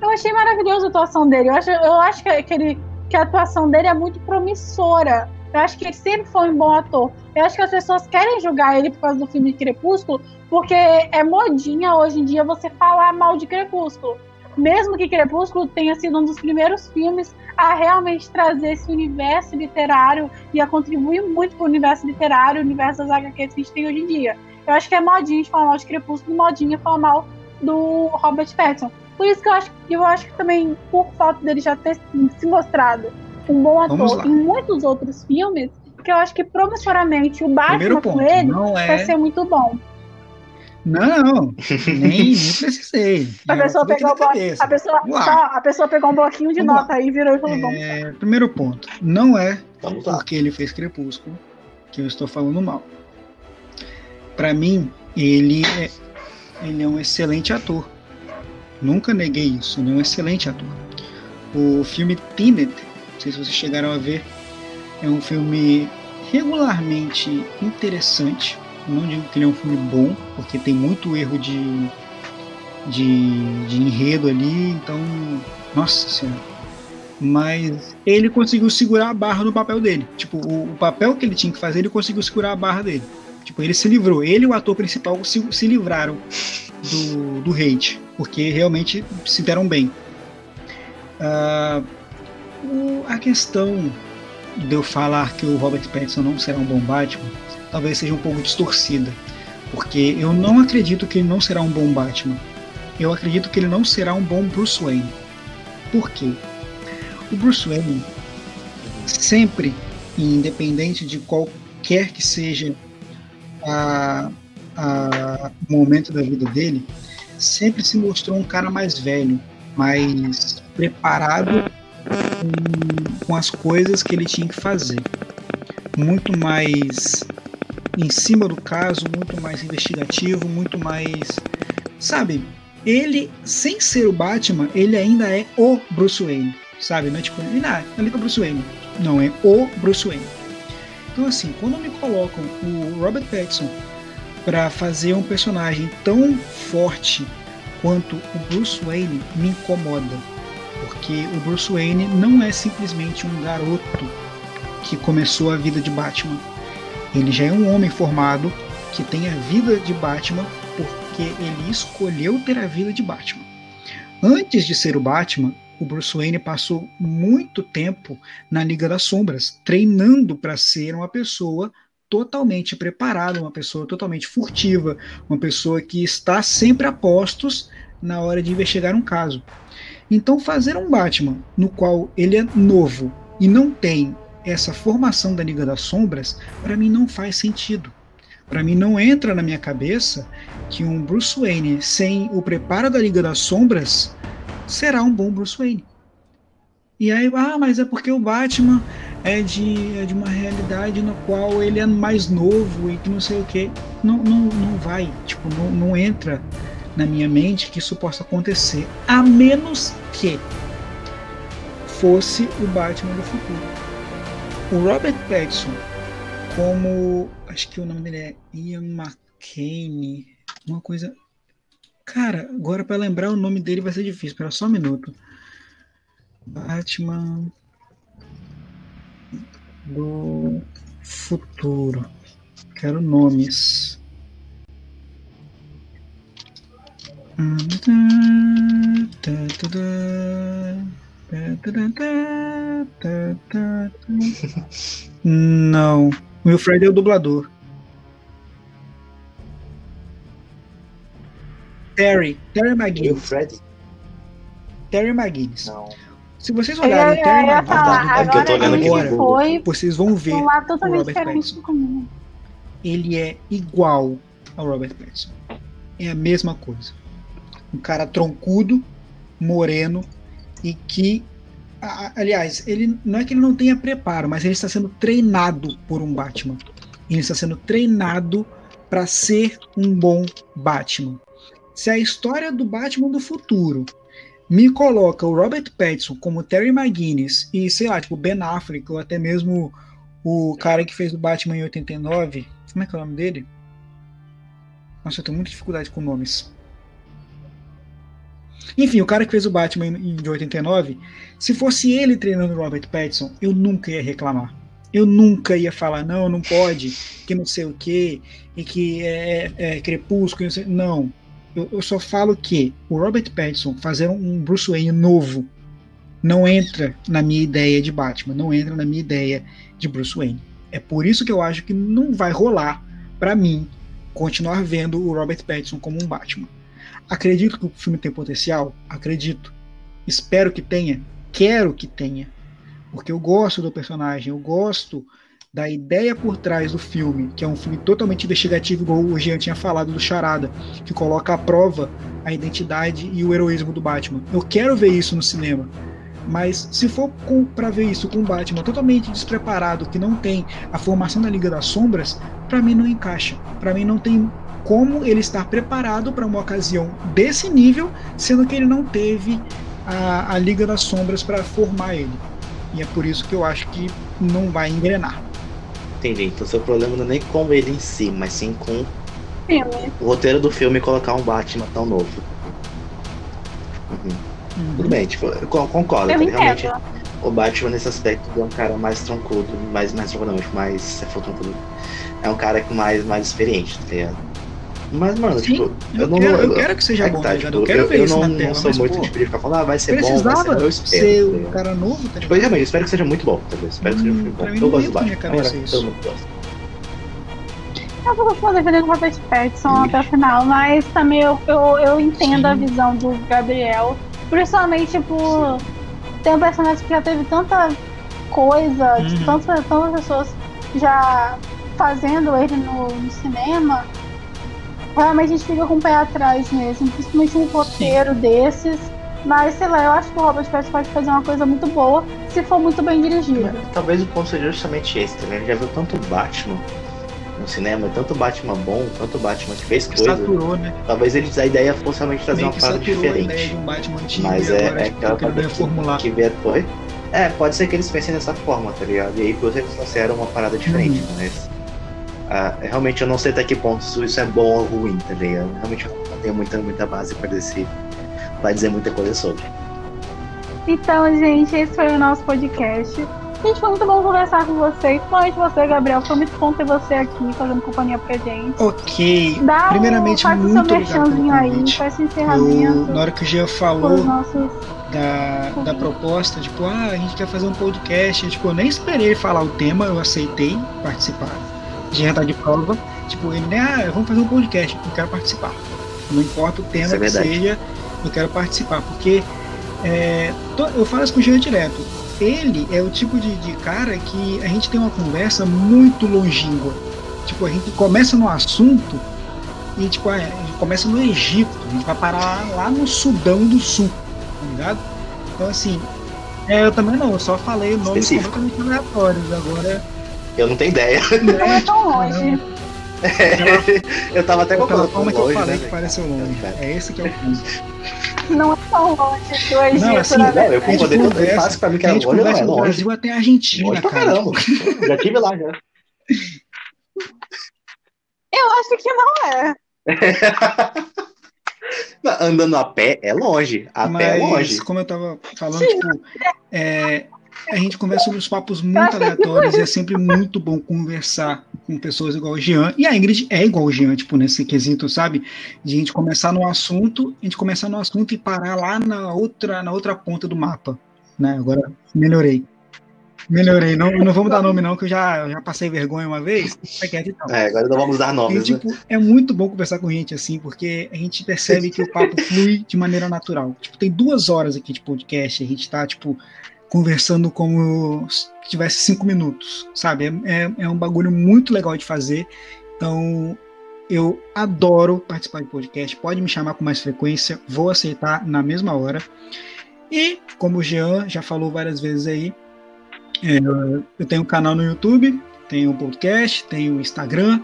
Eu achei maravilhosa a atuação dele. Eu acho, eu acho que, que, ele, que a atuação dele é muito promissora. Eu acho que ele sempre foi um bom ator. Eu acho que as pessoas querem julgar ele por causa do filme Crepúsculo, porque é modinha hoje em dia você falar mal de Crepúsculo. Mesmo que Crepúsculo tenha sido um dos primeiros filmes a realmente trazer esse universo literário e a contribuir muito para o universo literário, o universo das HQs que a gente tem hoje em dia. Eu acho que é modinha de falar mal de Crepúsculo e modinha falar mal do Robert Pattinson. Por isso que eu acho, eu acho que também, por falta dele já ter se mostrado um bom ator em muitos outros filmes, que eu acho que promissoramente o Batman com ele é... vai ser muito bom. Não, nem, nem precisei. A pessoa, pegou a, pessoa, tá, a pessoa pegou um bloquinho de Vamos nota lá. aí e virou e falou: é, Primeiro ponto: não é porque ele fez Crepúsculo que eu estou falando mal. Para mim, ele é, ele é um excelente ator. Nunca neguei isso, ele é um excelente ator. O filme Tenet, não sei se vocês chegaram a ver, é um filme regularmente interessante. Não digo que ele é um filme bom, porque tem muito erro de, de, de enredo ali, então, nossa senhora. Mas ele conseguiu segurar a barra no papel dele. Tipo, o, o papel que ele tinha que fazer, ele conseguiu segurar a barra dele. Tipo, ele se livrou. Ele e o ator principal se, se livraram do, do hate, porque realmente se deram bem. Uh, o, a questão de eu falar que o Robert Pattinson não será um bom Batman talvez seja um pouco distorcida, porque eu não acredito que ele não será um bom Batman. Eu acredito que ele não será um bom Bruce Wayne. Por quê? O Bruce Wayne sempre, independente de qualquer que seja a, a, o momento da vida dele, sempre se mostrou um cara mais velho, mais preparado com, com as coisas que ele tinha que fazer. Muito mais em cima do caso, muito mais investigativo, muito mais. Sabe? Ele, sem ser o Batman, ele ainda é o Bruce Wayne. Sabe? Não é tipo, ele não, é o Bruce Wayne. Não, é o Bruce Wayne. Então, assim, quando me colocam o Robert Pattinson para fazer um personagem tão forte quanto o Bruce Wayne, me incomoda. Porque o Bruce Wayne não é simplesmente um garoto que começou a vida de Batman. Ele já é um homem formado que tem a vida de Batman porque ele escolheu ter a vida de Batman. Antes de ser o Batman, o Bruce Wayne passou muito tempo na Liga das Sombras, treinando para ser uma pessoa totalmente preparada, uma pessoa totalmente furtiva, uma pessoa que está sempre a postos na hora de investigar um caso. Então, fazer um Batman no qual ele é novo e não tem essa formação da Liga das Sombras, para mim não faz sentido. Para mim não entra na minha cabeça que um Bruce Wayne sem o preparo da Liga das Sombras será um bom Bruce Wayne. E aí, ah, mas é porque o Batman é de, é de uma realidade na qual ele é mais novo e que não sei o que. Não, não, não vai, tipo, não, não entra na minha mente que isso possa acontecer, a menos que fosse o Batman do futuro. O Robert Pattinson, como acho que o nome dele é Ian McCain, uma coisa Cara, agora para lembrar o nome dele vai ser difícil. Espera só um minuto. Batman. do Futuro. Quero nomes. Não. O Wilfred é o dublador. Terry. Terry McGinnis. Wilfred? Terry McGinnis. Não. Se vocês olharem o eu Terry é eu tô agora olhando foi vocês vão ver totalmente Robert Pattinson. ele é igual ao Robert Pattinson. É a mesma coisa. Um cara troncudo, moreno e que, aliás, ele não é que ele não tenha preparo, mas ele está sendo treinado por um Batman. Ele está sendo treinado para ser um bom Batman. Se a história do Batman do futuro me coloca o Robert Pattinson como Terry McGuinness e, sei lá, tipo Ben Affleck ou até mesmo o cara que fez o Batman em 89, como é que é o nome dele? Nossa, eu tenho muita dificuldade com nomes. Enfim, o cara que fez o Batman de 89, se fosse ele treinando o Robert Pattinson, eu nunca ia reclamar. Eu nunca ia falar, não, não pode, que não sei o que, e que é, é crepúsculo, não. Eu, eu só falo que o Robert Pattinson fazer um Bruce Wayne novo não entra na minha ideia de Batman, não entra na minha ideia de Bruce Wayne. É por isso que eu acho que não vai rolar pra mim continuar vendo o Robert Pattinson como um Batman. Acredito que o filme tem potencial? Acredito. Espero que tenha. Quero que tenha. Porque eu gosto do personagem, eu gosto da ideia por trás do filme, que é um filme totalmente investigativo, igual o Jean tinha falado do Charada, que coloca à prova a identidade e o heroísmo do Batman. Eu quero ver isso no cinema. Mas se for para ver isso com o Batman totalmente despreparado, que não tem a formação da Liga das Sombras, para mim não encaixa. Para mim não tem como ele estar preparado para uma ocasião desse nível, sendo que ele não teve a, a Liga das Sombras para formar ele. E é por isso que eu acho que não vai engrenar. Entendi. Então seu problema não é nem com ele em si, mas sim com Filme. o roteiro do filme colocar um Batman tão novo. Uhum. Tudo bem, tipo, eu con- concordo. Eu? Realmente, entendo. o Batman nesse aspecto é um cara mais troncudo, mais, mais tipo, mais. Se for troncudo, é um cara mais, mais experiente, tá ligado? Mas, mano, Sim, tipo, Eu, eu não. quero, eu, eu quero que seja é que bom, tá, tá tipo? Eu quero ver isso não, na tela, não sou mas, muito pô, tipo de ficar falando, ah, vai ser bom, vai precisava ser eu espero. ser tá um ligado? cara novo, tá Tipo, ligado? realmente, eu espero que seja muito bom, tá ligado? Espero que seja um Hum, filme bom. Eu não gosto do Batman, é, todo mundo gosta. Eu vou continuar defendendo o Robert Pattinson até o final, mas também eu, eu, eu entendo a visão do Gabriel, principalmente por ter um personagem que já teve tanta coisa, Uhum. tantas, tantas pessoas já fazendo ele no, no cinema. Realmente a gente fica com o pé atrás mesmo, principalmente um roteiro desses. Mas sei lá, eu acho que o Robert Pattinson pode fazer uma coisa muito boa se for muito bem dirigido. Talvez o ponto seja justamente esse, ligado? Ele já viu tanto Batman no cinema, tanto Batman bom, tanto Batman que fez coisa. Saturou, né? Talvez eles, a ideia fosse realmente trazer Meio uma que parada diferente. um Batman antigo Mas é, é aquela parada reformular. que vier foi. É, pode ser que eles pensem dessa forma, tá ligado? E aí por isso eles trouxeram uma parada diferente, Uhum. mas. Ah, realmente eu não sei até que ponto isso isso é bom ou ruim, tá ligado? Realmente eu não tenho muita, muita base pra dizer, pra dizer muita coisa sobre. Então, gente, esse foi o nosso podcast. Gente, foi muito bom conversar com vocês. Principalmente você, Gabriel. Foi muito bom ter você aqui fazendo companhia pra gente. Ok. Dá Primeiramente, um, faz o seu muito obrigado pelo merchanzinho aí, faz o Eu, encerramento na hora que o Jean falou os nossos. da, da proposta, tipo, ah, a gente quer fazer um podcast, tipo, eu nem esperei ele falar o tema, eu aceitei participar. Jean tá de prova. Tipo, ele, né, ah, vamos fazer um podcast, eu quero participar. Não importa o tema é que seja, eu quero participar, porque é, eu falo isso com o Jean direto. Ele é o tipo de, de cara que a gente tem uma conversa muito longínqua. Tipo, a gente começa no assunto e tipo, a gente começa no Egito, a gente vai parar lá, lá no Sudão do Sul, tá ligado? Então assim, é, eu também não, eu só falei nomes completamente aleatórios. Agora, Eu não tenho ideia. Não é tão longe. eu tava até Pela colocando forma que eu longe, falei né, que pareceu longe. Cara. É esse que é o ponto. Não é tão longe do Egito, Não, assim, né? Não, eu concordei tanto fácil pra mim que A era gente longe, não é do longe. Brasil até a Argentina, Longe pra cara. caramba. Já tive lá, já. Eu acho que não é. Andando a pé é longe. A pé é Mas, longe. como eu tava falando, tipo, é, A gente conversa sobre os papos muito aleatórios e é sempre muito bom conversar com pessoas igual o Jean. E a Ingrid é igual o Jean, tipo, nesse quesito, sabe? De a gente começar no assunto, a gente começar no assunto e parar lá na outra, na outra ponta do mapa. Né? Agora melhorei. Melhorei, não, não vamos dar nome não, que eu já, já passei vergonha uma vez. Então. É, agora não vamos dar nomes. E, tipo, né? É muito bom conversar com gente assim, porque a gente percebe que o papo flui de maneira natural. Tipo, tem duas horas aqui de podcast, a gente tá, tipo, conversando como se tivesse cinco minutos, sabe? É, é, é um bagulho muito legal de fazer. Então, eu adoro participar de podcast. Pode me chamar com mais frequência, vou aceitar na mesma hora. E, como o Jean já falou várias vezes aí, é, eu tenho um canal no YouTube, tenho um podcast, tenho um Instagram.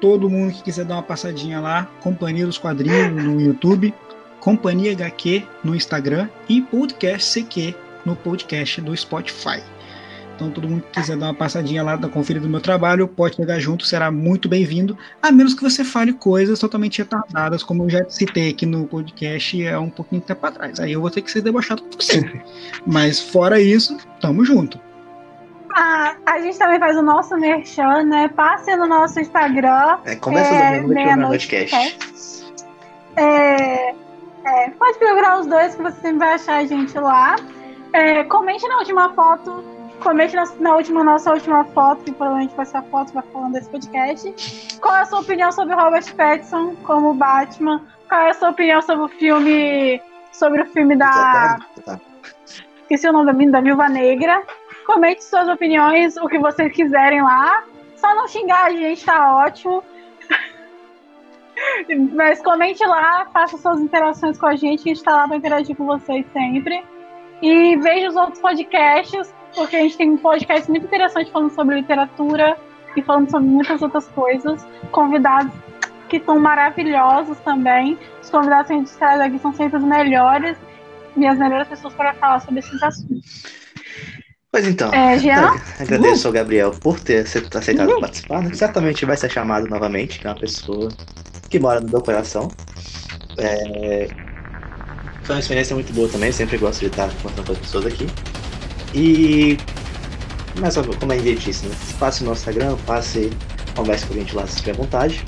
Todo mundo que quiser dar uma passadinha lá, Companhia dos Quadrinhos no YouTube, Companhia HQ no Instagram e Podcast CQ no podcast do Spotify. Então, todo mundo que quiser dar uma passadinha lá, da conferida do meu trabalho, pode chegar junto, será muito bem-vindo, a menos que você fale coisas totalmente retardadas, como eu já citei aqui no podcast há um pouquinho de tempo atrás. Aí eu vou ter que ser debochado você. Mas, fora isso, tamo junto. Ah, a gente também faz o nosso merchan, né? Passe no nosso Instagram. É, conversa é, do meia-noite é, é, pode procurar os dois que você sempre vai achar a gente lá. É, comente na última foto Comente na, na, última, nossa última foto, que provavelmente vai ser a foto que vai falando desse podcast. Qual é a sua opinião sobre Robert Pattinson como Batman? Qual é a sua opinião sobre o filme. Sobre o filme da. Esqueci o nome da da Viúva Negra. Comente suas opiniões, o que vocês quiserem lá. Só não xingar a gente, tá ótimo. Mas comente lá, faça suas interações com a gente, a gente tá lá pra interagir com vocês sempre. E veja os outros podcasts porque a gente tem um podcast muito interessante falando sobre literatura e falando sobre muitas outras coisas. Convidados que estão maravilhosos também. Os convidados que a gente traz aqui são sempre os melhores e as melhores pessoas para falar sobre esses assuntos. Pois então, é, Jean? agradeço ao Gabriel por ter aceitado uhum. participar. Certamente vai ser chamado novamente, que é uma pessoa que mora no meu coração. É... Foi uma experiência muito boa também, sempre gosto de estar com tantas pessoas aqui. E. Mas como a gente disse, né? Passe no nosso Instagram, passe, converse com a gente lá se tiver vontade.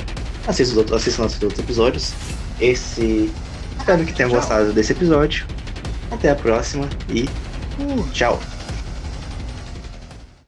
Assista os outros, assista nossos outros episódios. Esse. Espero que tenham gostado desse episódio. Até a próxima e. Uh, tchau!